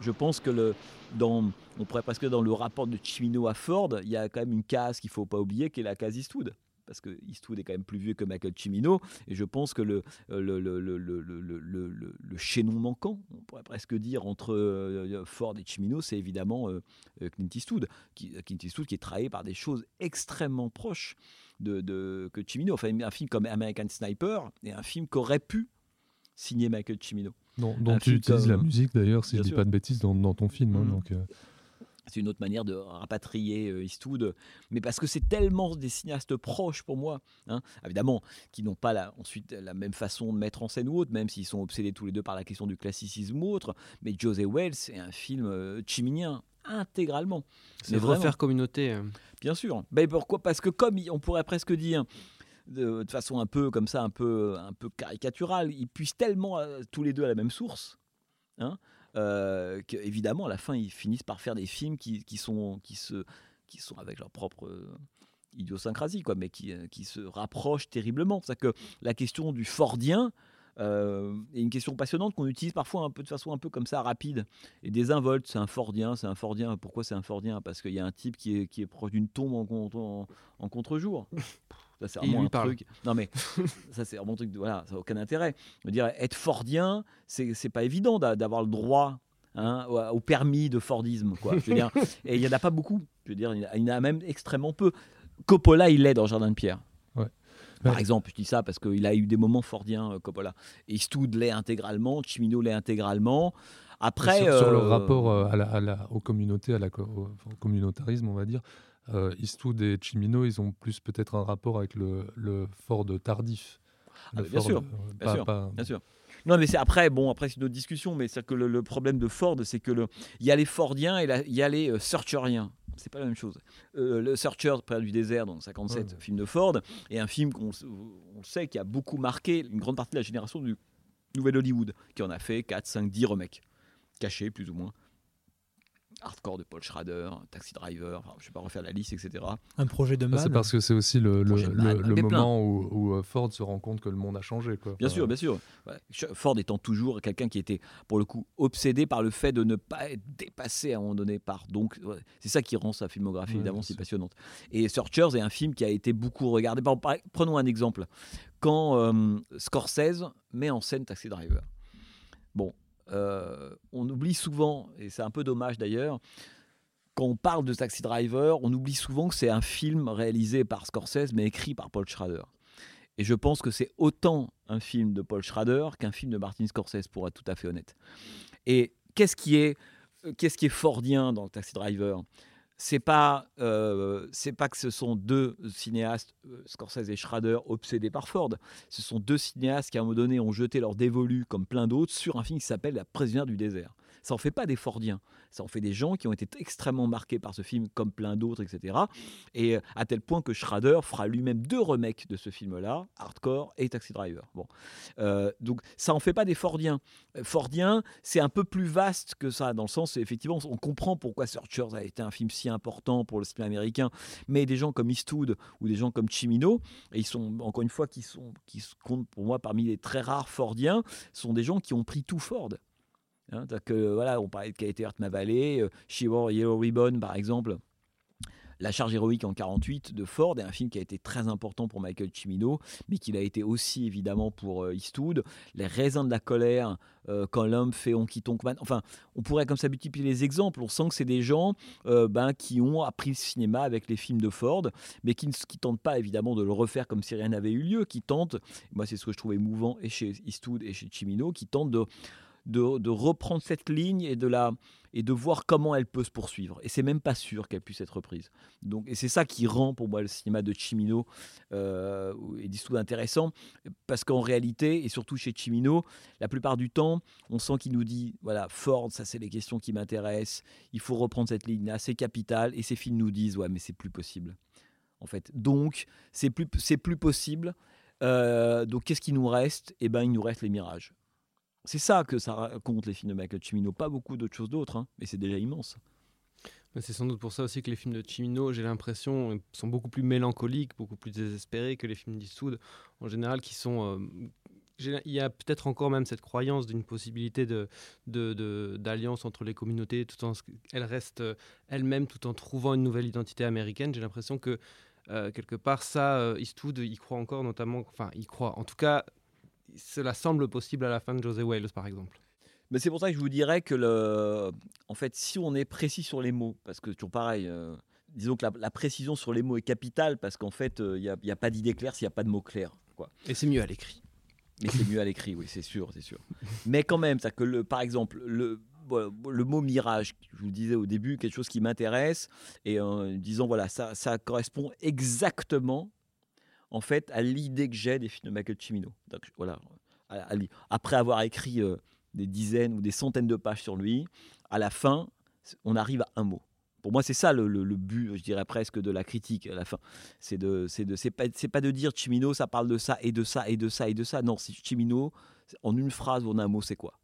Je pense que le, dans, on pourrait presque dans le rapport de Chimino à Ford, il y a quand même une case qu'il ne faut pas oublier, qui est la case Eastwood parce que Eastwood est quand même plus vieux que Michael Cimino, et je pense que le, euh, le, le, le chaînon manquant, on pourrait presque dire, entre euh, Ford et Cimino, c'est évidemment euh, Clint Eastwood, qui, Clint Eastwood qui est travaillé par des choses extrêmement proches de, de que Cimino. Enfin, un film comme American Sniper est un film qu'aurait pu signer Michael Cimino. dont tu utilises la musique d'ailleurs, si je ne dis pas de bêtises, dans, dans ton film. Hein, mm. donc, c'est une autre manière de rapatrier euh, Eastwood, mais parce que c'est tellement des cinéastes proches pour moi, hein, évidemment, qui n'ont pas la, ensuite la même façon de mettre en scène ou autre, même s'ils sont obsédés tous les deux par la question du classicisme ou autre. Mais José Wells, c'est un film euh, chiminien intégralement. C'est refaire communauté. Euh. Bien sûr. Ben pourquoi? Parce que comme on pourrait presque dire de, façon un peu comme ça, un peu, un peu caricaturale, ils puissent tellement tous les deux à la même source. Hein, euh, qu'évidemment, à la fin, ils finissent par faire des films qui, qui, sont, qui, se, qui sont avec leur propre euh, idiosyncrasie, quoi, mais qui, euh, qui se rapprochent terriblement. C'est que la question du Fordien est une question passionnante qu'on utilise parfois un peu de façon un peu comme ça rapide et désinvolte. C'est un Fordien, c'est un Fordien. Pourquoi c'est un Fordien? Parce qu'il y a un type qui est, qui est proche d'une tombe en contre-jour. Ça, c'est vraiment un truc. Non, mais ça, c'est vraiment un truc. Voilà, ça n'a aucun intérêt. Je veux dire, être Fordien, c'est, c'est pas évident d'avoir le droit hein, au permis de Fordisme. Quoi. Je veux dire, et il n'y en a pas beaucoup. Je veux dire, il y en a même extrêmement peu. Coppola, il l'est dans Jardin de Pierre. Ouais. Par exemple, je dis ça parce qu'il a eu des moments fordiens, euh, Coppola. Eastwood l'est intégralement, Chimino l'est intégralement. Après, sur, le euh, rapport euh, à la, aux communautés, à la, au communautarisme, on va dire, euh, Eastwood et Chimino, ils ont plus peut-être un rapport avec le, le Ford tardif. Ah, bien, sûr, bien, sûr, bien sûr. Non, mais c'est après, bon, après c'est une autre discussion, mais c'est que le, problème de Ford, c'est que le, il y a les Fordiens et il y a les Searcheriens c'est pas la même chose. Euh, le Searcher, Près du désert, donc 57, film de Ford, et un film qu'on on sait qui a beaucoup marqué une grande partie de la génération du Nouvel Hollywood, qui en a fait 4, 5, 10 remakes, cachés plus ou moins. Hardcore de Paul Schrader, Taxi Driver, je ne vais pas refaire la liste, etc. Un projet de ah, C'est parce que c'est aussi le, le, moment où, euh, Ford se rend compte que le monde a changé. Quoi. Bien sûr, bien sûr. Ford étant toujours quelqu'un qui était, pour le coup, obsédé par le fait de ne pas être dépassé à un moment donné par. Donc, c'est ça qui rend sa filmographie évidemment si passionnante. Et Searchers est un film qui a été beaucoup regardé. Prenons un exemple. Quand euh, Scorsese met en scène Taxi Driver. Bon, euh, on oublie souvent, et c'est un peu dommage d'ailleurs, quand on parle de Taxi Driver, on oublie souvent que c'est un film réalisé par Scorsese mais écrit par Paul Schrader. Et je pense que c'est autant un film de Paul Schrader qu'un film de Martin Scorsese, pour être tout à fait honnête. Et qu'est-ce qui est, qu'est-ce qui est fordien dans Taxi Driver? C'est pas euh, c'est pas que ce sont deux cinéastes euh, Scorsese et Schrader obsédés par Ford. Ce sont deux cinéastes qui à un moment donné ont jeté leur dévolu comme plein d'autres sur un film qui s'appelle La prisonnière du désert. Ça en fait pas des Fordiens, ça en fait des gens qui ont été extrêmement marqués par ce film, comme plein d'autres, etc. Et euh, à tel point que Schrader fera lui-même deux remakes de ce film-là, Hardcore et Taxi Driver. Bon, euh, donc ça en fait pas des Fordiens. Fordiens, c'est un peu plus vaste que ça, dans le sens, effectivement, on comprend pourquoi Searchers a été un film si important pour le cinéma américain, mais des gens comme Eastwood ou des gens comme Chimino, et ils sont encore une fois qui sont qui comptent pour moi parmi les très rares Fordiens, sont des gens qui ont pris tout Ford. Hein, que, voilà, on parlait de qualité Heart Ma Valley, euh, She Wore Yellow Ribbon par exemple. La charge héroïque en 48 de Ford est un film qui a été très important pour Michael Cimino, mais qu'il a été aussi évidemment pour euh, Eastwood. Les raisins de la colère, euh, quand l'homme fait On quitte. Enfin, on pourrait comme ça multiplier les exemples. On sent que c'est des gens ben, qui ont appris le cinéma avec les films de Ford, mais qui ne qui tentent pas évidemment de le refaire comme si rien n'avait eu lieu, qui tentent, moi c'est ce que je trouve émouvant et chez Eastwood et chez Cimino, qui tentent de de, reprendre cette ligne et de, la, et de voir comment elle peut se poursuivre. Et c'est même pas sûr qu'elle puisse être reprise. Donc, et c'est ça qui rend pour moi le cinéma de Chimino euh, et d'Eastwood intéressant, parce qu'en réalité, et surtout chez Chimino, la plupart du temps, on sent qu'il nous dit, voilà, Ford, ça c'est les questions qui m'intéressent, il faut reprendre cette ligne-là, c'est capital, et ces films nous disent, ouais, mais c'est plus possible. En fait, donc c'est plus plus possible. Euh, donc qu'est-ce qui nous reste? Eh ben, il nous reste les mirages. C'est ça que ça raconte les films de Michael Cimino, pas beaucoup d'autres choses d'autres, hein, mais c'est déjà immense. C'est sans doute pour ça aussi que les films de Cimino, j'ai l'impression, sont beaucoup plus mélancoliques, beaucoup plus désespérés que les films d'Eastwood, en général, qui sont... Euh, il y a peut-être encore même cette croyance d'une possibilité de, d'alliance entre les communautés, tout en elle reste euh, elle-même, tout en trouvant une nouvelle identité américaine. J'ai l'impression que euh, quelque part, ça, Eastwood, il croit encore, notamment, enfin, il croit. En tout cas, cela semble possible à la fin de José Wales, par exemple. Mais c'est pour ça que je vous dirais que, le... en fait, si on est précis sur les mots, parce que toujours pareil, euh, disons que la, précision sur les mots est capitale, parce qu'en fait, il euh, n'y a, pas d'idée claire s'il n'y a pas de mots clairs. Quoi. Et c'est mieux à l'écrit. Mais c'est mieux à l'écrit, oui, c'est sûr, c'est sûr. Mais quand même, ça que le, par exemple, le, le mot mirage, je vous le disais au début, quelque chose qui m'intéresse, et en disant, voilà, ça, ça correspond exactement en fait, à l'idée que j'ai des films de Michael Cimino. Voilà, après avoir écrit euh, des dizaines ou des centaines de pages sur lui, à la fin, on arrive à un mot. Pour moi, c'est ça le, but, je dirais presque, de la critique à la fin. C'est de, c'est de, c'est pas, c'est pas de dire Chimino, ça parle de ça et de ça et de ça et de ça. Non, c'est Chimino, en une phrase ou en un mot, c'est quoi?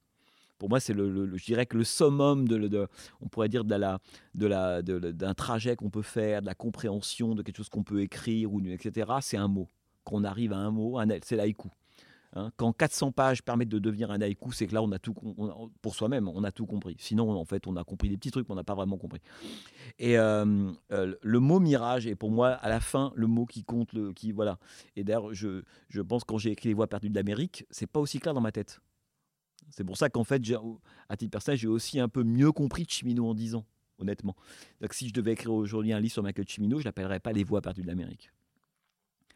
Pour moi, c'est le, je dirais que le summum de, on pourrait dire de la, de la, d'un trajet qu'on peut faire, de la compréhension de quelque chose qu'on peut écrire ou etc. C'est un mot. Qu'on arrive à un mot, c'est l'haïku. Hein. quand 400 pages permettent de devenir un haïku, c'est que là, on a tout, pour soi-même, on a tout compris. Sinon, en fait, on a compris des petits trucs, mais on n'a pas vraiment compris. Et euh, euh, le mot mirage est pour moi, à la fin, le mot qui compte, le, qui voilà. Et d'ailleurs, je, je pense quand j'ai écrit Les Voix perdues d'Amérique, c'est pas aussi clair dans ma tête. C'est pour ça qu'en fait, à titre personnel, j'ai aussi un peu mieux compris Chimino en 10 ans, honnêtement. Donc si je devais écrire aujourd'hui un livre sur Michael Chimino, je l'appellerais pas Les voix perdues de l'Amérique.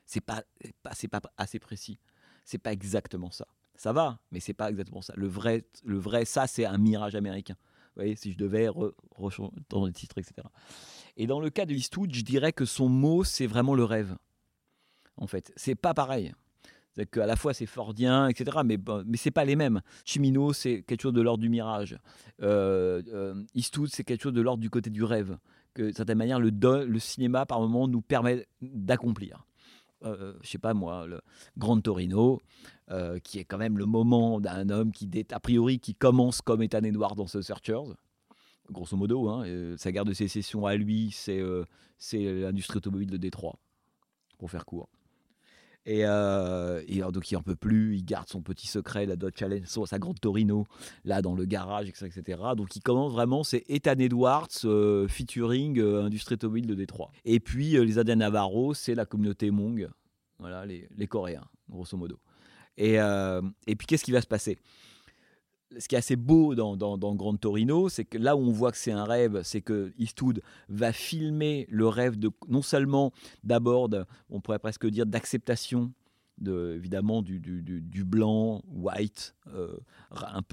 C'est pas, pas, pas assez précis. C'est pas exactement ça. Ça va, mais c'est pas exactement ça. Le vrai, le vrai ça, c'est un mirage américain. Vous voyez, si je devais dans les titres, etc. Et dans le cas de Eastwood, je dirais que son mot, c'est vraiment le rêve. En fait, c'est pas pareil. C'est qu'à la fois c'est fordien, etc. Mais, mais c'est pas les mêmes. Chimino, c'est quelque chose de l'ordre du mirage. Euh, euh, Eastwood, c'est quelque chose de l'ordre du côté du rêve. Que d'une certaine manière, le, cinéma, par moment, nous permet d'accomplir. Euh, je sais pas moi, le Grand Torino, euh, qui est quand même le moment d'un homme qui, a priori, qui commence comme Ethan Edward dans The Searchers, grosso modo. Hein, sa guerre de sécession à lui, c'est l'industrie automobile de Détroit, pour faire court. Et, euh, donc il en peut plus, il garde son petit secret, la Dodge Challenge, sa grande Torino, là dans le garage, etc. Donc il commence vraiment, c'est Ethan Edwards euh, featuring euh, Industrie Automobile de Détroit. Et puis les Indiens Navarro, c'est la communauté Hmong, voilà, les, les Coréens, grosso modo. Et, et puis qu'est-ce qui va se passer? Ce qui est assez beau dans, dans, Grand Torino, c'est que là où on voit que c'est un rêve, c'est que Eastwood va filmer le rêve de non seulement d'abord, on pourrait presque dire d'acceptation de, évidemment du, blanc, white, euh,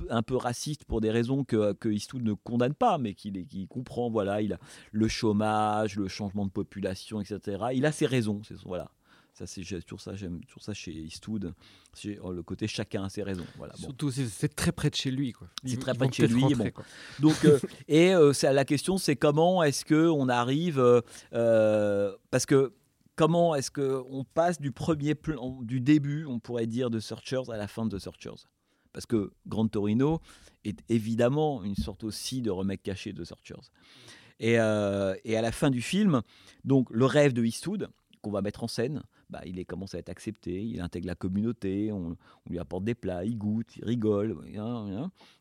un, peu, raciste pour des raisons que, que Eastwood ne condamne pas, mais qu'il comprend. Voilà, il a le chômage, le changement de population, etc. Il a ses raisons, voilà. Ça, c'est toujours ça, j'aime toujours ça chez Eastwood. Oh, le côté chacun a ses raisons. Voilà, Surtout, c'est très près de chez lui. C'est très près de chez lui. bon. Donc, euh, et euh, la question, c'est comment est-ce que on arrive, euh, parce que comment est-ce que on passe du premier plan, du début, on pourrait dire, de Searchers à la fin de Searchers? Parce que Grand Torino est évidemment une sorte aussi de remake caché de Searchers. Et, et à la fin du film, donc le rêve de Eastwood qu'on va mettre en scène, bah, il commence à être accepté, il intègre la communauté, on, lui apporte des plats, il goûte, il rigole.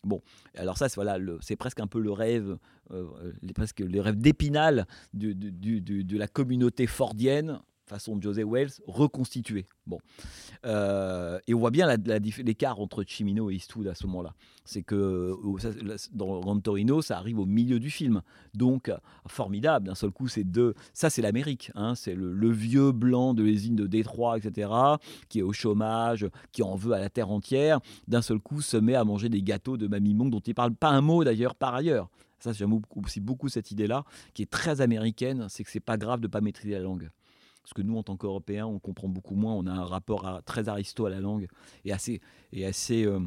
Bon, alors ça, c'est voilà, presque un peu le rêve, euh, les, presque les rêves d'épinal de la communauté fordienne façon de José Wells, reconstitué. Bon. Euh, et on voit bien l'écart entre Chimino et Eastwood à ce moment-là. C'est que dans Grand Torino, ça arrive au milieu du film. Donc, formidable. D'un seul coup, c'est deux. Ça, c'est l'Amérique. Hein. C'est le, vieux blanc de l'usine de Détroit, etc., qui est au chômage, qui en veut à la terre entière. D'un seul coup, se met à manger des gâteaux de Mamie Monk, dont il parle pas un mot d'ailleurs par ailleurs. Ça, j'aime aussi beaucoup cette idée-là, qui est très américaine, c'est que c'est pas grave de pas maîtriser la langue. Parce que nous, en tant qu'Européens, on comprend beaucoup moins. On a un rapport très aristo à la langue et assez, et assez, euh,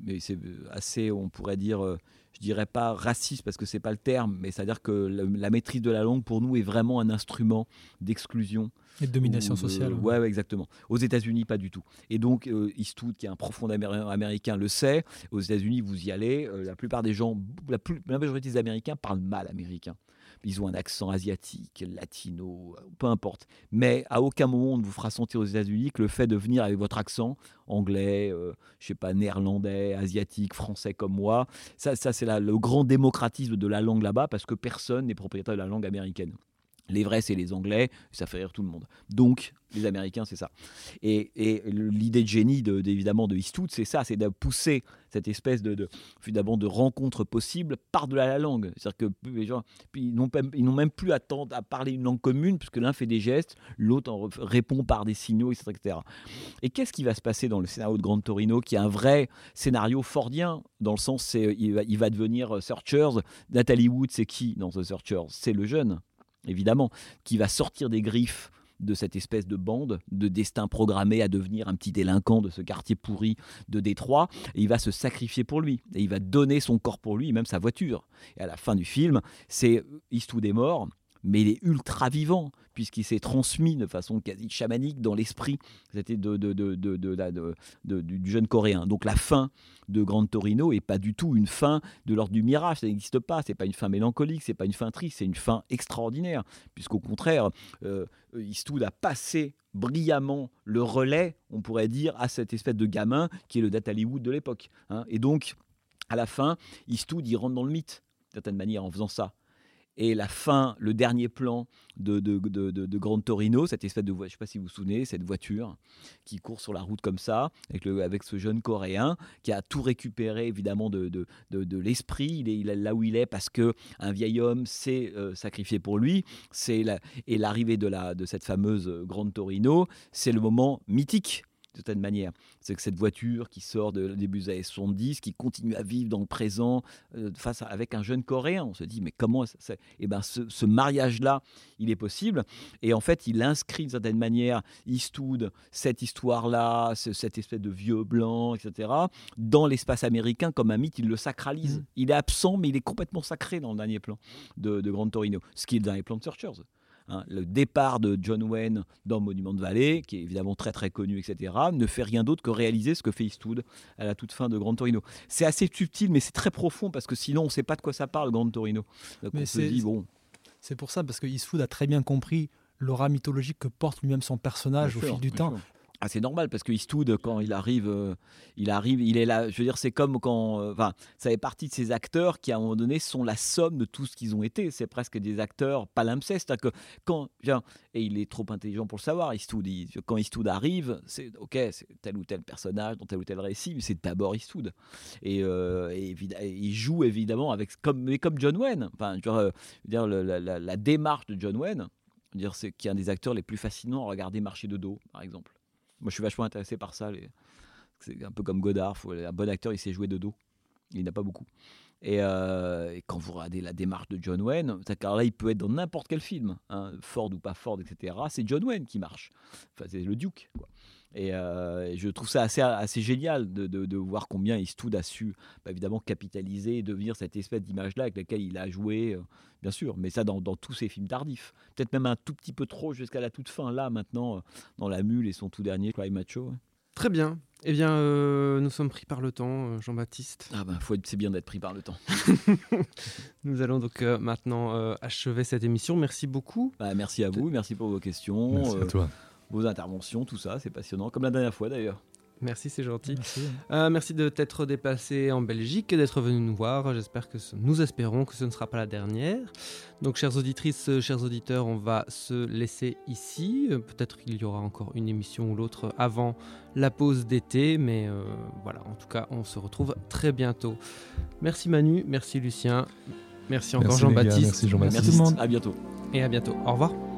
mais c'est assez, on pourrait dire, euh, je dirais pas raciste parce que c'est pas le terme, mais c'est-à-dire que la, maîtrise de la langue pour nous est vraiment un instrument d'exclusion. Et de domination sociale. Ouais, ouais, exactement. Aux États-Unis, pas du tout. Et donc, euh, Eastwood, qui est un profond américain, le sait. Aux États-Unis, vous y allez. la plupart des gens, la, plus, la majorité des Américains parlent mal américain ils ont un accent asiatique, latino, peu importe. Mais à aucun moment on ne vous fera sentir aux États-Unis que le fait de venir avec votre accent anglais, euh, je sais pas, néerlandais, asiatique, français comme moi, ça, ça c'est le grand démocratisme de la langue là-bas parce que personne n'est propriétaire de la langue américaine. Les vrais, c'est les Anglais, ça fait rire tout le monde. Donc, les Américains, c'est ça. Et, l'idée de génie, de, évidemment, de Eastwood, c'est ça, c'est de pousser cette espèce de, de, de rencontre possible par-delà la langue. C'est-à-dire que les gens, ils n'ont même plus à, à parler une langue commune, puisque l'un fait des gestes, l'autre répond par des signaux, etc. Et qu'est-ce qui va se passer dans le scénario de Grand Torino, qui est un vrai scénario fordien, dans le sens, il, va, il va devenir Searchers. Natalie Wood, c'est qui dans The Searchers? C'est le jeune évidemment, qui va sortir des griffes de cette espèce de bande de destin programmé à devenir un petit délinquant de ce quartier pourri de Détroit. Et il va se sacrifier pour lui. Et il va donner son corps pour lui, même sa voiture. Et à la fin du film, c'est Eastwood est mort, mais il est ultra vivant puisqu'il s'est transmis de façon quasi chamanique dans l'esprit du jeune coréen. Donc la fin de Grand Torino est pas du tout une fin de l'ordre du mirage, ça n'existe pas, c'est pas une fin mélancolique, c'est pas une fin triste, c'est une fin extraordinaire, puisqu'au contraire, euh, a passé brillamment le relais, on pourrait dire, à cette espèce de gamin qui est le Data Hollywood de l'époque. Hein. Et donc, à la fin, Eastwood, il rentre dans le mythe, d'une certaine manière, en faisant ça et la fin, le dernier plan de, de, de, de, Grand Torino, cette espèce de, je sais pas si vous vous souvenez, cette voiture qui court sur la route comme ça, avec, le, avec ce jeune Coréen qui a tout récupéré évidemment de, l'esprit, il est, il est, là où il est parce que un vieil homme s'est euh, sacrifié pour lui, c'est et l'arrivée de, la, de cette fameuse Grand Torino, c'est le moment mythique certaine manière. C'est que cette voiture qui sort de début des années 70, qui continue à vivre dans le présent euh, face à, avec un jeune Coréen. On se dit, mais comment ça, Eh ben, ce, mariage-là, il est possible. Et en fait, il inscrit d'une certaine manière Eastwood, cette histoire-là, cette espèce de vieux blanc, etc., dans l'espace américain comme un mythe. Il le sacralise. Mmh. Il est absent, mais il est complètement sacré dans le dernier plan de, de Grand Torino, ce qui est le dernier plan de Searchers. Hein, le départ de John Wayne dans Monument de Vallée, qui est évidemment très très connu, etc., ne fait rien d'autre que réaliser ce que fait Eastwood à la toute fin de Grand Torino. C'est assez subtil, mais c'est très profond parce que sinon on ne sait pas de quoi ça parle, Grand Torino. mais c'est bon. C'est pour ça, parce que Eastwood a très bien compris l'aura mythologique que porte lui-même son personnage au fil du temps. Ah, c'est normal parce que Eastwood, quand il arrive, euh, il arrive, il est là. Je veux dire, c'est comme quand, euh, ça fait partie de ces acteurs qui, à un moment donné, sont la somme de tout ce qu'ils ont été. C'est presque des acteurs palimpsestes. Que quand, et il est trop intelligent pour le savoir. Eastwood, quand Eastwood arrive, c'est ok, tel ou tel personnage dans tel ou tel récit, mais c'est d'abord Eastwood. Et, euh, il joue évidemment avec comme, mais comme John Wayne. Enfin, dire, la, la, démarche de John Wayne, dire, c'est qui est un des acteurs les plus fascinants à regarder marcher de dos, par exemple. Moi, je suis vachement intéressé par ça. C'est un peu comme Godard. Faut... Un bon acteur, il sait jouer de dos. Il n'a pas beaucoup. Euh, et, quand vous regardez la démarche de John Wayne, car là, il peut être dans n'importe quel film, hein, Ford ou pas Ford, etc. C'est John Wayne qui marche. Enfin, c'est le Duke. Euh, et, je trouve ça assez, assez génial de, de, voir combien Eastwood a su, bah, évidemment, capitaliser et devenir cette espèce d'image-là avec laquelle il a joué, euh, bien sûr, mais ça dans, dans, tous ses films tardifs. Peut-être même un tout petit peu trop jusqu'à la toute fin, là, maintenant, dans La Mule et son tout dernier, Cry Macho. Très bien. Eh bien, euh, nous sommes pris par le temps, euh, Jean-Baptiste. Ah ben, c'est bien d'être pris par le temps. nous allons donc euh, maintenant achever cette émission. Merci beaucoup. Bah, merci à vous, merci pour vos questions, merci à toi. vos interventions, tout ça, c'est passionnant, comme la dernière fois d'ailleurs. Merci, c'est gentil. Merci. de t'être déplacé en Belgique et d'être venu nous voir. J'espère que nous espérons que ce ne sera pas la dernière. Donc, chères auditrices, chers auditeurs, on va se laisser ici. Peut-être qu'il y aura encore une émission ou l'autre avant la pause d'été, mais euh, voilà, en tout cas, on se retrouve très bientôt. Merci Manu, merci Lucien, merci encore Jean-Baptiste. Merci Jean-Baptiste. Merci tout le monde. À bientôt. Et à bientôt. Au revoir.